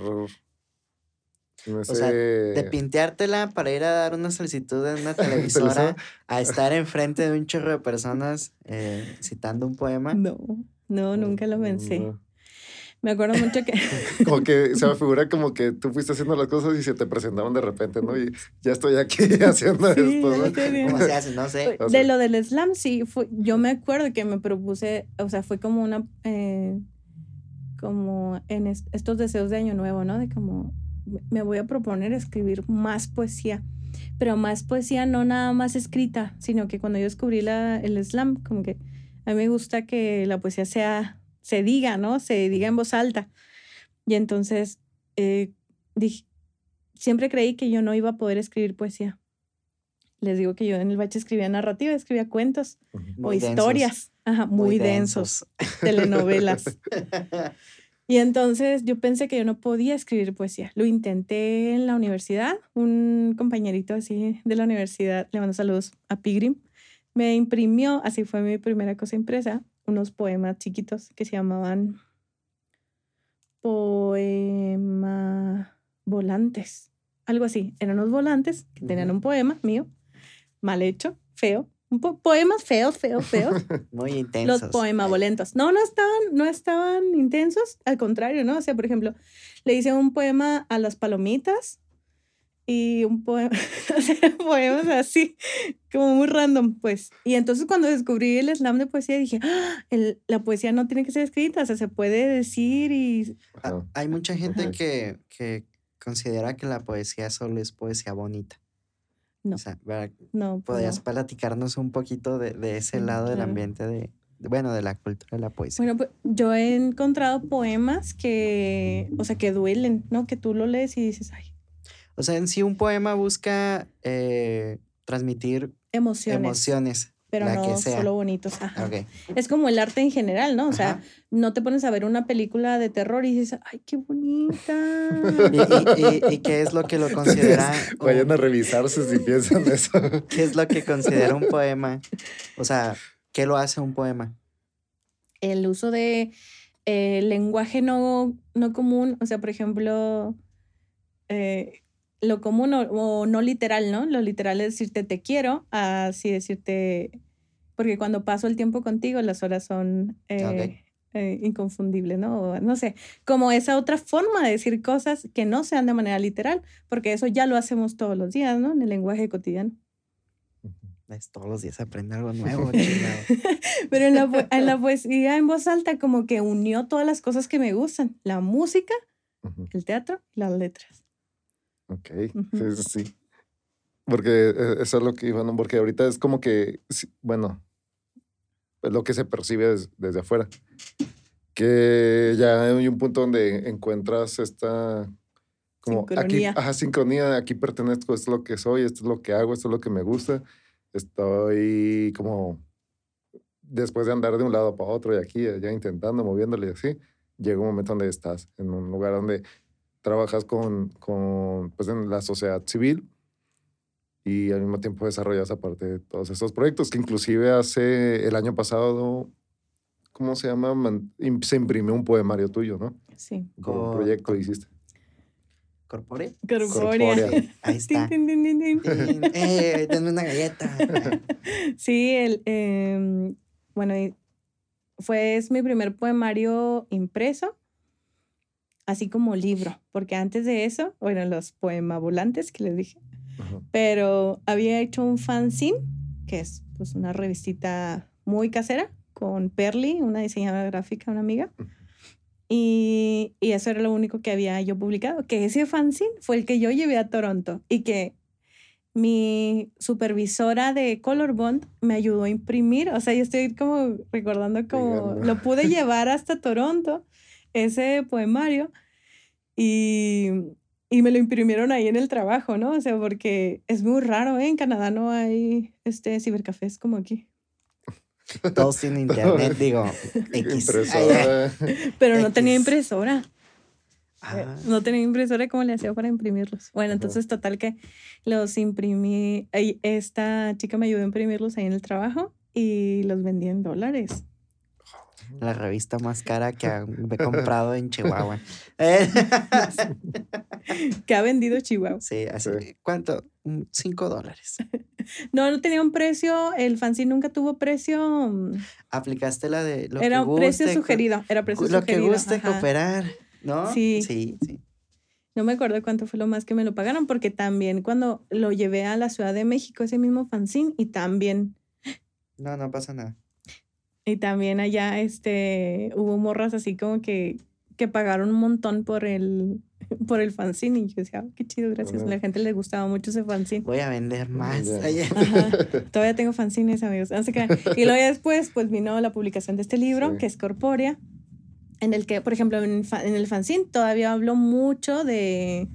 O sea, de pinteártela para ir a dar una solicitud en una <laughs> televisora a <laughs> estar enfrente de un chorro de personas eh, citando un poema. No, no, nunca lo pensé. Me acuerdo mucho que... <laughs> como que se me figura como que tú fuiste haciendo las cosas y se te presentaban de repente, ¿no? Y ya estoy aquí <laughs> haciendo esto, ¿no? ¿Cómo se hace? No sé. De lo del slam, sí. Fue, yo me acuerdo que me propuse, o sea, fue como una... Eh, como en estos deseos de año nuevo, ¿no? De como me voy a proponer escribir más poesía, pero más poesía no nada más escrita, sino que cuando yo descubrí la, el slam, como que a mí me gusta que la poesía sea se diga, ¿no? Se diga en voz alta. Y entonces eh, dije, siempre creí que yo no iba a poder escribir poesía. Les digo que yo en el bache escribía narrativa, escribía cuentos o historias, Ajá, muy, densos, telenovelas. <laughs> y entonces yo pensé que yo no podía escribir poesía. Lo intenté en la universidad, un compañerito así de la universidad, le mando saludos a Pigrim, me imprimió, así fue mi primera cosa impresa, unos poemas chiquitos que se llamaban poema volantes, algo así. Eran unos volantes que tenían un poema mío, mal hecho, feo, un poemas feos, feos, feos. <laughs> Muy intensos. Los poemas volentos. No, no estaban, no estaban intensos, al contrario, ¿no? O sea, por ejemplo, le hice un poema a las palomitas, y un poema, <laughs> <laughs> poemas así, como muy random, pues. Y entonces cuando descubrí el slam de poesía dije, ¡Ah! la poesía no tiene que ser escrita, o sea, se puede decir y... Ah, hay mucha gente que, que, considera que la poesía solo es poesía bonita. No. O sea, no, pues ¿podrías platicarnos un poquito de, de ese lado del ambiente de, bueno, de la cultura de la poesía. Bueno, pues yo he encontrado poemas que, o sea, que duelen, ¿no? Que tú lo lees y dices, ay, o sea, en sí un poema busca eh, transmitir emociones. emociones. pero no solo bonitos. Es como el arte en general, ¿no? O sea, no te pones a ver una película de terror y dices, ay, qué bonita. <laughs> ¿Y, qué es lo que lo considera? <laughs> Vayan a revisarse si piensan <laughs> eso. ¿Qué es lo que considera un poema? O sea, ¿qué lo hace un poema? El uso de eh, lenguaje no, no común, o sea, por ejemplo, eh, lo común o, no literal, ¿no? Lo literal es decirte te quiero, así decirte, porque cuando paso el tiempo contigo las horas son eh, eh, inconfundibles, ¿no? no sé, como esa otra forma de decir cosas que no sean de manera literal, porque eso ya lo hacemos todos los días, ¿no? En el lenguaje cotidiano. Es, todos los días aprende algo <laughs> nuevo, Pero en la, en la, <laughs> poesía en voz alta como que unió todas las cosas que me gustan, la música, el teatro, las letras. Ok, sí, sí. Porque e, eso es lo que iba, ¿no? Porque ahorita es como que, bueno, es lo que se percibe desde afuera. Que ya hay un punto donde encuentras esta como sincronía. aquí, ajá, sincronía, aquí pertenezco, esto es lo que soy, esto es lo que hago, esto es lo que me gusta. Estoy como después de andar de un lado para otro y aquí, ya intentando, moviéndole y así, llega un momento donde estás en un lugar donde trabajas con, con, pues en la sociedad civil y al mismo tiempo desarrollas aparte de todos estos proyectos que inclusive hace el año pasado, ¿cómo se llama? se imprimió un poemario tuyo, ¿no? Sí. Como proyecto hiciste. ¿Corpore? Corpórea. Ahí está. eh, denme una galleta. <laughs> sí, el, eh, bueno, fue es mi primer poemario impreso así como libro, porque antes de eso, bueno, los volantes que les dije, pero había hecho un fanzine, que es pues una revistita muy casera, con Perly, una diseñadora gráfica, una amiga. Y, y, eso era lo único que había yo publicado, que ese fanzine fue el que yo llevé a Toronto y que mi supervisora de Color Bond me ayudó a imprimir, o sea, yo estoy como recordando como lo pude <laughs> llevar hasta Toronto ese poemario y, y, me lo imprimieron ahí en el trabajo, ¿no? O sea, porque es muy raro, ¿eh? En Canadá no hay este cibercafés como aquí. <laughs> Todos tienen internet, <laughs> digo, X. <laughs> Pero no tenía impresora. Ah. No tenía impresora, ¿cómo le hacía para imprimirlos? Bueno, entonces total que los imprimí, esta chica me ayudó a imprimirlos ahí en el trabajo y los vendí en dólares la revista más cara que he <laughs> comprado en Chihuahua. <laughs> <laughs> que ha vendido Chihuahua. Sí, así. ¿Cuánto? Cinco dólares. No, no tenía un precio. El fanzine nunca tuvo precio. Mm. Aplicaste la de lo era que guste. precio sugerido. Era precio lo sugerido. Lo que guste cooperar, ¿no? Sí. Sí, sí. No me acuerdo cuánto fue lo más que me lo pagaron, porque también cuando lo llevé a la Ciudad de México, ese mismo fanzine, y también. No, no pasa nada. Y también allá este, hubo morras así como que, que pagaron un montón por el, <laughs> por el fanzine. Y yo decía, qué chido, gracias. A la gente le gustaba mucho ese fanzine. Voy a vender más. Todavía tengo fanzines, amigos. y luego después, pues vino la publicación de este libro, que es Corpórea, en el que, por ejemplo, en, el fanzine todavía hablo mucho de,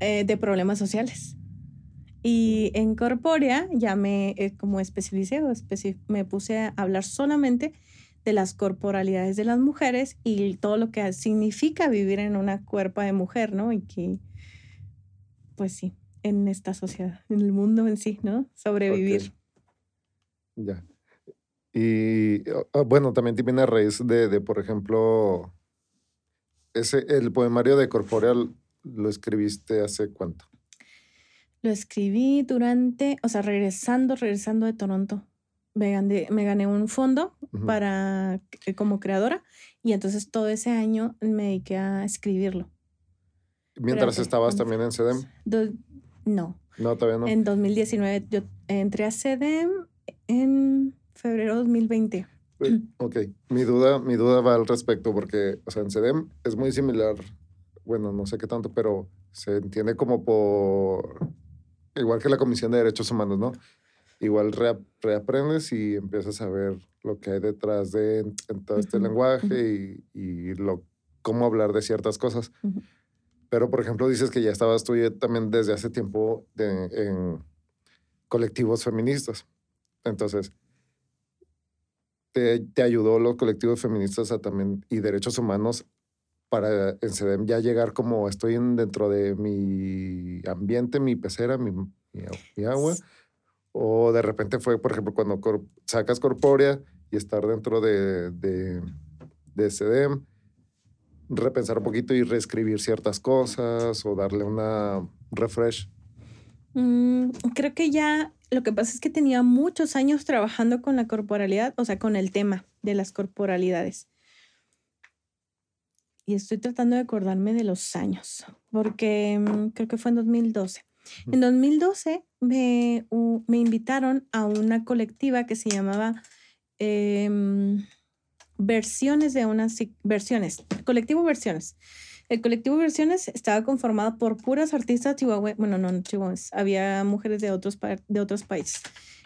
eh, de problemas sociales. Y en Corpórea ya me eh, como especialicé o me puse a hablar solamente de las corporalidades de las mujeres y todo lo que significa vivir en una cuerpa de mujer, ¿no? Y que, pues sí, en esta sociedad, en el mundo en sí, ¿no? Sobrevivir. Ya. Y bueno, también tiene a raíz de, de, por ejemplo, ese, el poemario de Corporeal lo escribiste hace cuánto? Lo escribí durante, o sea, regresando, regresando de Toronto. Me gané, me gané un fondo para como creadora y entonces todo ese año me dediqué a escribirlo. Mientras estabas también en CEDEM. no. No, todavía no. En 2019 yo entré a CEDEM en febrero de 2020. <clears throat> Ok, mi duda, mi duda va al respecto porque, o sea, en CEDEM es muy similar, bueno, no sé qué tanto, pero se entiende como por igual que la Comisión de Derechos Humanos, ¿no? Igual reaprendes y empiezas a ver lo que hay detrás de todo este lenguaje y, y, lo, cómo hablar de ciertas cosas. Pero, por ejemplo, dices que ya estabas tú también desde hace tiempo en colectivos feministas. Entonces, te, te, ayudó los colectivos feministas a también, y derechos humanos para en CEDEM ya llegar como estoy en, dentro de mi ambiente, mi pecera, mi, mi, agua. O de repente fue, por ejemplo, cuando sacas Corpórea y estar dentro de, de, de CEDEM, repensar un poquito y reescribir ciertas cosas o darle una refresh. Mm, creo que ya lo que pasa es que tenía muchos años trabajando con la corporalidad, o sea, con el tema de las corporalidades. Y estoy tratando de acordarme de los años, porque mm, creo que fue en 2012. En 2012 me, me invitaron a una colectiva que se llamaba em, Versiones de unas versiones, colectivo Versiones. El colectivo Versiones estaba conformado por puras artistas chihuahuenses, bueno, no chihuahuenses, había mujeres de otros, de otros países.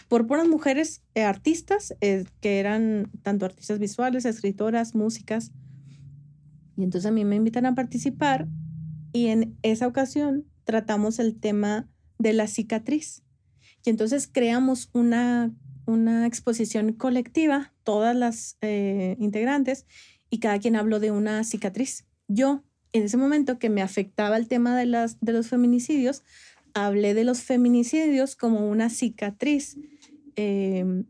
Por puras mujeres eh, artistas, eh, que eran tanto artistas visuales, escritoras, músicas. Y entonces a mí me invitan a participar y en esa ocasión tratamos el tema de la cicatriz. Y entonces creamos una, una exposición colectiva, todas las eh, integrantes, y cada quien habló de una cicatriz. Yo en ese momento que me afectaba el tema de, las, de los feminicidios, hablé de los feminicidios como una cicatriz em,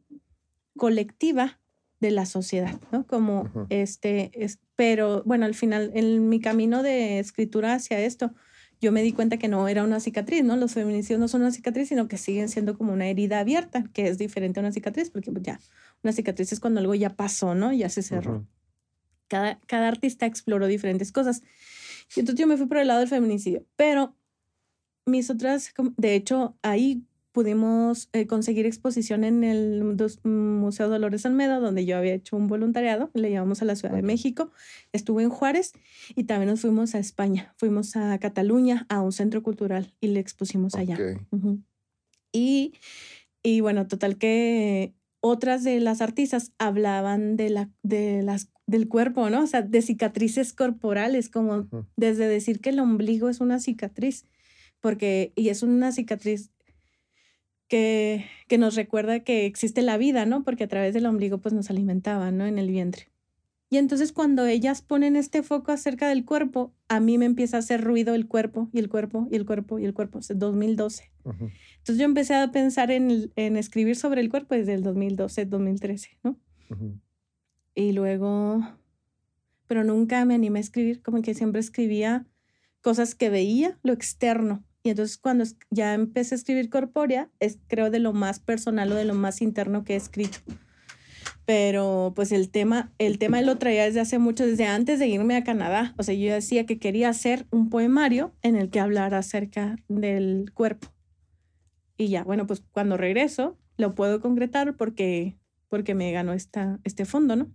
colectiva de la sociedad, ¿no? Como este, es, pero bueno, al final, en mi camino de escritura hacia esto, yo me di cuenta que no era una cicatriz, ¿no? Los feminicidios no son una cicatriz, sino que siguen siendo como una herida abierta, que es diferente a una cicatriz, porque pues, ya, una cicatriz es cuando algo ya pasó, ¿no? Ya se cerró. cada, cada artista exploró diferentes cosas. Y entonces yo me fui por el lado del feminicidio. Pero mis otras, de hecho, ahí pudimos eh, conseguir exposición en el Museo Dolores Almeida, donde yo había hecho un voluntariado, le llevamos a la Ciudad de México, estuve en Juárez y también nos fuimos a España, fuimos a Cataluña, a un centro cultural y le expusimos allá. y, y bueno, total que otras de las artistas hablaban de, la, de las del cuerpo, ¿no? O sea, de cicatrices corporales, como desde decir que el ombligo es una cicatriz, porque, y es una cicatriz que, que nos recuerda que existe la vida, ¿no? Porque a través del ombligo pues nos alimentaban, ¿no? En el vientre. Y entonces cuando ellas ponen este foco acerca del cuerpo, a mí me empieza a hacer ruido el cuerpo y el cuerpo y el cuerpo y el cuerpo, es 2012. Entonces yo empecé a pensar en, en, escribir sobre el cuerpo desde el 2012, 2013, ¿no? Y luego, pero nunca me animé a escribir, como que siempre escribía cosas que veía, lo externo. Y entonces cuando ya empecé a escribir Corpórea, es creo de lo más personal o de lo más interno que he escrito. Pero pues el tema, el tema lo traía desde hace mucho, desde antes de irme a Canadá. O sea, yo decía que quería hacer un poemario en el que hablara acerca del cuerpo. Y ya, bueno, pues cuando regreso lo puedo concretar porque, porque me ganó esta, este fondo, ¿no?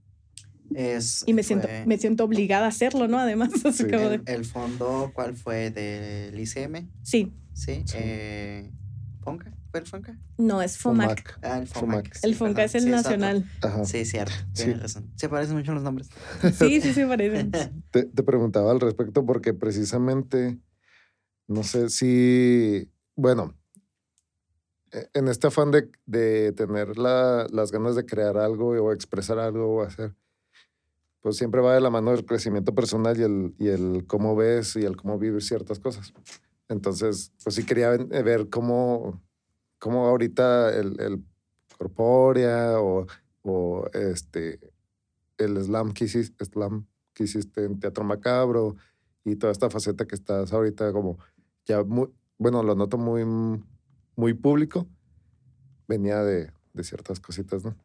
Y me siento, me siento obligada a hacerlo, ¿no? Además. <laughs> el, fondo cuál fue? ¿Del ICM? Sí. Sí. Eh, ¿Fonca? ¿Fue el Fonca? No, es FOMAC. Ah, el FOMAC. el FONCA es el nacional. Sí, cierto. Tienes razón. Se parecen mucho los nombres. <laughs> sí, sí, se parecen. <laughs> te, te preguntaba al respecto porque precisamente, no sé si, bueno, e, en este afán de, de tener la, las ganas de crear algo o expresar algo o hacer, pues siempre va de la mano el crecimiento personal y el, y el cómo ves y el cómo vives ciertas cosas. Entonces, pues sí quería eh, ver cómo, cómo ahorita el, el corpórea o, o este, el slam que, hiciste, slam que hiciste en Teatro Macabro y toda esta faceta que estás ahorita como ya muy, bueno, lo noto muy, muy público, venía de, de ciertas cositas, ¿no?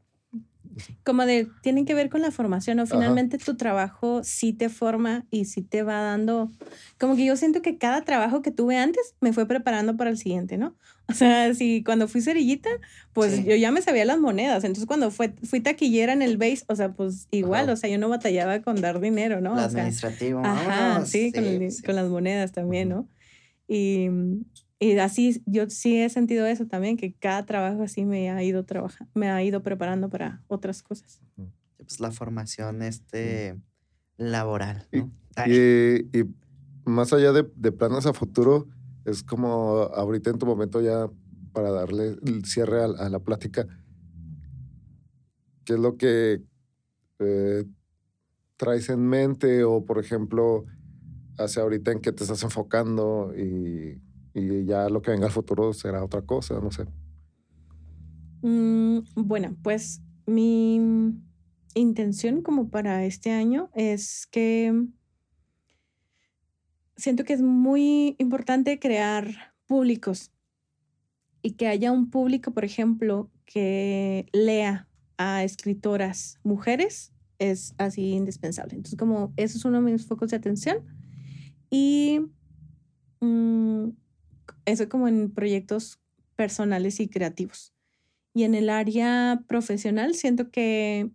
Como de, tienen que ver con la formación, o finalmente tu trabajo sí te forma y sí te va dando, como que yo siento que cada trabajo que tuve antes me fue preparando para el siguiente, ¿no? <laughs> O sea, si cuando fui cerillita, pues yo ya me sabía las monedas, entonces cuando fue, fui taquillera en el base, o sea, pues igual, o sea, yo no batallaba con dar dinero, ¿no? administrativo. Ajá, sí, con, con, las monedas también, ¿no? Y, y así yo sí he sentido eso también, que cada trabajo así me ha ido trabajando, me ha ido preparando para otras cosas. Pues la formación este laboral, ¿no? Y, y, más allá de, de, planes a futuro, es como ahorita en tu momento ya para darle el cierre a, la plática, qué es lo que eh, traes en mente o, por ejemplo, hacia ahorita en qué te estás enfocando y, ya lo que venga al futuro será otra cosa, no sé. Mm, bueno, pues mi intención como para este año es que siento que es muy importante crear públicos y que haya un público, por ejemplo, que lea a escritoras mujeres es así indispensable. Entonces, como eso es uno de mis focos de atención. Y mm, eso como en proyectos personales y creativos. Y en el área profesional, siento que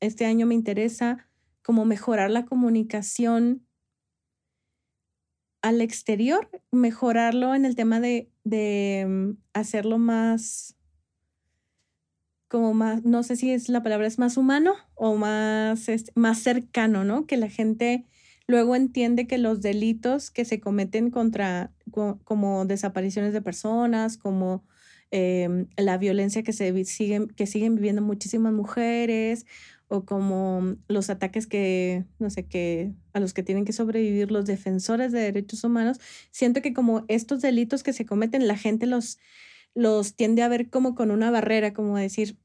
este año me interesa como mejorar la comunicación al exterior, mejorarlo en el tema de, de mm, hacerlo más como más, no sé si es la palabra es más humano o más, este, más cercano, ¿no? Que la gente luego entiende que los delitos que se cometen contra, como desapariciones de personas, como em, la violencia que, se siguen, que siguen viviendo muchísimas mujeres, o como los ataques que, no sé, que a los que tienen que sobrevivir los defensores de derechos humanos, siento que como estos delitos que se cometen, la gente los los tiende a ver como con una barrera, como decir,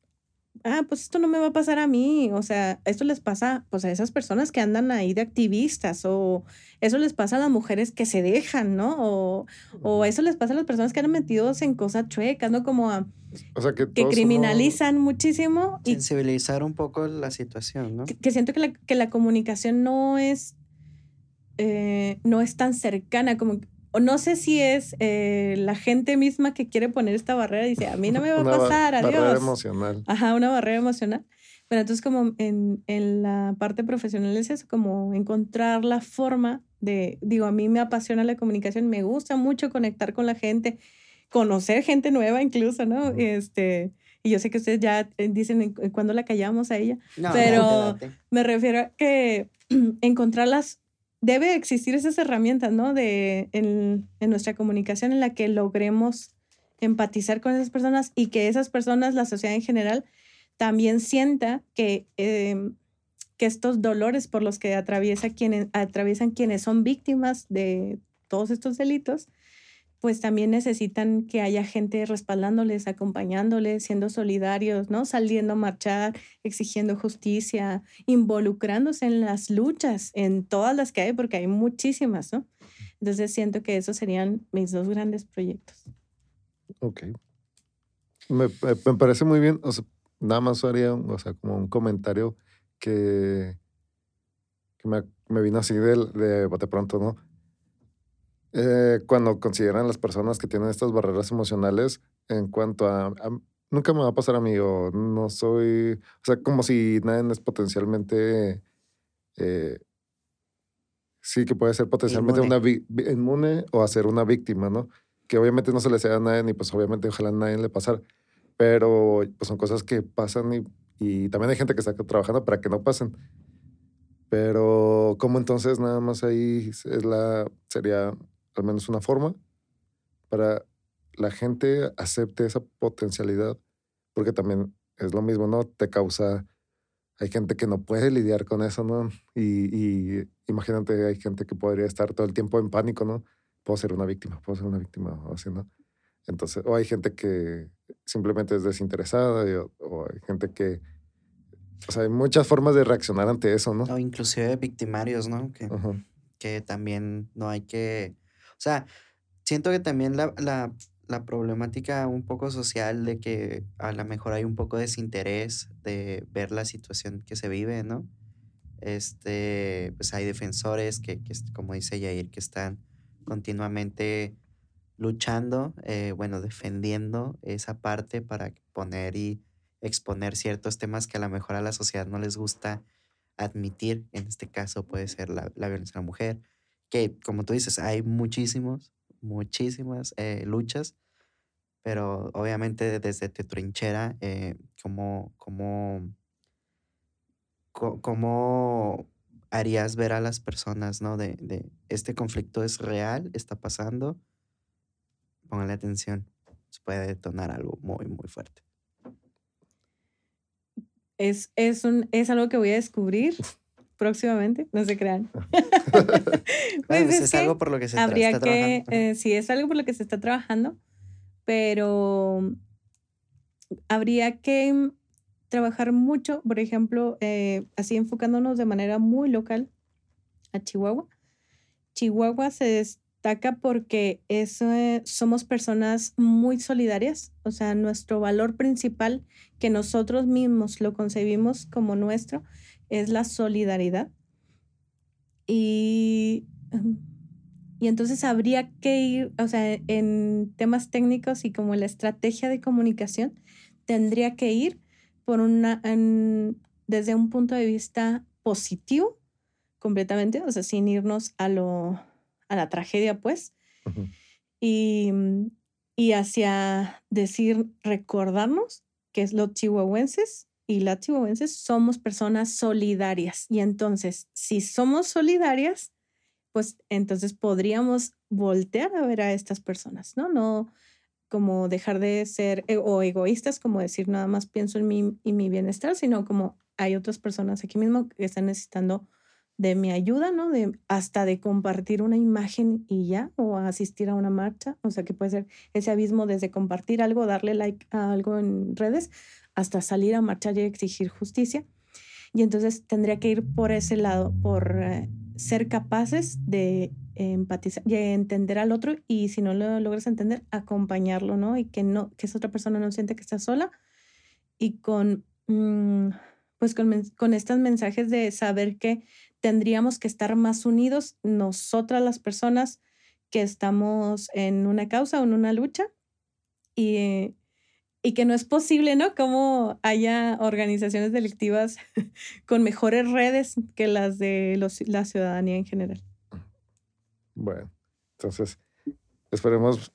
ah, pues esto no me va a pasar a mí, o sea, esto les pasa pues a esas personas que andan ahí de activistas o eso les pasa a las mujeres que se dejan, ¿no? O, o eso les pasa a las personas que han metidos en cosas chuecas, ¿no? Como a, que, criminalizan muchísimo. Y Sensibilizar un poco la situación, ¿no? Que, siento que la, que la comunicación no es, eh, no es tan cercana, como o no sé si es eh, la gente misma que quiere poner esta barrera y dice, a mí no me va a <laughs> pasar, adiós. Una barrera emocional. Ajá, una barrera emocional. Pero entonces como en, en, la parte profesional es eso, como encontrar la forma de, digo, a mí me apasiona la comunicación, me gusta mucho conectar con la gente, conocer gente nueva incluso, ¿no? Este, y yo sé que ustedes ya eh, dicen cuando la callamos a ella, pero me refiero a que <clears throat> encontrarlas debe existir esas herramientas, ¿no? De, en, nuestra comunicación en la que logremos empatizar con esas personas y que esas personas, la sociedad en general, también sienta que, em, que estos dolores por los que atraviesa quienes, atraviesan quienes son víctimas de todos estos delitos, pues también necesitan que haya gente respaldándoles, acompañándoles, siendo solidarios, ¿no? Saliendo a marchar, exigiendo justicia, involucrándose en las luchas, en todas las que hay, porque hay muchísimas, ¿no? Entonces siento que esos serían mis dos grandes proyectos. Ok. Me, me parece muy bien. O sea, nada más haría, o sea, como un comentario que, me vino así de, de, de pronto, ¿no? Eh, cuando consideran las personas que tienen estas barreras emocionales en cuanto a, nunca me va a pasar a mí o no soy, o sea, como si nadie es potencialmente, eh, sí que puede ser potencialmente una inmune o hacer una víctima, ¿no? Que obviamente no se le sea a nadie ni pues obviamente ojalá a nadie le pasar, pero pues son cosas que pasan y, y también hay gente que está trabajando para que no pasen. Pero como entonces nada más ahí es la, sería al menos una forma, para la gente acepte esa potencialidad, porque también es lo mismo, ¿no? Te causa, hay gente que no puede lidiar con eso, ¿no? Y, y imagínate, hay gente que podría estar todo el tiempo en pánico, ¿no? Puedo ser una víctima, puedo ser una víctima, o así, ¿no? Entonces, o hay gente que simplemente es desinteresada, o, hay gente que, o sea, hay muchas formas de reaccionar ante eso, ¿no? O inclusive victimarios, ¿no? Que, que también no hay que sea, siento que también la, la, la problemática un poco social de que a lo mejor hay un poco de desinterés de ver la situación que se vive, ¿no? Este, pues hay defensores que, que como dice Yair, que están continuamente luchando, eh, bueno, defendiendo esa parte para poner y exponer ciertos temas que a lo mejor a la sociedad no les gusta admitir. En este caso puede ser la, la violencia a la mujer, que como tú dices, hay muchísimos, muchísimas eh, luchas, pero obviamente desde tu trinchera, eh, ¿cómo, cómo, cómo harías ver a las personas, ¿no? De, de, este conflicto es real, está pasando, póngale atención, se puede detonar algo muy, muy fuerte. es, es, un, es algo que voy a descubrir próximamente, no se crean. <laughs> pues es, algo por lo que se habría está que, eh, sí, es algo por lo que se está trabajando, pero habría que trabajar mucho, por ejemplo, eh, así enfocándonos de manera muy local a Chihuahua. Chihuahua se destaca porque somos personas muy solidarias, o sea, nuestro valor principal que nosotros mismos lo concebimos como nuestro es la solidaridad. Y, y entonces habría que ir, o sea, en temas técnicos y como la estrategia de comunicación, tendría que ir por una, desde un punto de vista positivo, completamente, o sea, sin irnos a, lo, a la tragedia, pues. y, y hacia decir, recordarnos que es los chihuahuenses y las chihuahuenses somos personas solidarias. Y entonces, si somos solidarias, pues entonces podríamos voltear a ver a estas personas, ¿no? No como dejar de ser e, o egoístas, como decir nada más pienso en mí y mi bienestar, sino como hay otras personas aquí mismo que están necesitando de mi ayuda, ¿no? De hasta de compartir una imagen y ya, o asistir a una marcha, o sea, que puede ser ese abismo desde compartir algo, darle like a algo en redes, hasta salir a marchar y exigir justicia. Y entonces tendría que ir por ese lado, por eh, ser capaces de empatizar y entender al otro y si no lo logras entender, acompañarlo, ¿no? Y que no que esa otra persona no siente que está sola y con mm, pues con, con estos mensajes de saber que tendríamos que estar más unidos nosotras las personas que estamos en una causa o en una lucha y y que no es posible, ¿no? Como haya organizaciones delictivas <laughs> con mejores redes que las de los, la ciudadanía en general. Bueno, entonces esperemos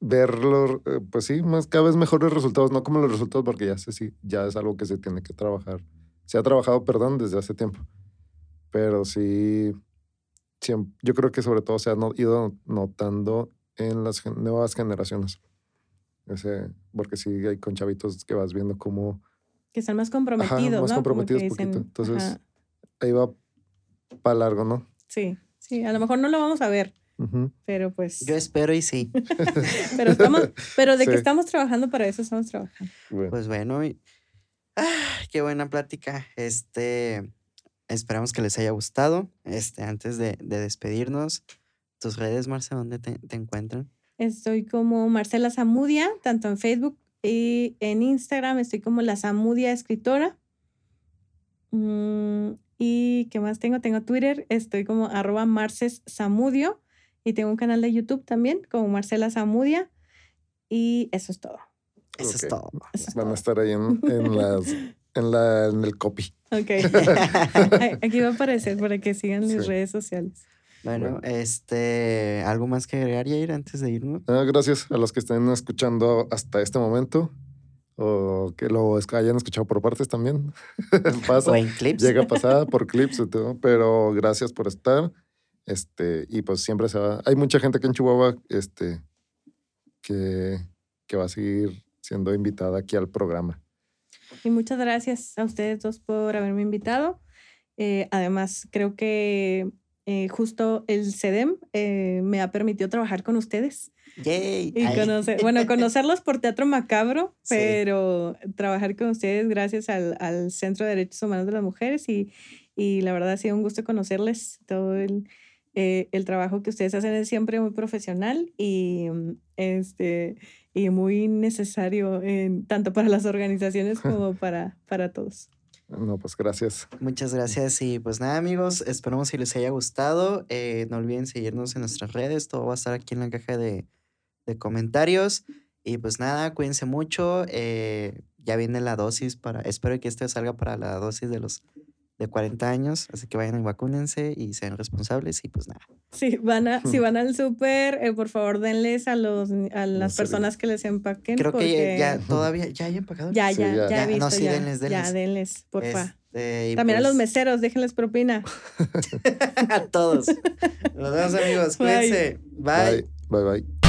verlo, eh, pues sí, más cada vez mejores resultados, no como los resultados, porque ya sé si ya es algo que se tiene que trabajar. Se ha trabajado, perdón, desde hace tiempo, pero sí, yo creo que sobre todo se ha ido notando en las nuevas generaciones. Ese, porque sí hay con chavitos que vas viendo como... Que están más comprometidos, más comprometidos poquito. Entonces, ahí va para largo, ¿no? Sí, sí, a lo mejor no lo vamos a ver, pero pues... Yo espero y sí. <laughs> pero estamos, pero de <laughs> que estamos trabajando para eso estamos trabajando. Pues bueno, ah, qué buena plática. Este, esperamos que les haya gustado. Este, antes de, despedirnos, tus redes, Marce, ¿dónde te, te encuentran? Estoy como Marcela Zamudia, tanto en Facebook y en Instagram. Estoy como la Zamudia Escritora. Mm, ¿Y qué más tengo? Tengo Twitter. Estoy como arroba Marces Zamudio. Y tengo un canal de YouTube también como Marcela Zamudia. Y eso es todo. Eso es todo. Van a estar ahí en, <laughs> las, en, la, en el copy. Ok. <laughs> <laughs> Aquí va a aparecer para que sigan mis redes sociales. Bueno, este, ¿algo más que agregar, Yair, antes de irnos? Ah, gracias a los que estén escuchando hasta este momento o que lo hayan escuchado por partes también. <laughs> Pasa. O en clips. Llega pasada por <laughs> clips y todo, pero gracias por estar. Este, y pues siempre se va. Hay mucha gente aquí en Chihuahua este, que, que va a seguir siendo invitada aquí al programa. Y muchas gracias a ustedes dos por haberme invitado. Eh, además, creo que eh, justo el CEDEM eh, me ha permitido trabajar con ustedes. Yay. Y conocer, bueno, <laughs> conocerlos por Teatro Macabro, pero trabajar con ustedes gracias al, al, Centro de Derechos Humanos de las Mujeres y, y, la verdad ha sido un gusto conocerles. Todo el, eh, el trabajo que ustedes hacen es siempre muy profesional y, este, y muy necesario tanto para las organizaciones <laughs> como para, para todos. No, pues gracias. Muchas gracias y pues nada amigos, esperamos que les haya gustado. Eh, no olviden seguirnos en nuestras redes, todo va a estar aquí en la caja de, comentarios. Y pues nada, cuídense mucho. Eh, ya viene la dosis para, espero que este salga para la dosis de los de 40 años, así que vayan y vacúnense y sean responsables y pues nada. Sí, van a, si <laughs> van al súper, eh, por favor denles a los a las personas que les empaquen. Creo que ya, todavía, ya hay empacado. Ya, ya, ya, ya, he visto, No, sí, denles, denles. Ya, denles, porfa. Este, También a los pues meseros, déjenles propina. <laughs> a todos. Nos vemos amigos, cuídense. bye. Bye, bye. bye.